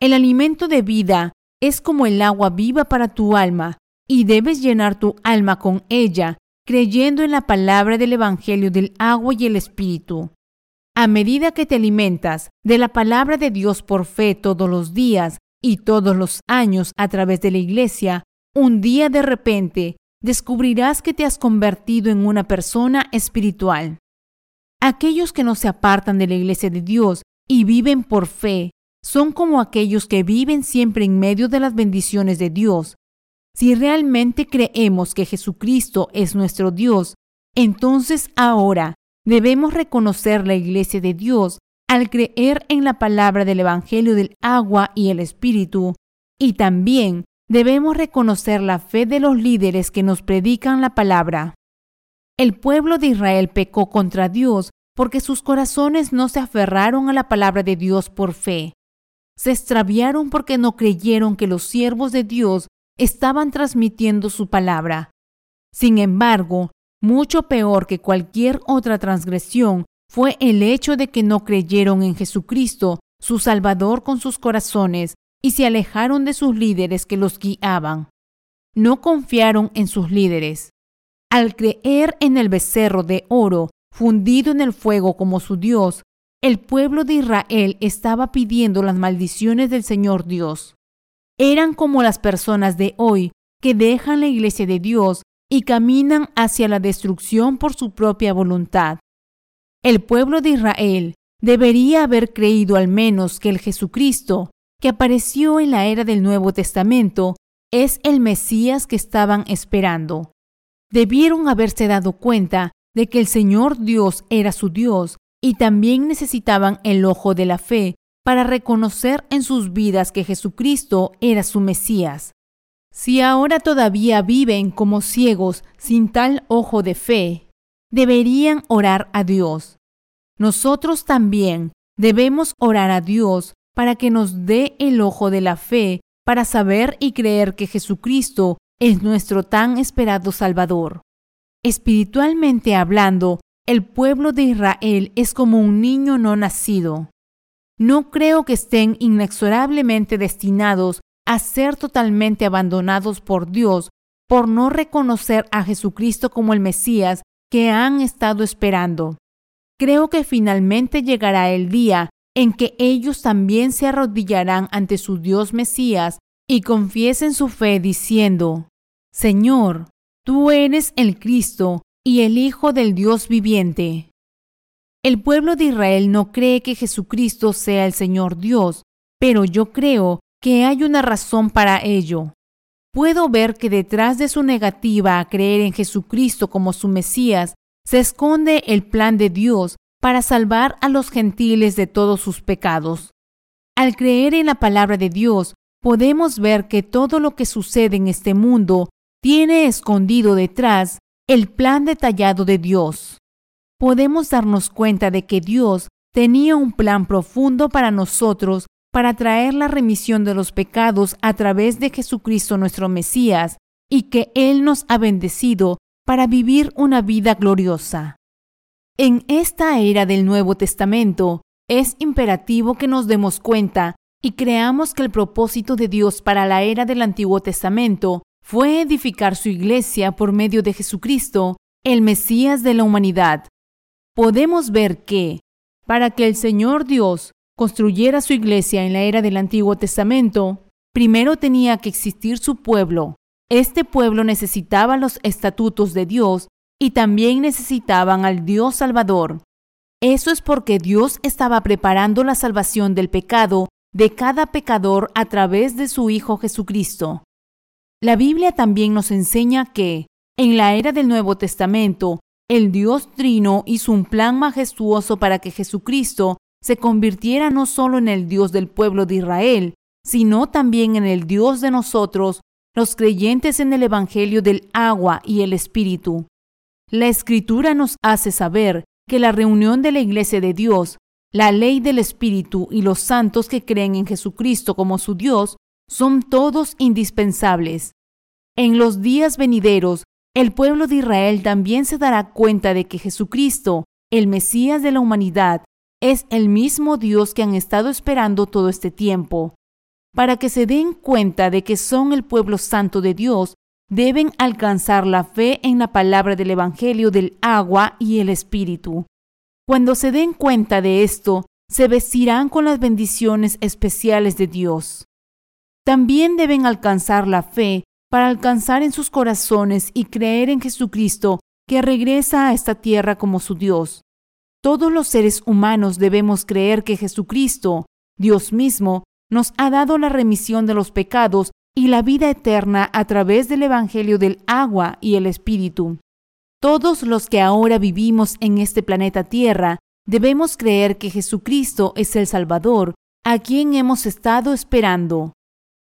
El alimento de vida es como el agua viva para tu alma y debes llenar tu alma con ella, creyendo en la palabra del Evangelio del agua y el Espíritu. A medida que te alimentas de la palabra de Dios por fe todos los días, y todos los años a través de la iglesia, un día de repente descubrirás que te has convertido en una persona espiritual. Aquellos que no se apartan de la iglesia de Dios y viven por fe son como aquellos que viven siempre en medio de las bendiciones de Dios. Si realmente creemos que Jesucristo es nuestro Dios, entonces ahora debemos reconocer la iglesia de Dios al creer en la palabra del Evangelio del agua y el Espíritu, y también debemos reconocer la fe de los líderes que nos predican la palabra. El pueblo de Israel pecó contra Dios porque sus corazones no se aferraron a la palabra de Dios por fe. Se extraviaron porque no creyeron que los siervos de Dios estaban transmitiendo su palabra. Sin embargo, mucho peor que cualquier otra transgresión fue el hecho de que no creyeron en Jesucristo, su Salvador con sus corazones, y se alejaron de sus líderes que los guiaban. No confiaron en sus líderes. Al creer en el becerro de oro fundido en el fuego como su Dios, el pueblo de Israel estaba pidiendo las maldiciones del Señor Dios. Eran como las personas de hoy que dejan la iglesia de Dios y caminan hacia la destrucción por su propia voluntad. El pueblo de Israel debería haber creído al menos que el Jesucristo, que apareció en la era del Nuevo Testamento, es el Mesías que estaban esperando. Debieron haberse dado cuenta de que el Señor Dios era su Dios y también necesitaban el ojo de la fe para reconocer en sus vidas que Jesucristo era su Mesías. Si ahora todavía viven como ciegos sin tal ojo de fe, deberían orar a Dios. Nosotros también debemos orar a Dios para que nos dé el ojo de la fe para saber y creer que Jesucristo es nuestro tan esperado Salvador. Espiritualmente hablando, el pueblo de Israel es como un niño no nacido. No creo que estén inexorablemente destinados a ser totalmente abandonados por Dios por no reconocer a Jesucristo como el Mesías que han estado esperando. Creo que finalmente llegará el día en que ellos también se arrodillarán ante su Dios Mesías y confiesen su fe diciendo, Señor, tú eres el Cristo y el Hijo del Dios viviente. El pueblo de Israel no cree que Jesucristo sea el Señor Dios, pero yo creo que hay una razón para ello. Puedo ver que detrás de su negativa a creer en Jesucristo como su Mesías se esconde el plan de Dios para salvar a los gentiles de todos sus pecados. Al creer en la palabra de Dios, podemos ver que todo lo que sucede en este mundo tiene escondido detrás el plan detallado de Dios. Podemos darnos cuenta de que Dios tenía un plan profundo para nosotros para traer la remisión de los pecados a través de Jesucristo nuestro Mesías y que Él nos ha bendecido para vivir una vida gloriosa. En esta era del Nuevo Testamento, es imperativo que nos demos cuenta y creamos que el propósito de Dios para la era del Antiguo Testamento fue edificar su iglesia por medio de Jesucristo, el Mesías de la humanidad. Podemos ver que, para que el Señor Dios construyera su iglesia en la era del Antiguo Testamento, primero tenía que existir su pueblo. Este pueblo necesitaba los estatutos de Dios y también necesitaban al Dios Salvador. Eso es porque Dios estaba preparando la salvación del pecado de cada pecador a través de su Hijo Jesucristo. La Biblia también nos enseña que, en la era del Nuevo Testamento, el Dios Trino hizo un plan majestuoso para que Jesucristo se convirtiera no solo en el Dios del pueblo de Israel, sino también en el Dios de nosotros, los creyentes en el Evangelio del agua y el Espíritu. La Escritura nos hace saber que la reunión de la Iglesia de Dios, la ley del Espíritu y los santos que creen en Jesucristo como su Dios son todos indispensables. En los días venideros, el pueblo de Israel también se dará cuenta de que Jesucristo, el Mesías de la humanidad, es el mismo Dios que han estado esperando todo este tiempo. Para que se den cuenta de que son el pueblo santo de Dios, deben alcanzar la fe en la palabra del Evangelio del agua y el Espíritu. Cuando se den cuenta de esto, se vestirán con las bendiciones especiales de Dios. También deben alcanzar la fe para alcanzar en sus corazones y creer en Jesucristo que regresa a esta tierra como su Dios. Todos los seres humanos debemos creer que Jesucristo, Dios mismo, nos ha dado la remisión de los pecados y la vida eterna a través del Evangelio del agua y el Espíritu. Todos los que ahora vivimos en este planeta Tierra debemos creer que Jesucristo es el Salvador, a quien hemos estado esperando.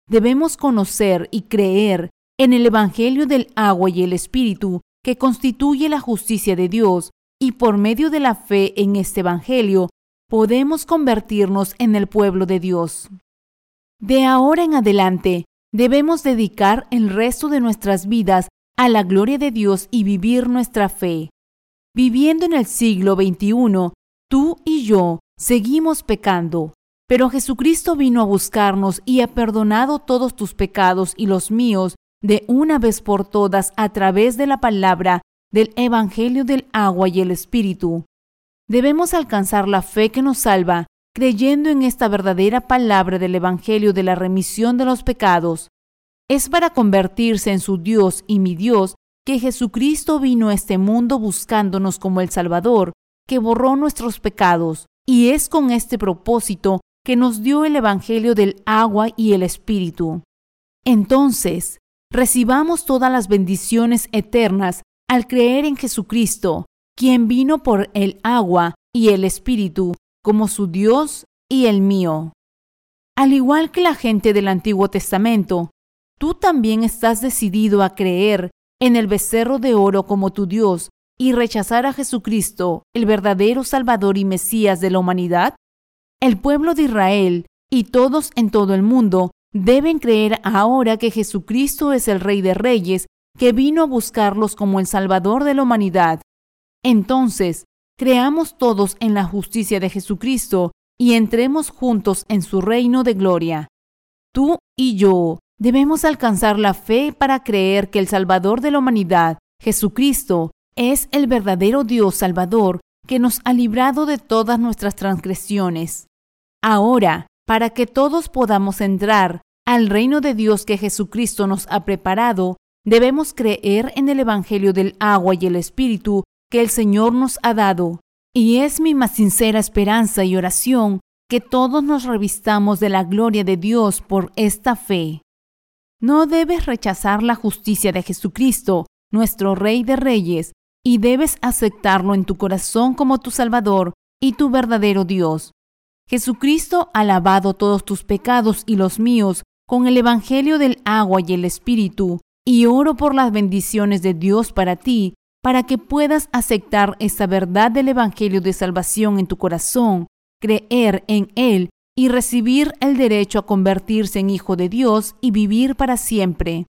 Debemos conocer y creer en el Evangelio del agua y el Espíritu, que constituye la justicia de Dios, y por medio de la fe en este Evangelio podemos convertirnos en el pueblo de Dios. De ahora en adelante, Debemos dedicar el resto de nuestras vidas a la gloria de Dios y vivir nuestra fe. Viviendo en el siglo XXI, tú y yo seguimos pecando, pero Jesucristo vino a buscarnos y ha perdonado todos tus pecados y los míos de una vez por todas a través de la palabra del Evangelio del agua y el Espíritu. Debemos alcanzar la fe que nos salva creyendo en esta verdadera palabra del Evangelio de la remisión de los pecados. Es para convertirse en su Dios y mi Dios que Jesucristo vino a este mundo buscándonos como el Salvador, que borró nuestros pecados, y es con este propósito que nos dio el Evangelio del agua y el Espíritu. Entonces, recibamos todas las bendiciones eternas al creer en Jesucristo, quien vino por el agua y el Espíritu como su Dios y el mío. Al igual que la gente del Antiguo Testamento, tú también estás decidido a creer en el becerro de oro como tu Dios y rechazar a Jesucristo, el verdadero Salvador y Mesías de la humanidad? El pueblo de Israel y todos en todo el mundo deben creer ahora que Jesucristo es el Rey de Reyes, que vino a buscarlos como el Salvador de la humanidad. Entonces, creamos todos en la justicia de Jesucristo y entremos juntos en su reino de gloria. Tú y yo debemos alcanzar la fe para creer que el Salvador de la humanidad, Jesucristo, es el verdadero Dios Salvador que nos ha librado de todas nuestras transgresiones. Ahora, para que todos podamos entrar al reino de Dios que Jesucristo nos ha preparado, debemos creer en el Evangelio del agua y el Espíritu que el Señor nos ha dado. Y es mi más sincera esperanza y oración que todos nos revistamos de la gloria de Dios por esta fe. No debes rechazar la justicia de Jesucristo, nuestro Rey de Reyes, y debes aceptarlo en tu corazón como tu Salvador y tu verdadero Dios. Jesucristo ha lavado todos tus pecados y los míos con el Evangelio del agua y el Espíritu, y oro por las bendiciones de Dios para ti, para que puedas aceptar esta verdad del Evangelio de salvación en tu corazón creer en Él y recibir el derecho a convertirse en hijo de Dios y vivir para siempre.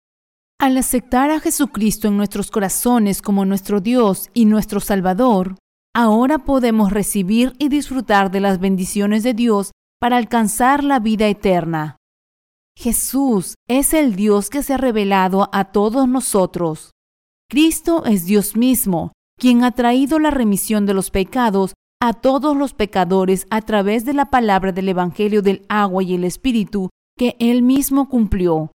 Al aceptar a Jesucristo en nuestros corazones como nuestro Dios y nuestro Salvador, ahora podemos recibir y disfrutar de las bendiciones de Dios para alcanzar la vida eterna. Jesús es el Dios que se ha revelado a todos nosotros. Cristo es Dios mismo, quien ha traído la remisión de los pecados a todos los pecadores a través de la palabra del Evangelio del agua y el Espíritu que Él mismo cumplió.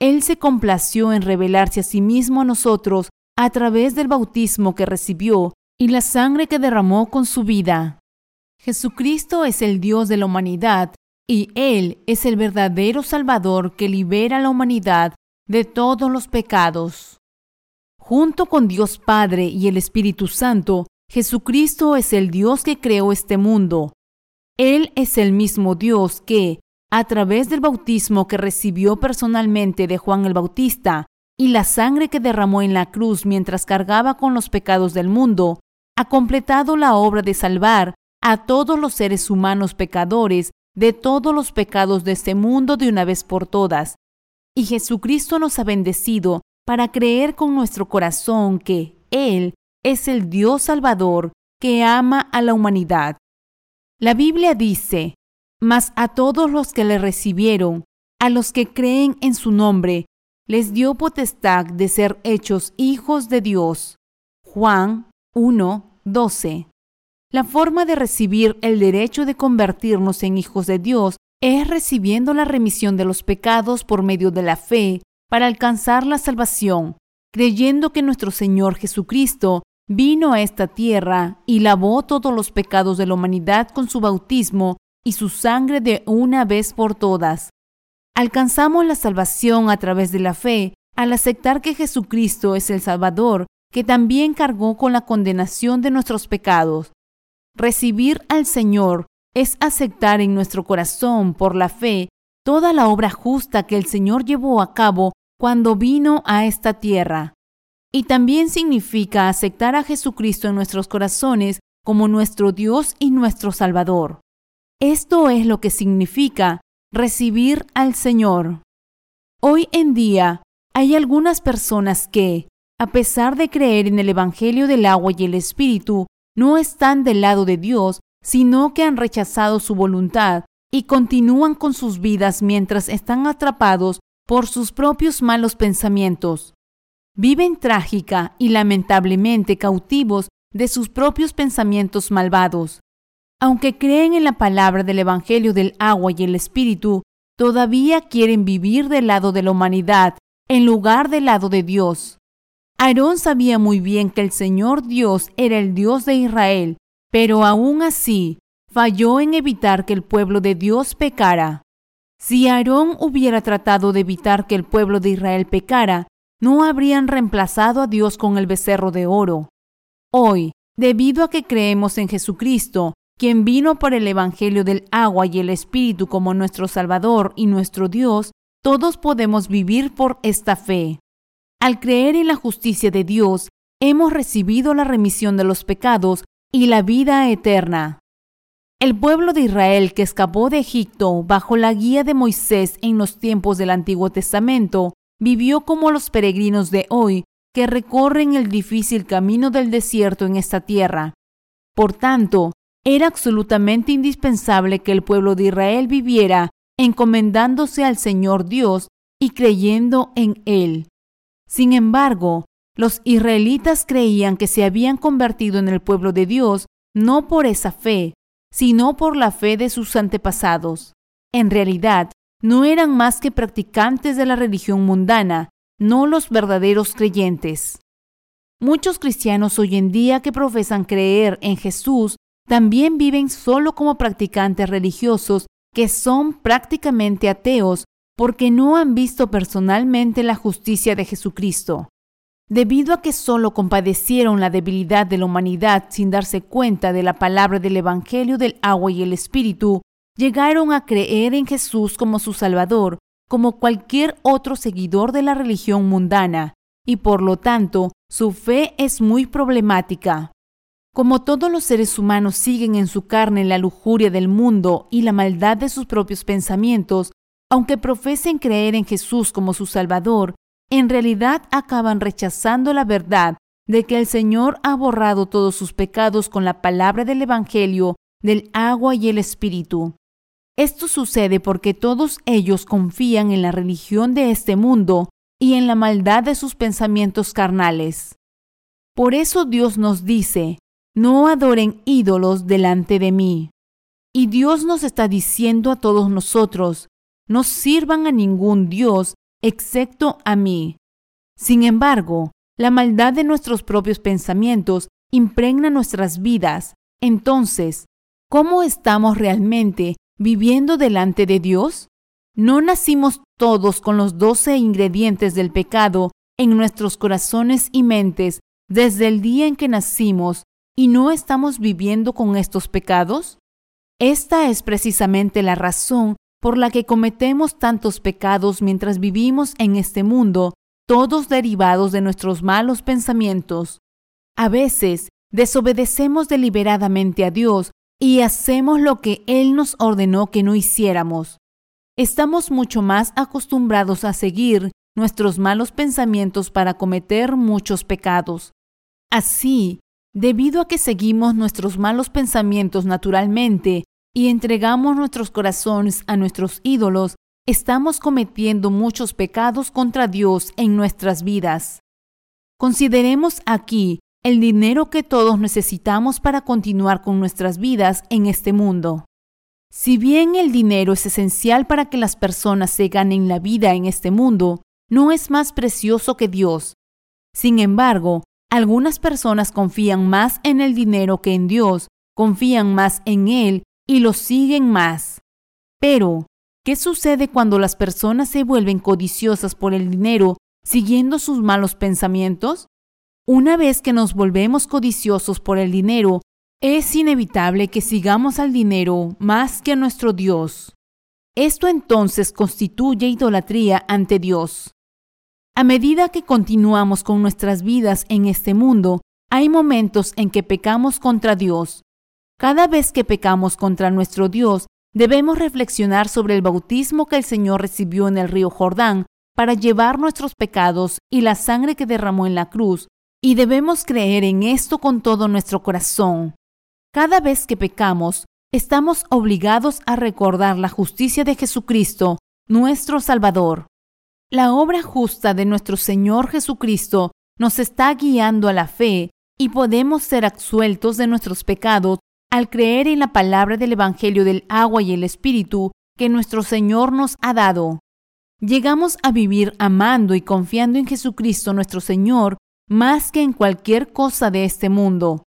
Él se complació en revelarse a sí mismo a nosotros a través del bautismo que recibió y la sangre que derramó con su vida. Jesucristo es el Dios de la humanidad y Él es el verdadero Salvador que libera a la humanidad de todos los pecados. Junto con Dios Padre y el Espíritu Santo, Jesucristo es el Dios que creó este mundo. Él es el mismo Dios que, a través del bautismo que recibió personalmente de Juan el Bautista y la sangre que derramó en la cruz mientras cargaba con los pecados del mundo, ha completado la obra de salvar a todos los seres humanos pecadores de todos los pecados de este mundo de una vez por todas. Y Jesucristo nos ha bendecido para creer con nuestro corazón que Él es el Dios Salvador que ama a la humanidad. La Biblia dice, mas a todos los que le recibieron, a los que creen en su nombre, les dio potestad de ser hechos hijos de Dios. Juan 1, 12. La forma de recibir el derecho de convertirnos en hijos de Dios es recibiendo la remisión de los pecados por medio de la fe para alcanzar la salvación, creyendo que nuestro Señor Jesucristo vino a esta tierra y lavó todos los pecados de la humanidad con su bautismo y su sangre de una vez por todas. Alcanzamos la salvación a través de la fe al aceptar que Jesucristo es el Salvador, que también cargó con la condenación de nuestros pecados. Recibir al Señor es aceptar en nuestro corazón por la fe toda la obra justa que el Señor llevó a cabo cuando vino a esta tierra y también significa aceptar a Jesucristo en nuestros corazones como nuestro Dios y nuestro Salvador. Esto es lo que significa recibir al Señor. Hoy en día hay algunas personas que, a pesar de creer en el Evangelio del agua y el Espíritu, no están del lado de Dios, sino que han rechazado su voluntad y continúan con sus vidas mientras están atrapados por sus propios malos pensamientos viven trágica y lamentablemente cautivos de sus propios pensamientos malvados. Aunque creen en la palabra del Evangelio del agua y el Espíritu, todavía quieren vivir del lado de la humanidad en lugar del lado de Dios. Aarón sabía muy bien que el Señor Dios era el Dios de Israel, pero aún así falló en evitar que el pueblo de Dios pecara. Si Aarón hubiera tratado de evitar que el pueblo de Israel pecara, no habrían reemplazado a Dios con el becerro de oro. Hoy, debido a que creemos en Jesucristo, quien vino por el Evangelio del agua y el Espíritu como nuestro Salvador y nuestro Dios, todos podemos vivir por esta fe. Al creer en la justicia de Dios, hemos recibido la remisión de los pecados y la vida eterna. El pueblo de Israel que escapó de Egipto bajo la guía de Moisés en los tiempos del Antiguo Testamento vivió como los peregrinos de hoy que recorren el difícil camino del desierto en esta tierra. Por tanto, era absolutamente indispensable que el pueblo de Israel viviera encomendándose al Señor Dios y creyendo en Él. Sin embargo, los israelitas creían que se habían convertido en el pueblo de Dios no por esa fe, sino por la fe de sus antepasados. En realidad, no eran más que practicantes de la religión mundana, no los verdaderos creyentes. Muchos cristianos hoy en día que profesan creer en Jesús también viven solo como practicantes religiosos que son prácticamente ateos porque no han visto personalmente la justicia de Jesucristo. Debido a que solo compadecieron la debilidad de la humanidad sin darse cuenta de la palabra del Evangelio del agua y el Espíritu, llegaron a creer en Jesús como su Salvador, como cualquier otro seguidor de la religión mundana, y por lo tanto su fe es muy problemática. Como todos los seres humanos siguen en su carne la lujuria del mundo y la maldad de sus propios pensamientos, aunque profesen creer en Jesús como su Salvador, en realidad acaban rechazando la verdad de que el Señor ha borrado todos sus pecados con la palabra del Evangelio, del agua y el Espíritu. Esto sucede porque todos ellos confían en la religión de este mundo y en la maldad de sus pensamientos carnales. Por eso Dios nos dice, no adoren ídolos delante de mí. Y Dios nos está diciendo a todos nosotros, no sirvan a ningún Dios excepto a mí. Sin embargo, la maldad de nuestros propios pensamientos impregna nuestras vidas. Entonces, ¿cómo estamos realmente viviendo delante de Dios? ¿No nacimos todos con los doce ingredientes del pecado en nuestros corazones y mentes desde el día en que nacimos y no estamos viviendo con estos pecados? Esta es precisamente la razón por la que cometemos tantos pecados mientras vivimos en este mundo, todos derivados de nuestros malos pensamientos. A veces desobedecemos deliberadamente a Dios y hacemos lo que Él nos ordenó que no hiciéramos. Estamos mucho más acostumbrados a seguir nuestros malos pensamientos para cometer muchos pecados. Así, Debido a que seguimos nuestros malos pensamientos naturalmente y entregamos nuestros corazones a nuestros ídolos, estamos cometiendo muchos pecados contra Dios en nuestras vidas. Consideremos aquí el dinero que todos necesitamos para continuar con nuestras vidas en este mundo. Si bien el dinero es esencial para que las personas se ganen la vida en este mundo, no es más precioso que Dios. Sin embargo, algunas personas confían más en el dinero que en Dios, confían más en Él y lo siguen más. Pero, ¿qué sucede cuando las personas se vuelven codiciosas por el dinero siguiendo sus malos pensamientos? Una vez que nos volvemos codiciosos por el dinero, es inevitable que sigamos al dinero más que a nuestro Dios. Esto entonces constituye idolatría ante Dios. A medida que continuamos con nuestras vidas en este mundo, hay momentos en que pecamos contra Dios. Cada vez que pecamos contra nuestro Dios, debemos reflexionar sobre el bautismo que el Señor recibió en el río Jordán para llevar nuestros pecados y la sangre que derramó en la cruz, y debemos creer en esto con todo nuestro corazón. Cada vez que pecamos, estamos obligados a recordar la justicia de Jesucristo, nuestro Salvador. La obra justa de nuestro Señor Jesucristo nos está guiando a la fe y podemos ser absueltos de nuestros pecados al creer en la palabra del Evangelio del agua y el Espíritu que nuestro Señor nos ha dado. Llegamos a vivir amando y confiando en Jesucristo nuestro Señor más que en cualquier cosa de este mundo.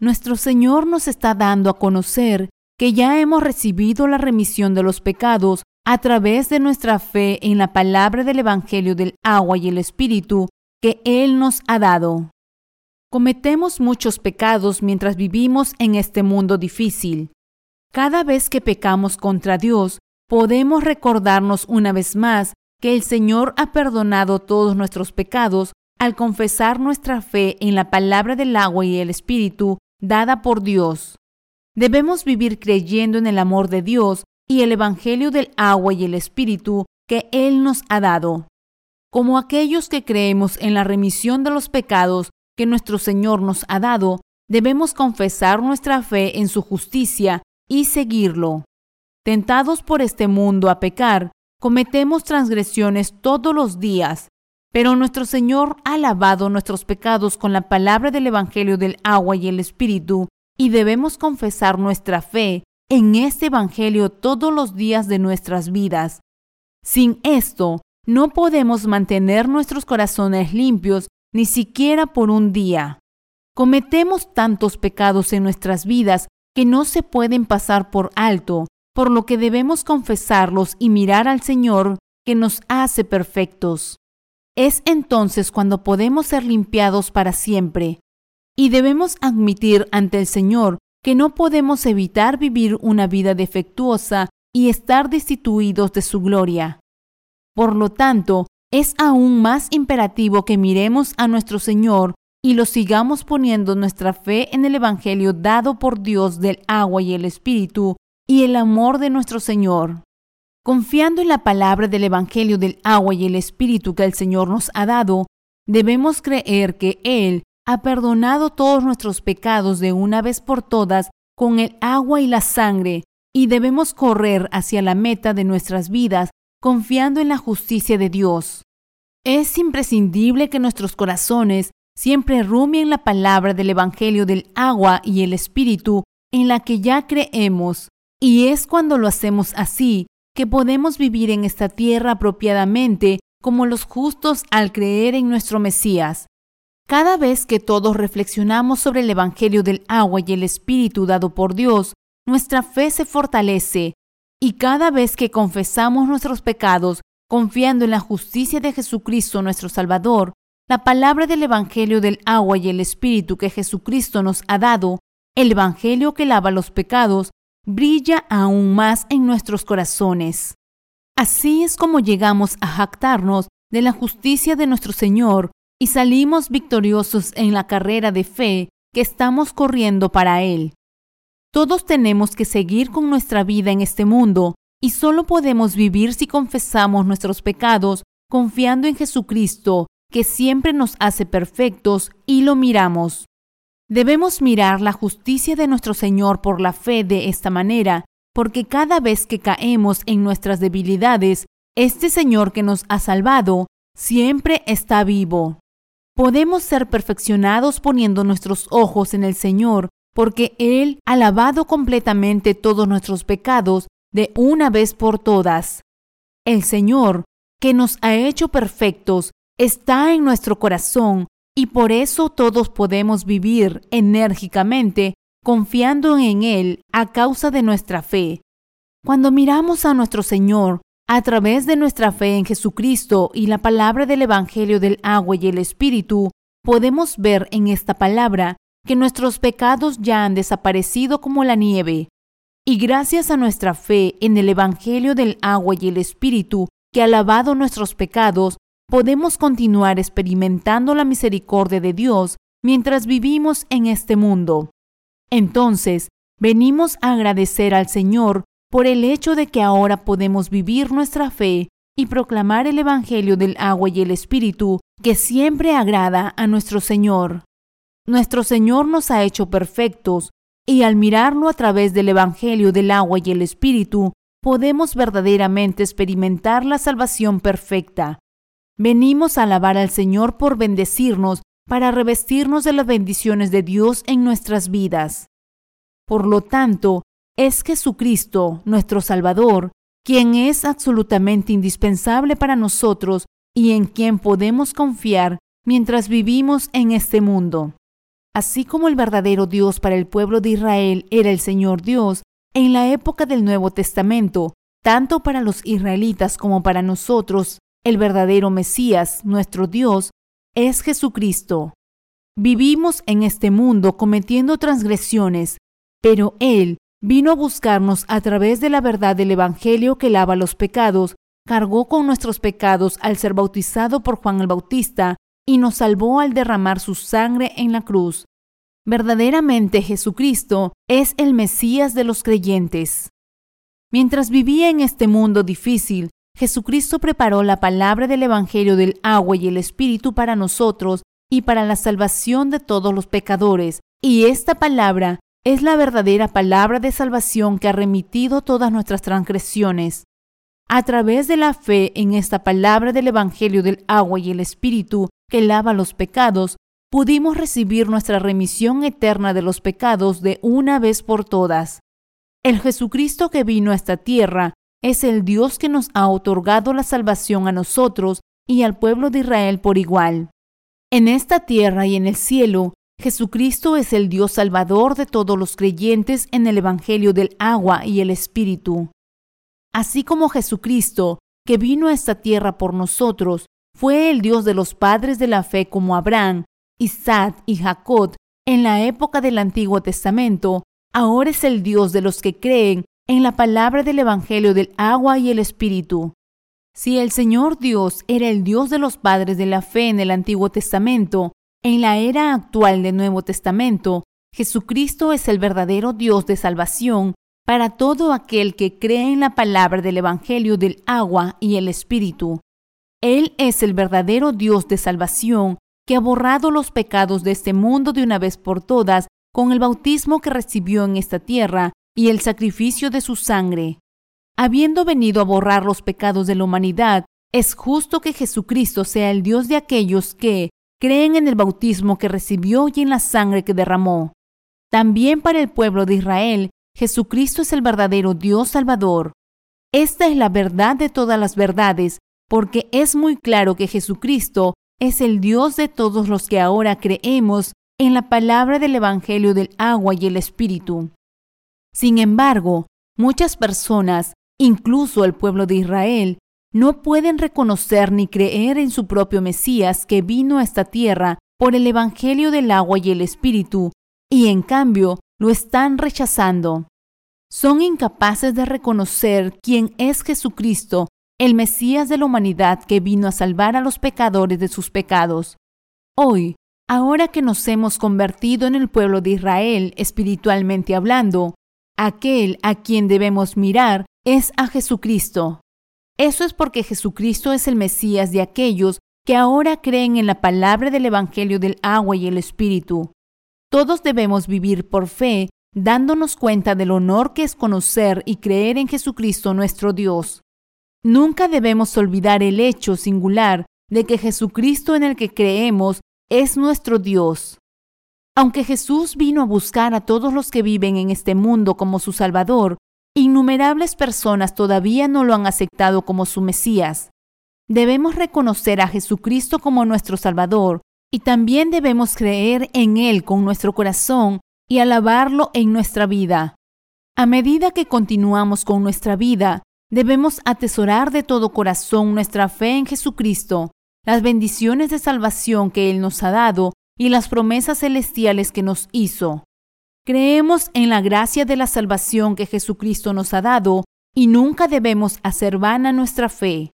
Nuestro Señor nos está dando a conocer que ya hemos recibido la remisión de los pecados a través de nuestra fe en la palabra del Evangelio del agua y el Espíritu que Él nos ha dado. Cometemos muchos pecados mientras vivimos en este mundo difícil. Cada vez que pecamos contra Dios, podemos recordarnos una vez más que el Señor ha perdonado todos nuestros pecados al confesar nuestra fe en la palabra del agua y el Espíritu dada por Dios. Debemos vivir creyendo en el amor de Dios y el Evangelio del agua y el Espíritu que Él nos ha dado. Como aquellos que creemos en la remisión de los pecados que nuestro Señor nos ha dado, debemos confesar nuestra fe en su justicia y seguirlo. Tentados por este mundo a pecar, cometemos transgresiones todos los días, pero nuestro Señor ha lavado nuestros pecados con la palabra del Evangelio del agua y el Espíritu, y debemos confesar nuestra fe en este Evangelio todos los días de nuestras vidas. Sin esto, no podemos mantener nuestros corazones limpios ni siquiera por un día. Cometemos tantos pecados en nuestras vidas que no se pueden pasar por alto, por lo que debemos confesarlos y mirar al Señor que nos hace perfectos. Es entonces cuando podemos ser limpiados para siempre. Y debemos admitir ante el Señor que no podemos evitar vivir una vida defectuosa y estar destituidos de su gloria. Por lo tanto, es aún más imperativo que miremos a nuestro Señor y lo sigamos poniendo nuestra fe en el Evangelio dado por Dios del agua y el Espíritu y el amor de nuestro Señor. Confiando en la palabra del Evangelio del agua y el Espíritu que el Señor nos ha dado, debemos creer que Él ha perdonado todos nuestros pecados de una vez por todas con el agua y la sangre, y debemos correr hacia la meta de nuestras vidas confiando en la justicia de Dios. Es imprescindible que nuestros corazones siempre rumien la palabra del Evangelio del agua y el Espíritu en la que ya creemos, y es cuando lo hacemos así que podemos vivir en esta tierra apropiadamente como los justos al creer en nuestro Mesías. Cada vez que todos reflexionamos sobre el Evangelio del agua y el Espíritu dado por Dios, nuestra fe se fortalece, y cada vez que confesamos nuestros pecados, confiando en la justicia de Jesucristo nuestro Salvador, la palabra del Evangelio del agua y el Espíritu que Jesucristo nos ha dado, el Evangelio que lava los pecados, brilla aún más en nuestros corazones. Así es como llegamos a jactarnos de la justicia de nuestro Señor y salimos victoriosos en la carrera de fe que estamos corriendo para Él. Todos tenemos que seguir con nuestra vida en este mundo y solo podemos vivir si confesamos nuestros pecados confiando en Jesucristo, que siempre nos hace perfectos y lo miramos. Debemos mirar la justicia de nuestro Señor por la fe de esta manera, porque cada vez que caemos en nuestras debilidades, este Señor que nos ha salvado siempre está vivo. Podemos ser perfeccionados poniendo nuestros ojos en el Señor, porque Él ha lavado completamente todos nuestros pecados de una vez por todas. El Señor, que nos ha hecho perfectos, está en nuestro corazón y por eso todos podemos vivir enérgicamente confiando en Él a causa de nuestra fe. Cuando miramos a nuestro Señor a través de nuestra fe en Jesucristo y la palabra del Evangelio del agua y el Espíritu, podemos ver en esta palabra que nuestros pecados ya han desaparecido como la nieve. Y gracias a nuestra fe en el Evangelio del agua y el Espíritu, que ha lavado nuestros pecados, podemos continuar experimentando la misericordia de Dios mientras vivimos en este mundo. Entonces, venimos a agradecer al Señor por el hecho de que ahora podemos vivir nuestra fe y proclamar el Evangelio del agua y el Espíritu que siempre agrada a nuestro Señor. Nuestro Señor nos ha hecho perfectos y al mirarlo a través del Evangelio del agua y el Espíritu, podemos verdaderamente experimentar la salvación perfecta Venimos a alabar al Señor por bendecirnos para revestirnos de las bendiciones de Dios en nuestras vidas. Por lo tanto, es Jesucristo, nuestro Salvador, quien es absolutamente indispensable para nosotros y en quien podemos confiar mientras vivimos en este mundo. Así como el verdadero Dios para el pueblo de Israel era el Señor Dios, en la época del Nuevo Testamento, tanto para los israelitas como para nosotros, el verdadero Mesías, nuestro Dios, es Jesucristo. Vivimos en este mundo cometiendo transgresiones, pero Él vino a buscarnos a través de la verdad del Evangelio que lava los pecados, cargó con nuestros pecados al ser bautizado por Juan el Bautista y nos salvó al derramar su sangre en la cruz. Verdaderamente Jesucristo es el Mesías de los creyentes. Mientras vivía en este mundo difícil, Jesucristo preparó la palabra del Evangelio del agua y el Espíritu para nosotros y para la salvación de todos los pecadores. Y esta palabra es la verdadera palabra de salvación que ha remitido todas nuestras transgresiones. A través de la fe en esta palabra del Evangelio del agua y el Espíritu que lava los pecados, pudimos recibir nuestra remisión eterna de los pecados de una vez por todas. El Jesucristo que vino a esta tierra es el Dios que nos ha otorgado la salvación a nosotros y al pueblo de Israel por igual. En esta tierra y en el cielo, Jesucristo es el Dios salvador de todos los creyentes en el Evangelio del agua y el Espíritu. Así como Jesucristo, que vino a esta tierra por nosotros, fue el Dios de los padres de la fe como Abraham, Isaac y Jacob en la época del Antiguo Testamento, ahora es el Dios de los que creen en la palabra del Evangelio del agua y el Espíritu. Si el Señor Dios era el Dios de los padres de la fe en el Antiguo Testamento, en la era actual del Nuevo Testamento, Jesucristo es el verdadero Dios de salvación para todo aquel que cree en la palabra del Evangelio del agua y el Espíritu. Él es el verdadero Dios de salvación que ha borrado los pecados de este mundo de una vez por todas con el bautismo que recibió en esta tierra y el sacrificio de su sangre. Habiendo venido a borrar los pecados de la humanidad, es justo que Jesucristo sea el Dios de aquellos que creen en el bautismo que recibió y en la sangre que derramó. También para el pueblo de Israel, Jesucristo es el verdadero Dios Salvador. Esta es la verdad de todas las verdades, porque es muy claro que Jesucristo es el Dios de todos los que ahora creemos en la palabra del Evangelio del agua y el Espíritu. Sin embargo, muchas personas, incluso el pueblo de Israel, no pueden reconocer ni creer en su propio Mesías que vino a esta tierra por el Evangelio del agua y el Espíritu, y en cambio lo están rechazando. Son incapaces de reconocer quién es Jesucristo, el Mesías de la humanidad que vino a salvar a los pecadores de sus pecados. Hoy, ahora que nos hemos convertido en el pueblo de Israel espiritualmente hablando, aquel a quien debemos mirar es a Jesucristo. Eso es porque Jesucristo es el Mesías de aquellos que ahora creen en la palabra del Evangelio del agua y el Espíritu. Todos debemos vivir por fe, dándonos cuenta del honor que es conocer y creer en Jesucristo nuestro Dios. Nunca debemos olvidar el hecho singular de que Jesucristo en el que creemos es nuestro Dios. Aunque Jesús vino a buscar a todos los que viven en este mundo como su Salvador, innumerables personas todavía no lo han aceptado como su Mesías. Debemos reconocer a Jesucristo como nuestro Salvador y también debemos creer en Él con nuestro corazón y alabarlo en nuestra vida. A medida que continuamos con nuestra vida, debemos atesorar de todo corazón nuestra fe en Jesucristo, las bendiciones de salvación que Él nos ha dado y las promesas celestiales que nos hizo. Creemos en la gracia de la salvación que Jesucristo nos ha dado y nunca debemos hacer vana nuestra fe.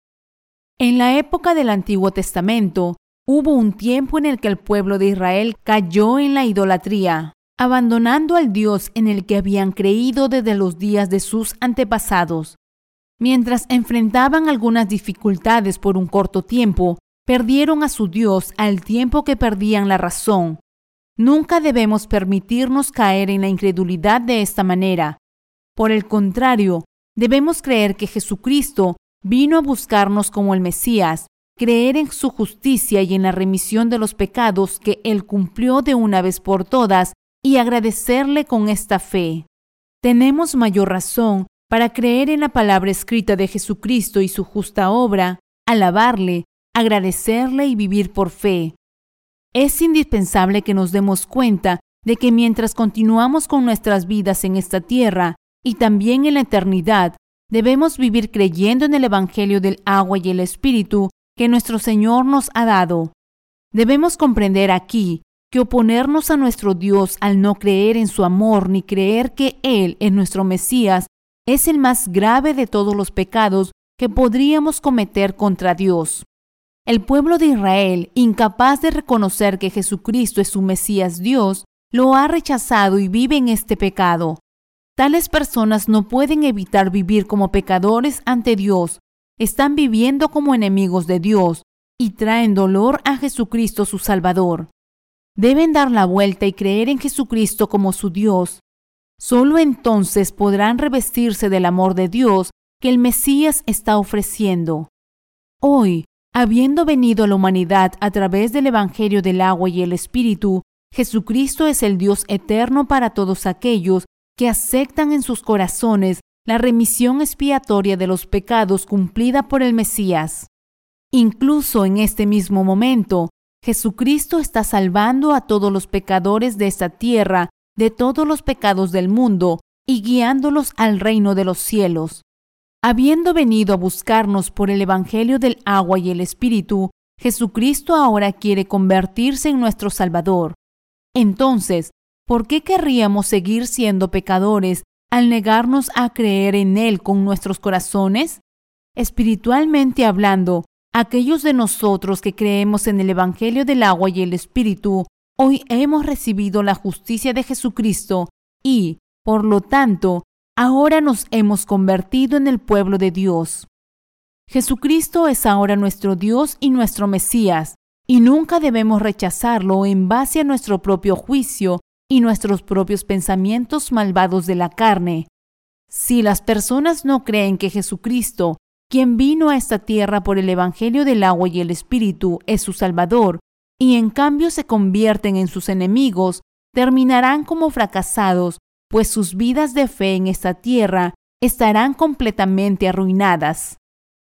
En la época del Antiguo Testamento, hubo un tiempo en el que el pueblo de Israel cayó en la idolatría, abandonando al Dios en el que habían creído desde los días de sus antepasados. Mientras enfrentaban algunas dificultades por un corto tiempo, perdieron a su Dios al tiempo que perdían la razón. Nunca debemos permitirnos caer en la incredulidad de esta manera. Por el contrario, debemos creer que Jesucristo vino a buscarnos como el Mesías, creer en su justicia y en la remisión de los pecados que Él cumplió de una vez por todas y agradecerle con esta fe. Tenemos mayor razón para creer en la palabra escrita de Jesucristo y su justa obra, alabarle, agradecerle y vivir por fe. Es indispensable que nos demos cuenta de que mientras continuamos con nuestras vidas en esta tierra y también en la eternidad, debemos vivir creyendo en el Evangelio del agua y el Espíritu que nuestro Señor nos ha dado. Debemos comprender aquí que oponernos a nuestro Dios al no creer en su amor ni creer que Él es nuestro Mesías es el más grave de todos los pecados que podríamos cometer contra Dios. El pueblo de Israel, incapaz de reconocer que Jesucristo es su Mesías Dios, lo ha rechazado y vive en este pecado. Tales personas no pueden evitar vivir como pecadores ante Dios, están viviendo como enemigos de Dios y traen dolor a Jesucristo su Salvador. Deben dar la vuelta y creer en Jesucristo como su Dios. Solo entonces podrán revestirse del amor de Dios que el Mesías está ofreciendo. Hoy, habiendo venido a la humanidad a través del Evangelio del agua y el Espíritu, Jesucristo es el Dios eterno para todos aquellos que aceptan en sus corazones la remisión expiatoria de los pecados cumplida por el Mesías. Incluso en este mismo momento, Jesucristo está salvando a todos los pecadores de esta tierra de todos los pecados del mundo y guiándolos al reino de los cielos. Habiendo venido a buscarnos por el Evangelio del agua y el Espíritu, Jesucristo ahora quiere convertirse en nuestro Salvador. Entonces, ¿por qué querríamos seguir siendo pecadores al negarnos a creer en Él con nuestros corazones? Espiritualmente hablando, aquellos de nosotros que creemos en el Evangelio del agua y el Espíritu, hoy hemos recibido la justicia de Jesucristo y, por lo tanto, ahora nos hemos convertido en el pueblo de Dios. Jesucristo es ahora nuestro Dios y nuestro Mesías, y nunca debemos rechazarlo en base a nuestro propio juicio y nuestros propios pensamientos malvados de la carne. Si las personas no creen que Jesucristo, quien vino a esta tierra por el Evangelio del agua y el Espíritu, es su Salvador, y en cambio se convierten en sus enemigos, terminarán como fracasados, pues sus vidas de fe en esta tierra estarán completamente arruinadas.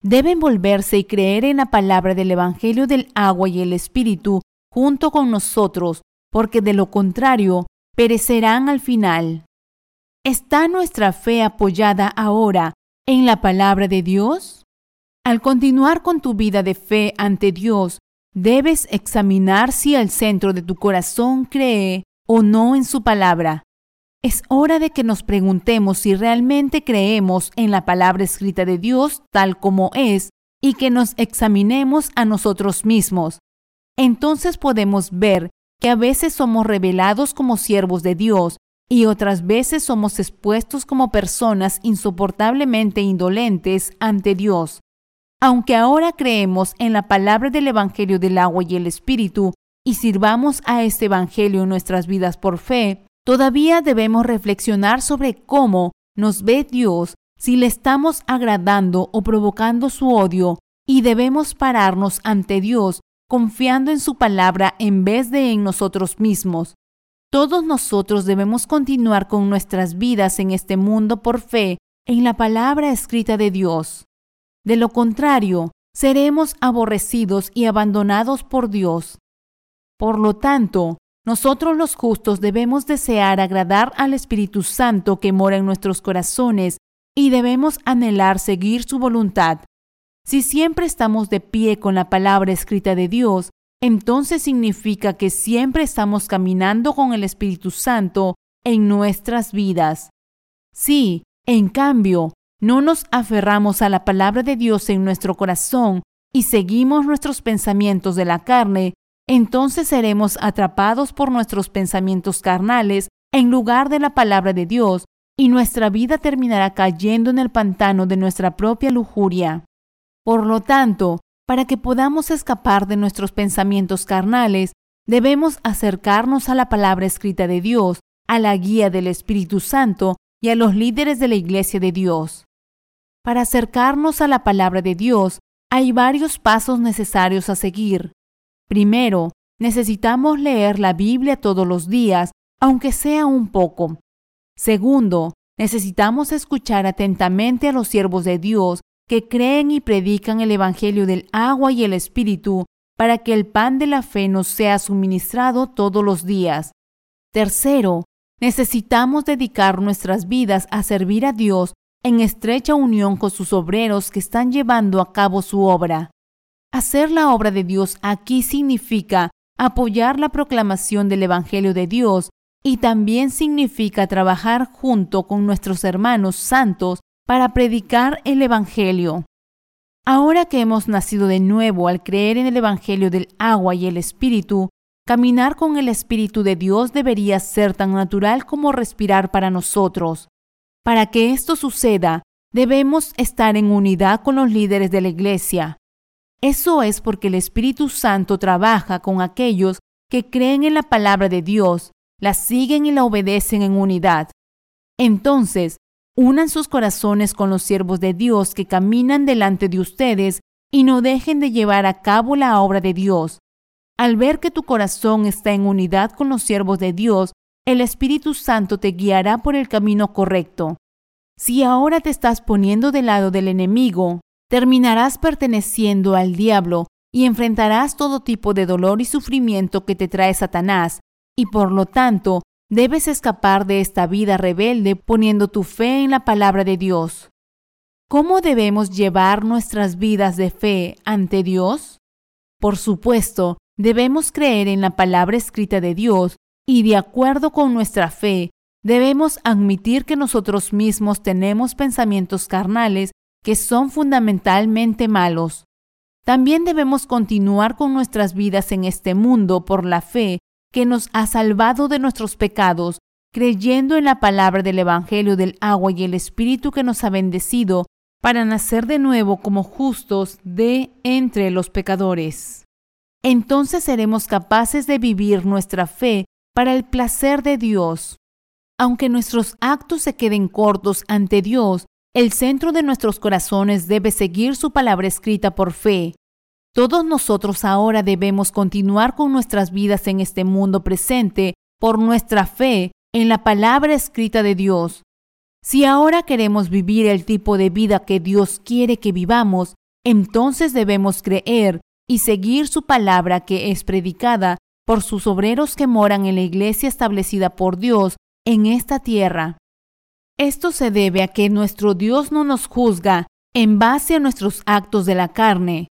Deben volverse y creer en la palabra del Evangelio del agua y el Espíritu junto con nosotros porque de lo contrario perecerán al final. ¿Está nuestra fe apoyada ahora en la palabra de Dios? Al continuar con tu vida de fe ante Dios, debes examinar si el centro de tu corazón cree o no en su palabra. Es hora de que nos preguntemos si realmente creemos en la palabra escrita de Dios tal como es y que nos examinemos a nosotros mismos. Entonces podemos ver que a veces somos revelados como siervos de Dios y otras veces somos expuestos como personas insoportablemente indolentes ante Dios. Aunque ahora creemos en la palabra del Evangelio del agua y el Espíritu y sirvamos a este Evangelio en nuestras vidas por fe, todavía debemos reflexionar sobre cómo nos ve Dios si le estamos agradando o provocando su odio y debemos pararnos ante Dios confiando en su palabra en vez de en nosotros mismos. Todos nosotros debemos continuar con nuestras vidas en este mundo por fe en la palabra escrita de Dios. De lo contrario, seremos aborrecidos y abandonados por Dios. Por lo tanto, nosotros los justos debemos desear agradar al Espíritu Santo que mora en nuestros corazones y debemos anhelar seguir su voluntad. Si siempre estamos de pie con la palabra escrita de Dios, entonces significa que siempre estamos caminando con el Espíritu Santo en nuestras vidas. Si, en cambio, no nos aferramos a la palabra de Dios en nuestro corazón y seguimos nuestros pensamientos de la carne, entonces seremos atrapados por nuestros pensamientos carnales en lugar de la palabra de Dios y nuestra vida terminará cayendo en el pantano de nuestra propia lujuria. Por lo tanto, para que podamos escapar de nuestros pensamientos carnales, debemos acercarnos a la palabra escrita de Dios, a la guía del Espíritu Santo y a los líderes de la Iglesia de Dios. Para acercarnos a la palabra de Dios, hay varios pasos necesarios a seguir. Primero, necesitamos leer la Biblia todos los días, aunque sea un poco. Segundo, necesitamos escuchar atentamente a los siervos de Dios que creen y predican el Evangelio del agua y el Espíritu para que el pan de la fe nos sea suministrado todos los días. Tercero, necesitamos dedicar nuestras vidas a servir a Dios en estrecha unión con sus obreros que están llevando a cabo su obra. Hacer la obra de Dios aquí significa apoyar la proclamación del Evangelio de Dios y también significa trabajar junto con nuestros hermanos santos para predicar el Evangelio. Ahora que hemos nacido de nuevo al creer en el Evangelio del agua y el Espíritu, caminar con el Espíritu de Dios debería ser tan natural como respirar para nosotros. Para que esto suceda, debemos estar en unidad con los líderes de la Iglesia. Eso es porque el Espíritu Santo trabaja con aquellos que creen en la palabra de Dios, la siguen y la obedecen en unidad. Entonces, unan sus corazones con los siervos de Dios que caminan delante de ustedes y no dejen de llevar a cabo la obra de Dios. Al ver que tu corazón está en unidad con los siervos de Dios, el Espíritu Santo te guiará por el camino correcto. Si ahora te estás poniendo del lado del enemigo, terminarás perteneciendo al diablo y enfrentarás todo tipo de dolor y sufrimiento que te trae Satanás, y por lo tanto debes escapar de esta vida rebelde poniendo tu fe en la palabra de Dios. ¿Cómo debemos llevar nuestras vidas de fe ante Dios? Por supuesto, debemos creer en la palabra escrita de Dios y de acuerdo con nuestra fe, debemos admitir que nosotros mismos tenemos pensamientos carnales que son fundamentalmente malos. También debemos continuar con nuestras vidas en este mundo por la fe que nos ha salvado de nuestros pecados, creyendo en la palabra del Evangelio del agua y el Espíritu que nos ha bendecido para nacer de nuevo como justos de entre los pecadores. Entonces seremos capaces de vivir nuestra fe para el placer de Dios. Aunque nuestros actos se queden cortos ante Dios, el centro de nuestros corazones debe seguir su palabra escrita por fe. Todos nosotros ahora debemos continuar con nuestras vidas en este mundo presente por nuestra fe en la palabra escrita de Dios. Si ahora queremos vivir el tipo de vida que Dios quiere que vivamos, entonces debemos creer y seguir su palabra que es predicada por sus obreros que moran en la iglesia establecida por Dios en esta tierra. Esto se debe a que nuestro Dios no nos juzga en base a nuestros actos de la carne.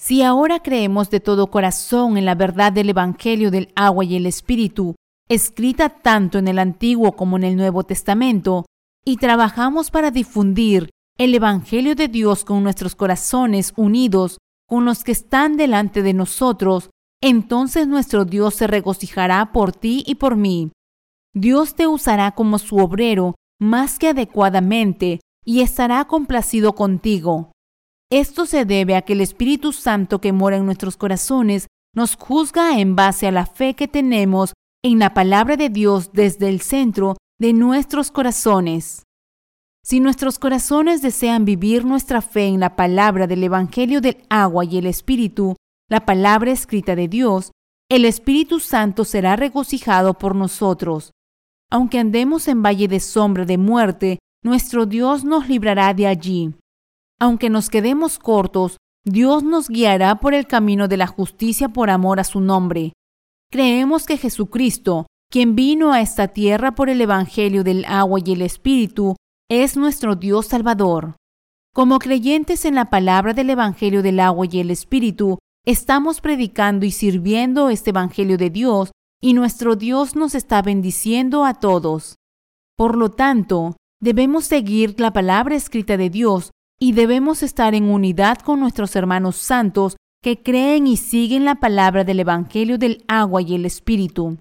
Si ahora creemos de todo corazón en la verdad del Evangelio del agua y el Espíritu, escrita tanto en el Antiguo como en el Nuevo Testamento, y trabajamos para difundir el Evangelio de Dios con nuestros corazones unidos con los que están delante de nosotros, entonces nuestro Dios se regocijará por ti y por mí. Dios te usará como su obrero más que adecuadamente y estará complacido contigo. Esto se debe a que el Espíritu Santo que mora en nuestros corazones nos juzga en base a la fe que tenemos en la palabra de Dios desde el centro de nuestros corazones. Si nuestros corazones desean vivir nuestra fe en la palabra del Evangelio del agua y el Espíritu, la palabra escrita de Dios, el Espíritu Santo será regocijado por nosotros. Aunque andemos en valle de sombra de muerte, nuestro Dios nos librará de allí. Aunque nos quedemos cortos, Dios nos guiará por el camino de la justicia por amor a su nombre. Creemos que Jesucristo, quien vino a esta tierra por el Evangelio del agua y el Espíritu, es nuestro Dios Salvador. Como creyentes en la palabra del Evangelio del agua y el Espíritu, estamos predicando y sirviendo este Evangelio de Dios y nuestro Dios nos está bendiciendo a todos. Por lo tanto, debemos seguir la palabra escrita de Dios y debemos estar en unidad con nuestros hermanos santos que creen y siguen la palabra del Evangelio del agua y el Espíritu.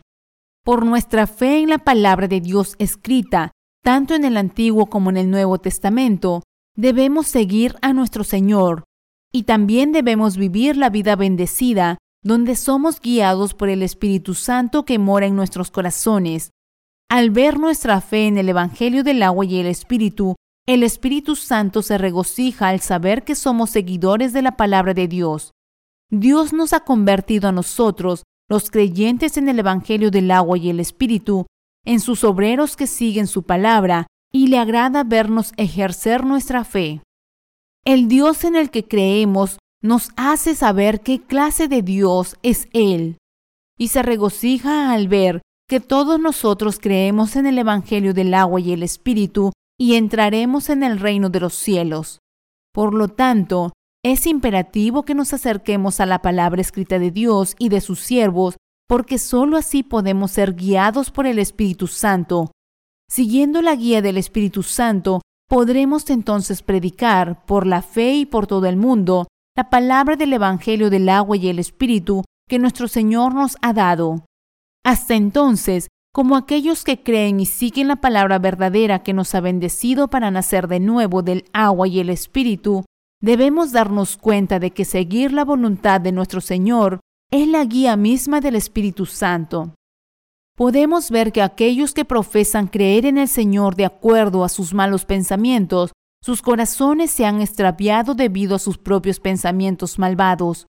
Por nuestra fe en la palabra de Dios escrita, tanto en el Antiguo como en el Nuevo Testamento, debemos seguir a nuestro Señor y también debemos vivir la vida bendecida donde somos guiados por el Espíritu Santo que mora en nuestros corazones. Al ver nuestra fe en el Evangelio del agua y el Espíritu, el Espíritu Santo se regocija al saber que somos seguidores de la palabra de Dios. Dios nos ha convertido a nosotros, los creyentes en el Evangelio del agua y el Espíritu, en sus obreros que siguen su palabra, y le agrada vernos ejercer nuestra fe. El Dios en el que creemos nos hace saber qué clase de Dios es Él y se regocija al ver que todos nosotros creemos en el Evangelio del agua y el Espíritu y entraremos en el reino de los cielos. Por lo tanto, es imperativo que nos acerquemos a la palabra escrita de Dios y de sus siervos, porque sólo así podemos ser guiados por el Espíritu Santo. Siguiendo la guía del Espíritu Santo, podremos entonces predicar por la fe y por todo el mundo la palabra del Evangelio del agua y el Espíritu que nuestro Señor nos ha dado. Hasta entonces, como aquellos que creen y siguen la palabra verdadera que nos ha bendecido para nacer de nuevo del agua y el Espíritu, debemos darnos cuenta de que seguir la voluntad de nuestro Señor es la guía misma del Espíritu Santo. Podemos ver que aquellos que profesan creer en el Señor de acuerdo a sus malos pensamientos, sus corazones se han extraviado debido a sus propios pensamientos malvados.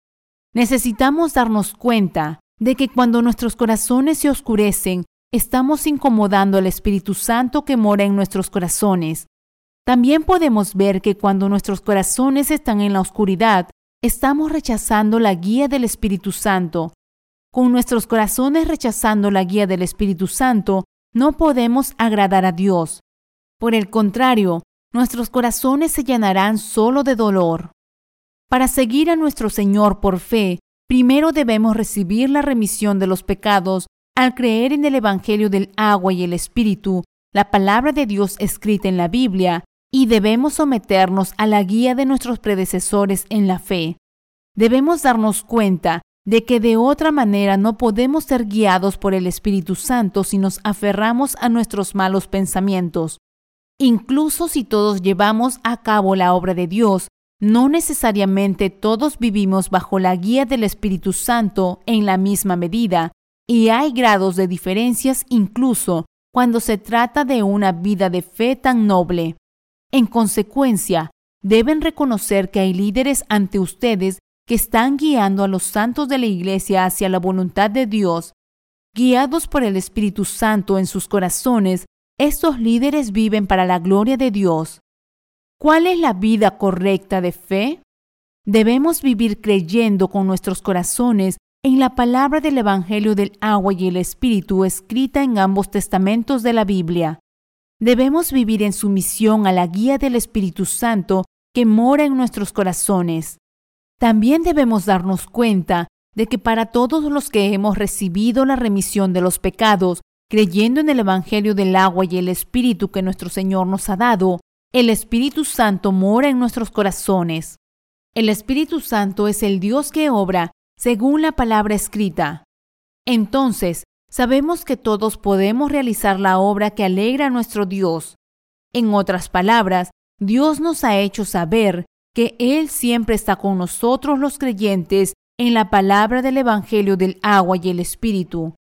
Necesitamos darnos cuenta de que cuando nuestros corazones se oscurecen, estamos incomodando al Espíritu Santo que mora en nuestros corazones. También podemos ver que cuando nuestros corazones están en la oscuridad, estamos rechazando la guía del Espíritu Santo. Con nuestros corazones rechazando la guía del Espíritu Santo, no podemos agradar a Dios. Por el contrario, nuestros corazones se llenarán solo de dolor. Para seguir a nuestro Señor por fe, primero debemos recibir la remisión de los pecados al creer en el Evangelio del agua y el Espíritu, la palabra de Dios escrita en la Biblia, y debemos someternos a la guía de nuestros predecesores en la fe. Debemos darnos cuenta de que de otra manera no podemos ser guiados por el Espíritu Santo si nos aferramos a nuestros malos pensamientos. Incluso si todos llevamos a cabo la obra de Dios, no necesariamente todos vivimos bajo la guía del Espíritu Santo en la misma medida, y hay grados de diferencias incluso cuando se trata de una vida de fe tan noble. En consecuencia, deben reconocer que hay líderes ante ustedes que están guiando a los santos de la Iglesia hacia la voluntad de Dios. Guiados por el Espíritu Santo en sus corazones, estos líderes viven para la gloria de Dios. ¿Cuál es la vida correcta de fe? Debemos vivir creyendo con nuestros corazones en la palabra del Evangelio del agua y el Espíritu escrita en ambos testamentos de la Biblia. Debemos vivir en sumisión a la guía del Espíritu Santo que mora en nuestros corazones. También debemos darnos cuenta de que para todos los que hemos recibido la remisión de los pecados, creyendo en el Evangelio del agua y el Espíritu que nuestro Señor nos ha dado, el Espíritu Santo mora en nuestros corazones. El Espíritu Santo es el Dios que obra según la palabra escrita. Entonces, sabemos que todos podemos realizar la obra que alegra a nuestro Dios. En otras palabras, Dios nos ha hecho saber que Él siempre está con nosotros los creyentes en la palabra del Evangelio del agua y el Espíritu.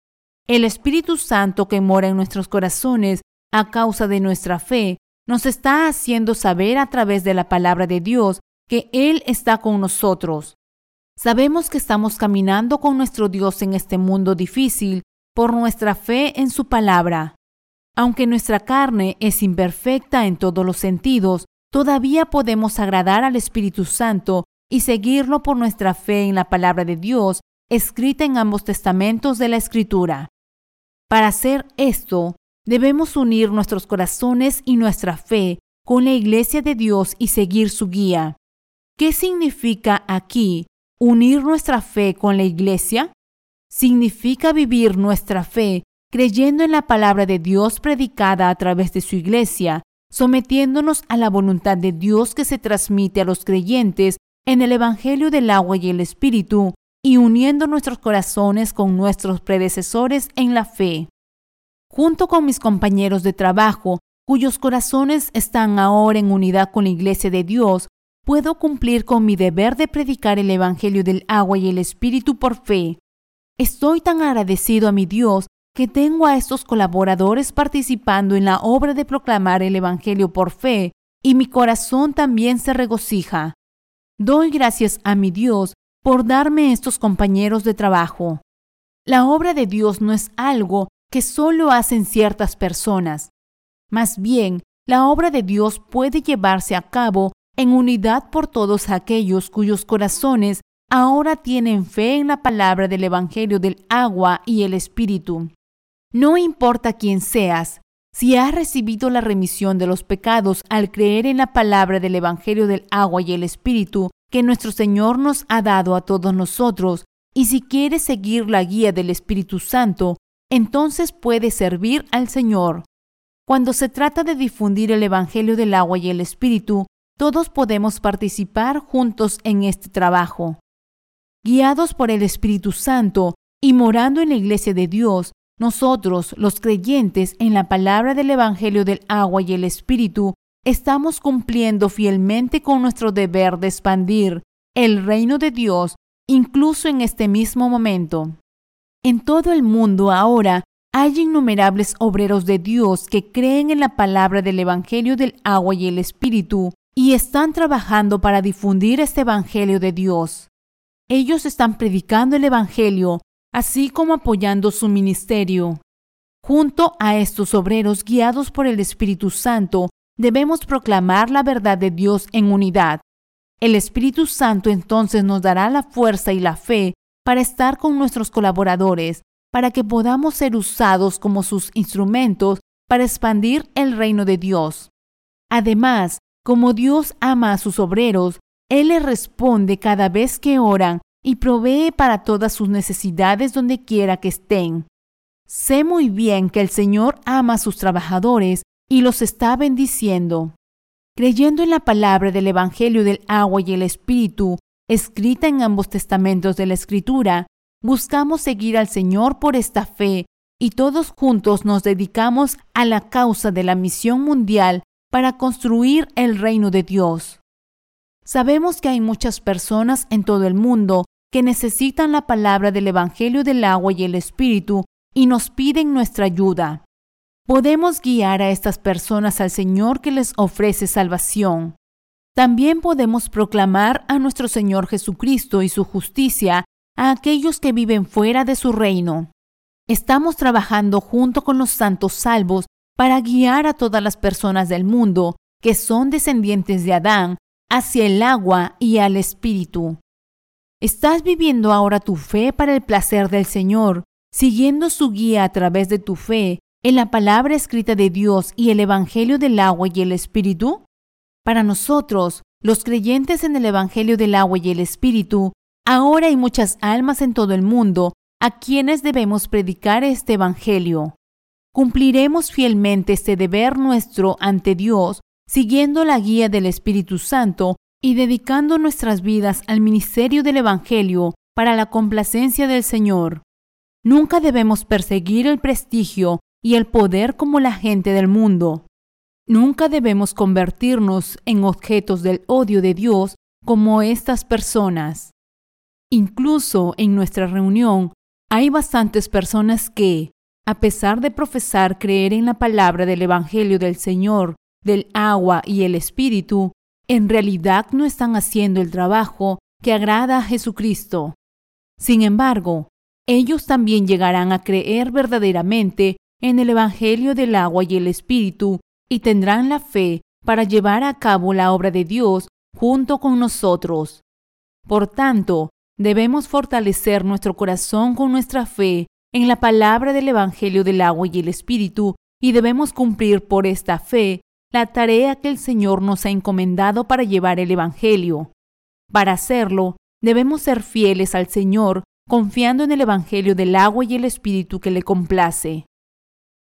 El Espíritu Santo que mora en nuestros corazones a causa de nuestra fe nos está haciendo saber a través de la palabra de Dios que Él está con nosotros. Sabemos que estamos caminando con nuestro Dios en este mundo difícil por nuestra fe en su palabra. Aunque nuestra carne es imperfecta en todos los sentidos, todavía podemos agradar al Espíritu Santo y seguirlo por nuestra fe en la palabra de Dios escrita en ambos testamentos de la Escritura. Para hacer esto, debemos unir nuestros corazones y nuestra fe con la Iglesia de Dios y seguir su guía. ¿Qué significa aquí Unir nuestra fe con la Iglesia significa vivir nuestra fe creyendo en la palabra de Dios predicada a través de su Iglesia, sometiéndonos a la voluntad de Dios que se transmite a los creyentes en el Evangelio del agua y el Espíritu, y uniendo nuestros corazones con nuestros predecesores en la fe. Junto con mis compañeros de trabajo, cuyos corazones están ahora en unidad con la Iglesia de Dios, puedo cumplir con mi deber de predicar el Evangelio del agua y el Espíritu por fe. Estoy tan agradecido a mi Dios que tengo a estos colaboradores participando en la obra de proclamar el Evangelio por fe, y mi corazón también se regocija. Doy gracias a mi Dios por darme estos compañeros de trabajo. La obra de Dios no es algo que solo hacen ciertas personas. Más bien, la obra de Dios puede llevarse a cabo en unidad por todos aquellos cuyos corazones ahora tienen fe en la palabra del Evangelio del agua y el Espíritu. No importa quién seas, si has recibido la remisión de los pecados al creer en la palabra del Evangelio del agua y el Espíritu que nuestro Señor nos ha dado a todos nosotros, y si quieres seguir la guía del Espíritu Santo, entonces puedes servir al Señor. Cuando se trata de difundir el Evangelio del agua y el Espíritu, todos podemos participar juntos en este trabajo. Guiados por el Espíritu Santo y morando en la Iglesia de Dios, nosotros, los creyentes en la palabra del Evangelio del agua y el Espíritu, estamos cumpliendo fielmente con nuestro deber de expandir el reino de Dios incluso en este mismo momento. En todo el mundo ahora hay innumerables obreros de Dios que creen en la palabra del Evangelio del agua y el Espíritu y están trabajando para difundir este Evangelio de Dios. Ellos están predicando el Evangelio, así como apoyando su ministerio. Junto a estos obreros guiados por el Espíritu Santo, debemos proclamar la verdad de Dios en unidad. El Espíritu Santo entonces nos dará la fuerza y la fe para estar con nuestros colaboradores para que podamos ser usados como sus instrumentos para expandir el reino de Dios. Además, como Dios ama a sus obreros, Él les responde cada vez que oran y provee para todas sus necesidades donde quiera que estén. Sé muy bien que el Señor ama a sus trabajadores y los está bendiciendo. Creyendo en la palabra del Evangelio del agua y el Espíritu, escrita en ambos testamentos de la Escritura, buscamos seguir al Señor por esta fe y todos juntos nos dedicamos a la causa de la misión mundial para construir el reino de Dios. Sabemos que hay muchas personas en todo el mundo que necesitan la palabra del Evangelio del agua y el Espíritu y nos piden nuestra ayuda. Podemos guiar a estas personas al Señor que les ofrece salvación. También podemos proclamar a nuestro Señor Jesucristo y su justicia a aquellos que viven fuera de su reino. Estamos trabajando junto con los santos salvos para guiar a todas las personas del mundo que son descendientes de Adán hacia el agua y al Espíritu. ¿Estás viviendo ahora tu fe para el placer del Señor, siguiendo su guía a través de tu fe en la palabra escrita de Dios y el Evangelio del agua y el Espíritu? Para nosotros, los creyentes en el Evangelio del agua y el Espíritu, Ahora hay muchas almas en todo el mundo a quienes debemos predicar este Evangelio. Cumpliremos fielmente este deber nuestro ante Dios, siguiendo la guía del Espíritu Santo y dedicando nuestras vidas al ministerio del Evangelio para la complacencia del Señor. Nunca debemos perseguir el prestigio y el poder como la gente del mundo. Nunca debemos convertirnos en objetos del odio de Dios como estas personas. Incluso en nuestra reunión hay bastantes personas que, a pesar de profesar creer en la palabra del Evangelio del Señor, del agua y el Espíritu, en realidad no están haciendo el trabajo que agrada a Jesucristo. Sin embargo, ellos también llegarán a creer verdaderamente en el Evangelio del agua y el Espíritu y tendrán la fe para llevar a cabo la obra de Dios junto con nosotros. Por tanto, Debemos fortalecer nuestro corazón con nuestra fe en la palabra del Evangelio del agua y el Espíritu y debemos cumplir por esta fe la tarea que el Señor nos ha encomendado para llevar el Evangelio. Para hacerlo, debemos ser fieles al Señor confiando en el Evangelio del agua y el Espíritu que le complace.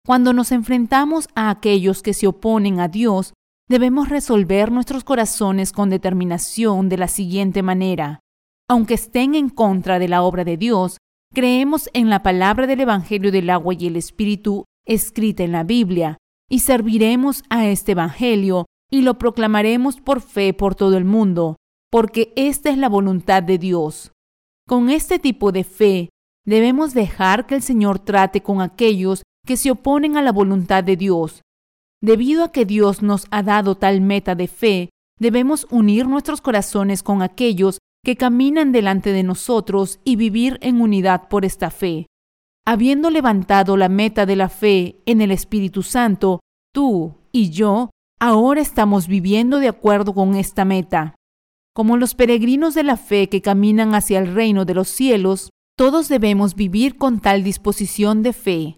Cuando nos enfrentamos a aquellos que se oponen a Dios, debemos resolver nuestros corazones con determinación de la siguiente manera aunque estén en contra de la obra de Dios, creemos en la palabra del Evangelio del agua y el Espíritu escrita en la Biblia, y serviremos a este Evangelio y lo proclamaremos por fe por todo el mundo, porque esta es la voluntad de Dios. Con este tipo de fe, debemos dejar que el Señor trate con aquellos que se oponen a la voluntad de Dios. Debido a que Dios nos ha dado tal meta de fe, debemos unir nuestros corazones con aquellos que caminan delante de nosotros y vivir en unidad por esta fe. Habiendo levantado la meta de la fe en el Espíritu Santo, tú y yo ahora estamos viviendo de acuerdo con esta meta. Como los peregrinos de la fe que caminan hacia el reino de los cielos, todos debemos vivir con tal disposición de fe.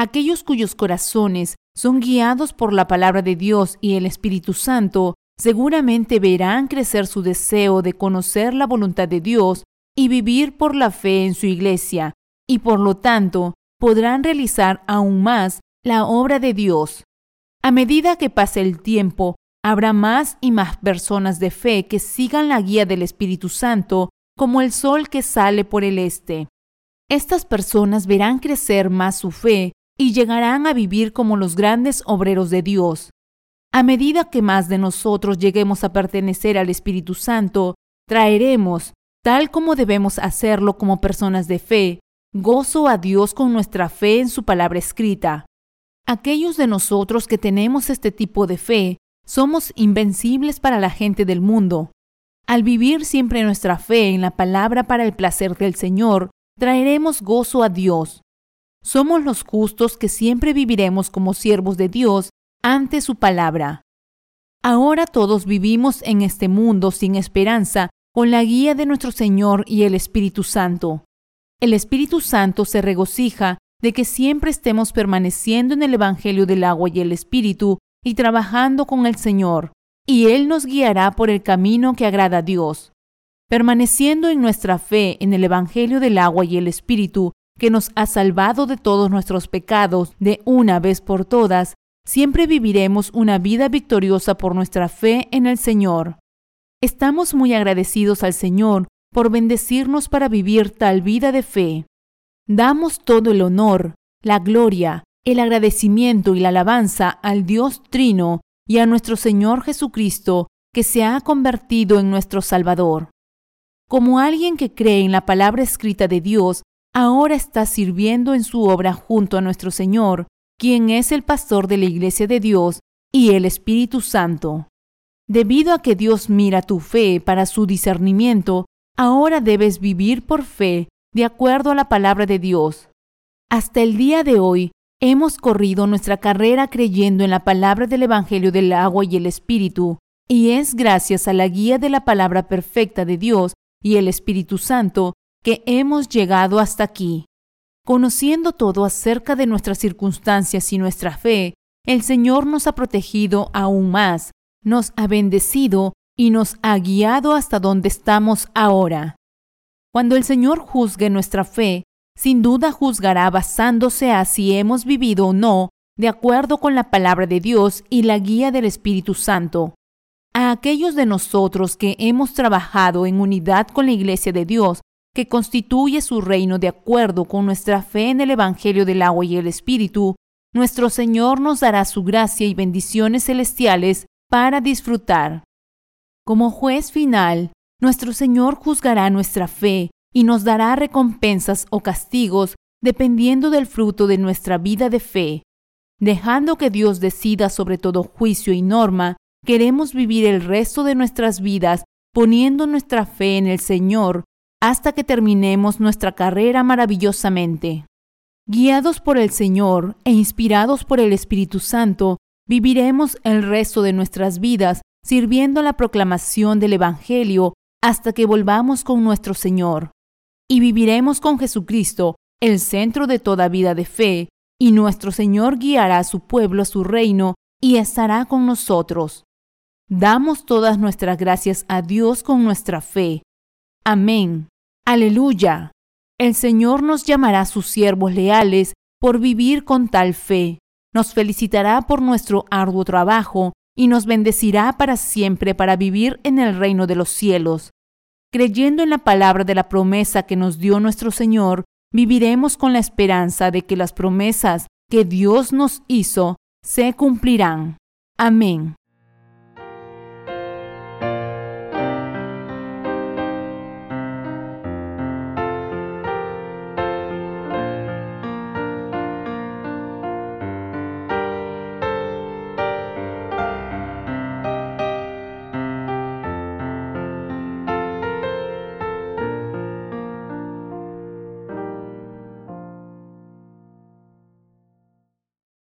Aquellos cuyos corazones son guiados por la palabra de Dios y el Espíritu Santo seguramente verán crecer su deseo de conocer la voluntad de Dios y vivir por la fe en su iglesia, y por lo tanto podrán realizar aún más la obra de Dios. A medida que pase el tiempo, habrá más y más personas de fe que sigan la guía del Espíritu Santo como el sol que sale por el este. Estas personas verán crecer más su fe y llegarán a vivir como los grandes obreros de Dios. A medida que más de nosotros lleguemos a pertenecer al Espíritu Santo, traeremos, tal como debemos hacerlo como personas de fe, gozo a Dios con nuestra fe en su palabra escrita. Aquellos de nosotros que tenemos este tipo de fe, somos invencibles para la gente del mundo. Al vivir siempre nuestra fe en la palabra para el placer del Señor, traeremos gozo a Dios. Somos los justos que siempre viviremos como siervos de Dios ante su palabra. Ahora todos vivimos en este mundo sin esperanza con la guía de nuestro Señor y el Espíritu Santo. El Espíritu Santo se regocija de que siempre estemos permaneciendo en el Evangelio del agua y el Espíritu y trabajando con el Señor, y Él nos guiará por el camino que agrada a Dios. Permaneciendo en nuestra fe en el Evangelio del agua y el Espíritu, que nos ha salvado de todos nuestros pecados de una vez por todas, siempre viviremos una vida victoriosa por nuestra fe en el Señor. Estamos muy agradecidos al Señor por bendecirnos para vivir tal vida de fe. Damos todo el honor, la gloria, el agradecimiento y la alabanza al Dios Trino y a nuestro Señor Jesucristo, que se ha convertido en nuestro Salvador. Como alguien que cree en la palabra escrita de Dios, ahora está sirviendo en su obra junto a nuestro Señor, quien es el pastor de la Iglesia de Dios y el Espíritu Santo. Debido a que Dios mira tu fe para su discernimiento, ahora debes vivir por fe de acuerdo a la palabra de Dios. Hasta el día de hoy, hemos corrido nuestra carrera creyendo en la palabra del Evangelio del agua y el Espíritu, y es gracias a la guía de la palabra perfecta de Dios y el Espíritu Santo que hemos llegado hasta aquí. Conociendo todo acerca de nuestras circunstancias y nuestra fe, el Señor nos ha protegido aún más nos ha bendecido y nos ha guiado hasta donde estamos ahora. Cuando el Señor juzgue nuestra fe, sin duda juzgará basándose a si hemos vivido o no de acuerdo con la palabra de Dios y la guía del Espíritu Santo. A aquellos de nosotros que hemos trabajado en unidad con la Iglesia de Dios, que constituye su reino de acuerdo con nuestra fe en el Evangelio del agua y el Espíritu, nuestro Señor nos dará su gracia y bendiciones celestiales para disfrutar. Como juez final, nuestro Señor juzgará nuestra fe y nos dará recompensas o castigos dependiendo del fruto de nuestra vida de fe. Dejando que Dios decida sobre todo juicio y norma, queremos vivir el resto de nuestras vidas poniendo nuestra fe en el Señor hasta que terminemos nuestra carrera maravillosamente. Guiados por el Señor e inspirados por el Espíritu Santo, viviremos el resto de nuestras vidas sirviendo la proclamación del Evangelio hasta que volvamos con nuestro Señor. Y viviremos con Jesucristo, el centro de toda vida de fe, y nuestro Señor guiará a su pueblo a su reino y estará con nosotros. Damos todas nuestras gracias a Dios con nuestra fe. Amén. Aleluya. El Señor nos llamará sus siervos leales por vivir con tal fe nos felicitará por nuestro arduo trabajo y nos bendecirá para siempre para vivir en el reino de los cielos. Creyendo en la palabra de la promesa que nos dio nuestro Señor, viviremos con la esperanza de que las promesas que Dios nos hizo se cumplirán. Amén.